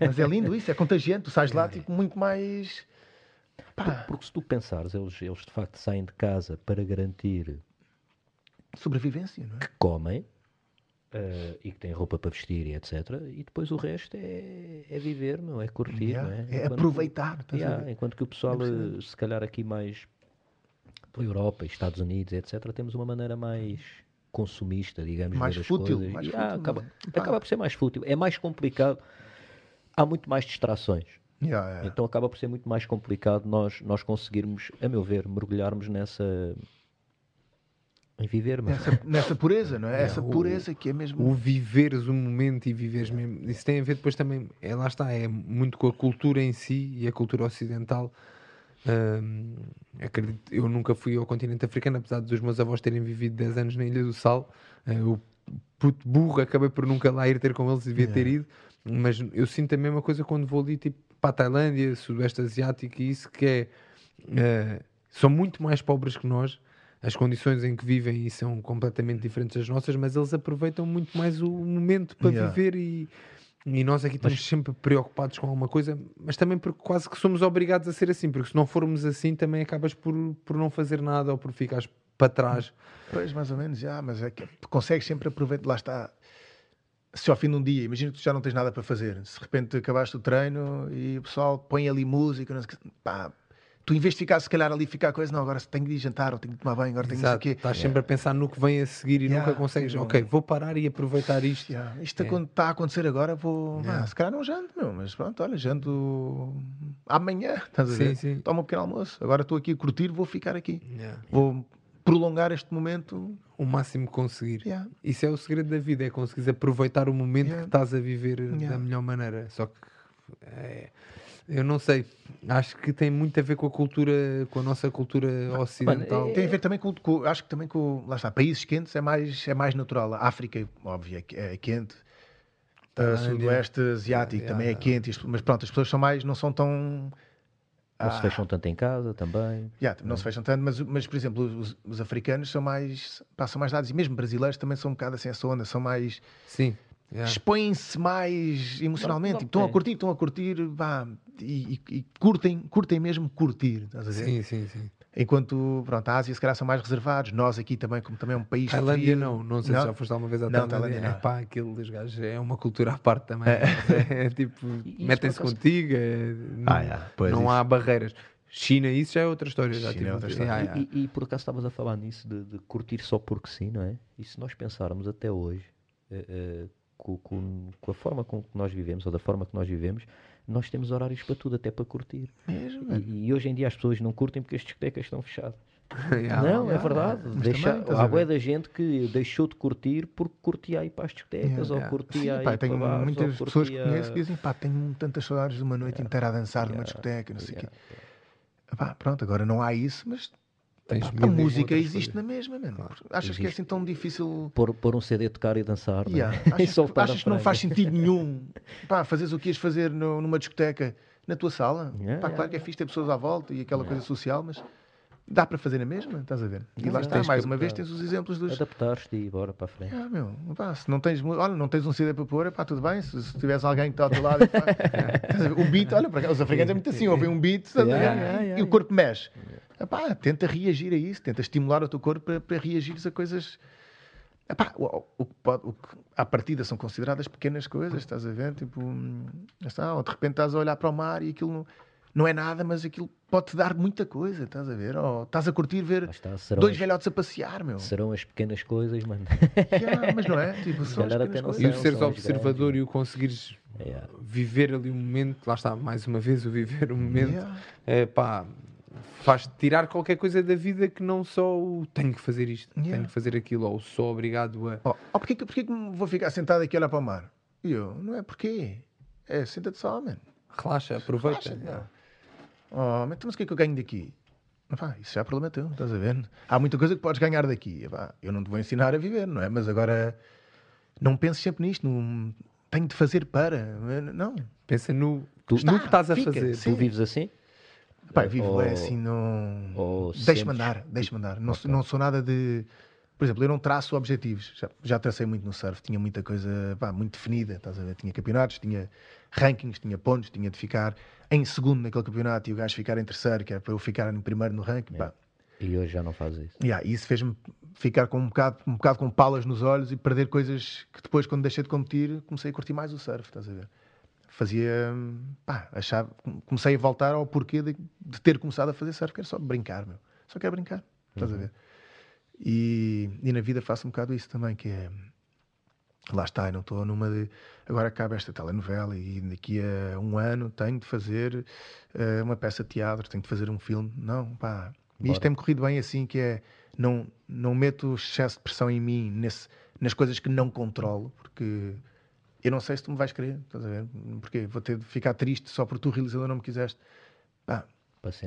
Mas é lindo isso, é contagiante. Tu sais lá, é. tipo, muito mais... Porque, porque, se tu pensares, eles, eles de facto saem de casa para garantir... Sobrevivência, não é? Que comem, Uh, e que tem roupa para vestir e etc. E depois o resto é, é viver, não é curtir, yeah, não é? É aproveitar. Que, yeah, enquanto que o pessoal, é se calhar aqui mais pela Europa, Estados Unidos, etc., temos uma maneira mais consumista, digamos, mais fútil, coisas. Mais fútil, acaba, é? acaba por ser mais fútil. É mais complicado. Há muito mais distrações. Yeah, yeah. Então acaba por ser muito mais complicado nós, nós conseguirmos, a meu ver, mergulharmos nessa em viver. Nessa, nessa pureza, não é? é Essa pureza que é mesmo. O viveres o momento e viveres mesmo. Isso tem a ver depois também, é, lá está, é muito com a cultura em si e a cultura ocidental. Hum, acredito, eu nunca fui ao continente africano, apesar dos meus avós terem vivido 10 anos na Ilha do Sal. Uh, o puto burro, acabei por nunca lá ir ter com eles, devia yeah. ter ido. Mas eu sinto a mesma coisa quando vou ali, tipo, para a Tailândia, Sudoeste Asiático, e isso que é. Uh, são muito mais pobres que nós as condições em que vivem são completamente diferentes das nossas, mas eles aproveitam muito mais o momento para yeah. viver e, e nós aqui estamos mas... sempre preocupados com alguma coisa, mas também porque quase que somos obrigados a ser assim, porque se não formos assim também acabas por, por não fazer nada ou por ficares para trás. Pois, mais ou menos, já, mas é que consegues sempre aproveitar, lá está. Se ao fim de um dia, imagina que tu já não tens nada para fazer, se de repente acabaste o treino e o pessoal põe ali música, não sei, pá, tu em vez de ficar se calhar ali ficar coisa, não, agora tenho de ir jantar ou tenho de tomar banho, agora tenho Exato. que Estás yeah. sempre a pensar no que vem a seguir e yeah. nunca consegues, yeah. ok, vou parar e aproveitar isto. Yeah. Isto yeah. está a acontecer agora, vou. Ah, se calhar não janto, meu, mas pronto, olha, janto amanhã, estás a ver? Sim, sim. Toma um pequeno almoço. Agora estou aqui a curtir, vou ficar aqui. Vou prolongar este momento o máximo que conseguir. Isso é o segredo da vida, é conseguir aproveitar o momento que estás a viver da melhor maneira. Só que é, eu não sei. Acho que tem muito a ver com a cultura, com a nossa cultura ocidental. Mano, é... Tem a ver também com, com, acho que também com, lá está, países quentes é mais, é mais natural. A África, óbvio, é, é quente. O Sudoeste Asiático também é quente, mas pronto, as pessoas são mais, não são tão. Não ah, se fecham tanto em casa também. Yeah, não é. se fecham tanto, mas, mas por exemplo, os, os, africanos são mais. passam mais dados, e mesmo brasileiros também são um bocado assim essa onda, são mais. Sim Yeah. expõem-se mais emocionalmente, não, não, estão é. a curtir, estão a curtir, vá, e, e, e, curtem, curtem mesmo curtir, estás a dizer? Sim, sim, sim. Enquanto, pronto, a Ásia se calhar são mais reservados, nós aqui também, como também é um país Tailândia frio. não, não sei não? se já foste alguma vez à Tailândia, Tailândia não. É, pá, aquilo dos gajos é uma cultura à parte também, é, é tipo, metem-se contigo, é, ah, yeah. não isso. há barreiras. China, isso já é outra história. Já, tipo, é outra história. Ah, e, e, e, por acaso estavas a falar nisso de, de, curtir só porque sim, não é? E se nós pensarmos até hoje, uh, uh, com, com, com, a forma com que nós vivemos, ou da forma que nós vivemos, nós temos horários para tudo, até para curtir. Mesmo, e, e, hoje em dia as pessoas não curtem porque as discotecas estão fechadas. yeah, não, yeah, é verdade. Yeah. Deixa, há boa da gente que deixou de curtir porque curtia ir para as discotecas ou curtia Sim, pá, tenho bares, muitas pessoas que conheço que dizem pá, tenho tantas saudades de uma noite inteira a dançar numa discoteca, não sei o quê. Pá, pronto, agora não há isso, mas a música existe na mesma, mano. Claro, Achas existe. que é assim tão difícil. Pôr, pôr um CD a tocar e dançar. Yeah. Né? Achas, achas que não faz sentido nenhum pá, fazeres o que ias fazer no, numa discoteca na tua sala? Yeah, pá, yeah, claro que é fixe ter pessoas à volta e aquela coisa social, mas dá para fazer a mesma, estás a ver? E lá está, mais uma vez tens os exemplos dos. Adaptaste e bora para a frente. Ah, meu, pá, se não tens, olha, não tens um CD para pôr, pá, tudo bem. Se, se tivesse alguém que está ao teu lado, pá, o beat, olha, para cá, os africanos é muito assim, ouvem um beat yeah, yeah, yeah, e o corpo mexe. Epá, tenta reagir a isso, tenta estimular o teu corpo para, para reagires a coisas. Epá, o, o, o, à partida são consideradas pequenas coisas, estás a ver? Tipo, hum, está, ou de repente estás a olhar para o mar e aquilo não, não é nada, mas aquilo pode-te dar muita coisa, estás a ver? Ou estás a curtir ver está, dois as, velhotes a passear, meu. Serão as pequenas coisas, mano. Yeah, mas não é? Tipo, são as pequenas coisas. E o seres observador e o conseguires yeah. viver ali um momento, lá está, mais uma vez, o viver um momento, yeah. é, pá, faz tirar qualquer coisa da vida que não só o tenho que fazer isto, yeah. tenho que fazer aquilo, ou sou obrigado a. Oh, oh porquê, porquê que vou ficar sentado aqui a olhar para o mar? E eu, não é porquê. É, senta-te só, mano. Relaxa, aproveita. Relaxa, oh, mas o que é que eu ganho daqui? Epá, isso já é problema teu, estás a ver? Há muita coisa que podes ganhar daqui. Epá, eu não te vou ensinar a viver, não é? Mas agora não penses sempre nisto. Não, tenho de fazer para. Não. Pensa no, tu, no que estás a fica, fazer. Sim. Tu vives assim? Pá, vivo ou, é assim, não. Deixa-me andar, deixa-me andar. Não, okay. não sou nada de. Por exemplo, eu não traço objetivos. Já, já tracei muito no surf, tinha muita coisa pá, muito definida. Estás a ver? Tinha campeonatos, tinha rankings, tinha pontos, tinha de ficar em segundo naquele campeonato e o gajo ficar em terceiro, que era para eu ficar em primeiro no ranking. Yeah. E hoje já não faz isso. Yeah, isso fez-me ficar com um bocado, um bocado com palas nos olhos e perder coisas que depois, quando deixei de competir, comecei a curtir mais o surf, estás a ver? Fazia. Pá, achava, comecei a voltar ao porquê de, de, ter começado a fazer surf, que era só brincar, meu. Só quero brincar, estás uhum. a ver? E, e, na vida faço um bocado isso também, que é. Lá está, eu não estou numa de. Agora acaba esta telenovela e daqui a um ano tenho de fazer uh, uma peça de teatro, tenho de fazer um filme. Não, pá. E isto tem-me corrido bem assim, que é. Não, não meto excesso de pressão em mim nesse, nas coisas que não controlo, porque eu não sei se tu me vais querer, estás a ver? Porque vou ter de ficar triste só porque tu, realizador, não me quiseste. Pá,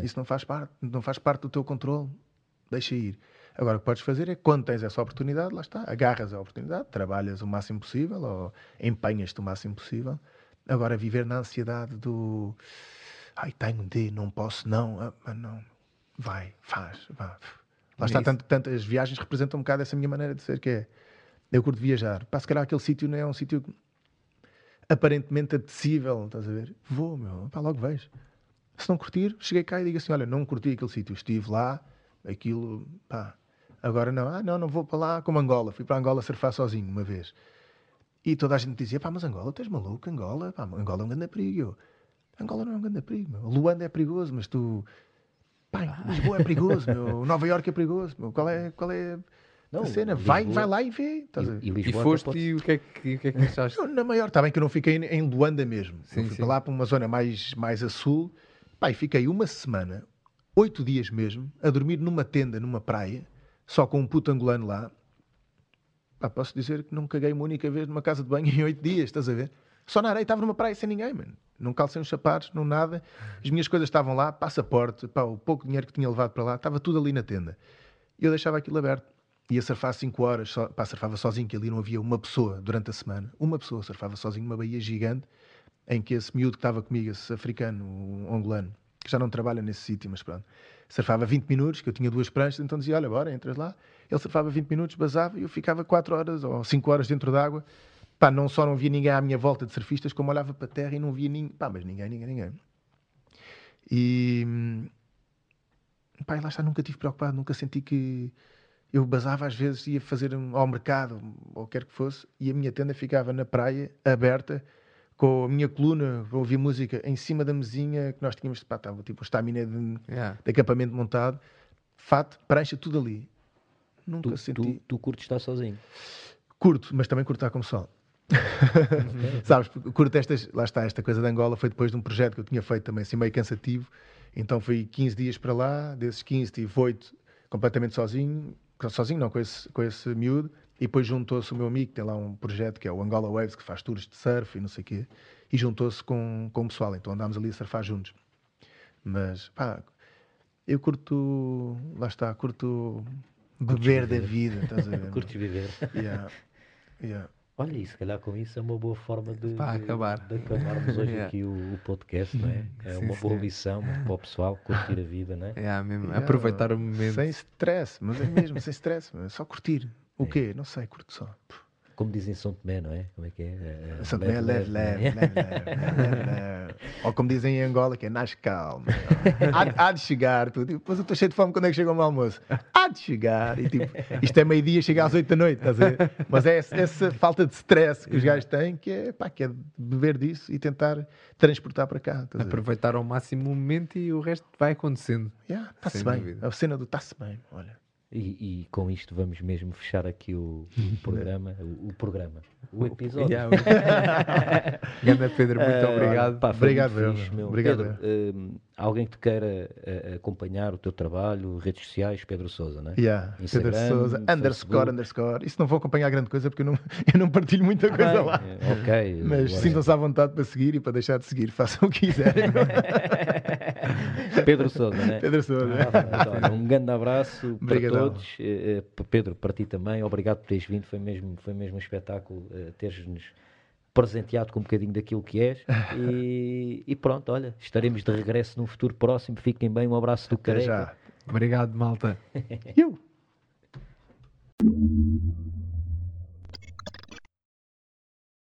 isso não faz parte, não faz parte do teu controle. Deixa ir. Agora, o que podes fazer é, quando tens essa oportunidade, lá está, agarras a oportunidade, trabalhas o máximo possível ou empenhas-te o máximo possível. Agora, viver na ansiedade do ai, tenho de, não posso, não, ah, não, vai, faz, vá. Lá está, tanto, tanto, as viagens representam um bocado essa minha maneira de ser, que é eu curto viajar. Pá, se calhar aquele sítio não é um sítio aparentemente apetecível, estás a ver? Vou, meu, pá, logo vejo. Se não curtir, cheguei cá e digo assim: olha, não curti aquele sítio, estive lá, aquilo, pá, agora não, ah, não, não vou para lá, como Angola, fui para Angola surfar sozinho uma vez. E toda a gente dizia: pá, mas Angola, estás maluco? Angola, pá, Angola é um grande perigo. Angola não é um grande perigo, meu. Luanda é perigoso, mas tu. Pá, Lisboa é perigoso, meu. Nova Iorque é perigoso, meu. Qual é. Qual é não, a cena, vai, vai lá e vê. E, e, e foste e o que é que, o que, é que achaste? na maior, está bem que eu não fiquei em Luanda mesmo. Sim, eu fui sim. para lá para uma zona mais, mais a sul. Pai, fiquei uma semana, oito dias mesmo, a dormir numa tenda, numa praia, só com um puto angolano lá. Pá, posso dizer que não caguei uma única vez numa casa de banho em oito dias, estás a ver? Só na areia, estava numa praia sem ninguém, mano. Não calcei uns sapatos, não nada. As minhas coisas estavam lá, passaporte, pá, o pouco dinheiro que tinha levado para lá, estava tudo ali na tenda. E eu deixava aquilo aberto ia surfar 5 horas, só, pá, surfava sozinho, que ali não havia uma pessoa durante a semana. Uma pessoa surfava sozinho numa baía gigante, em que esse miúdo que estava comigo, esse africano, um angolano, que já não trabalha nesse sítio, mas pronto, surfava 20 minutos, que eu tinha duas pranchas, então dizia, olha, bora, entras lá. Ele surfava 20 minutos, basava, e eu ficava 4 horas ou 5 horas dentro d'água. Pá, não só não via ninguém à minha volta de surfistas, como olhava para a terra e não via ninguém. Pá, mas ninguém, ninguém, ninguém. E... Pá, lá está, nunca tive preocupado, nunca senti que eu basava às vezes, ia fazer um, ao mercado, ou quer que fosse, e a minha tenda ficava na praia, aberta, com a minha coluna, para ouvir música, em cima da mesinha que nós tínhamos, pá, estava tipo o estamina de, yeah. de, acampamento montado, fato, prancha, tudo ali. Nunca tu, senti. Tu, tu curtes estar sozinho? Curto, mas também curto estar como sol. Sabes, curto estas, lá está, esta coisa de Angola foi depois de um projeto que eu tinha feito também, assim meio cansativo. Então fui 15 dias para lá, desses 15 tive 8 completamente sozinho, sozinho não, com esse, com esse miúdo, e depois juntou-se o meu amigo, que tem lá um projeto que é o Angola Waves, que faz tours de surf e não sei o quê, e juntou-se com, com o pessoal, então andámos ali a surfar juntos. Mas, pá, eu curto, lá está, curto beber da vida, estás a ver? Curtes viver. Yeah, yeah. Olha, e se calhar com isso é uma boa forma de, Para acabar. de, de acabarmos hoje yeah. aqui o, o, podcast, não é? É sim, uma boa sim. lição para o pessoal curtir a vida, não é? É mesmo. Yeah, Aproveitar o momento. Sem stress, mas é mesmo, sem stress, só curtir. O é. quê? Não sei, curto só. Como dizem São Tomé, não é? Como é que é? é São Tomé é leve, leve, leve, leve, Ou como dizem em Angola, que é nas calma. há, há, de chegar, tu, tipo, depois eu estou cheio de fome quando é que chega o meu almoço. Há de chegar. E tipo, isto é meio-dia, chega às oito da noite, estás a ver? Mas é essa, essa falta de stress que os gajos têm, que é, pá, que é beber disso e tentar transportar para cá. Aproveitar ao máximo o momento e o resto vai acontecendo. Está-se yeah, bem. Dúvida. A cena do está-se bem, olha. E, e, com isto vamos mesmo fechar aqui o, o programa, o, o, programa, o episódio. Ganda Pedro, muito uh, obrigado. Pá, obrigado, muito fixe, meu. obrigado. Pedro, uh, alguém que te queira uh, acompanhar o teu trabalho, redes sociais, Pedro Souza, não é? Yeah, Instagram, Pedro Souza, underscore, underscore. Isso não vou acompanhar grande coisa porque eu não, eu não partilho muita coisa ah, lá. Ok. Mas sintam-se à vontade para seguir e para deixar de seguir, façam o que quiserem. Pedro Souza, né? Pedro Souza. Ah, um grande abraço Obrigadão. para todos. Eh, eh, Pedro, para ti também. Obrigado por teres vindo. Foi mesmo, foi mesmo um espetáculo uh, teres-nos presenteado com um bocadinho daquilo que és. E, e, pronto, olha, estaremos de regresso num futuro próximo. Fiquem bem. Um abraço do Careca. Obrigado, malta.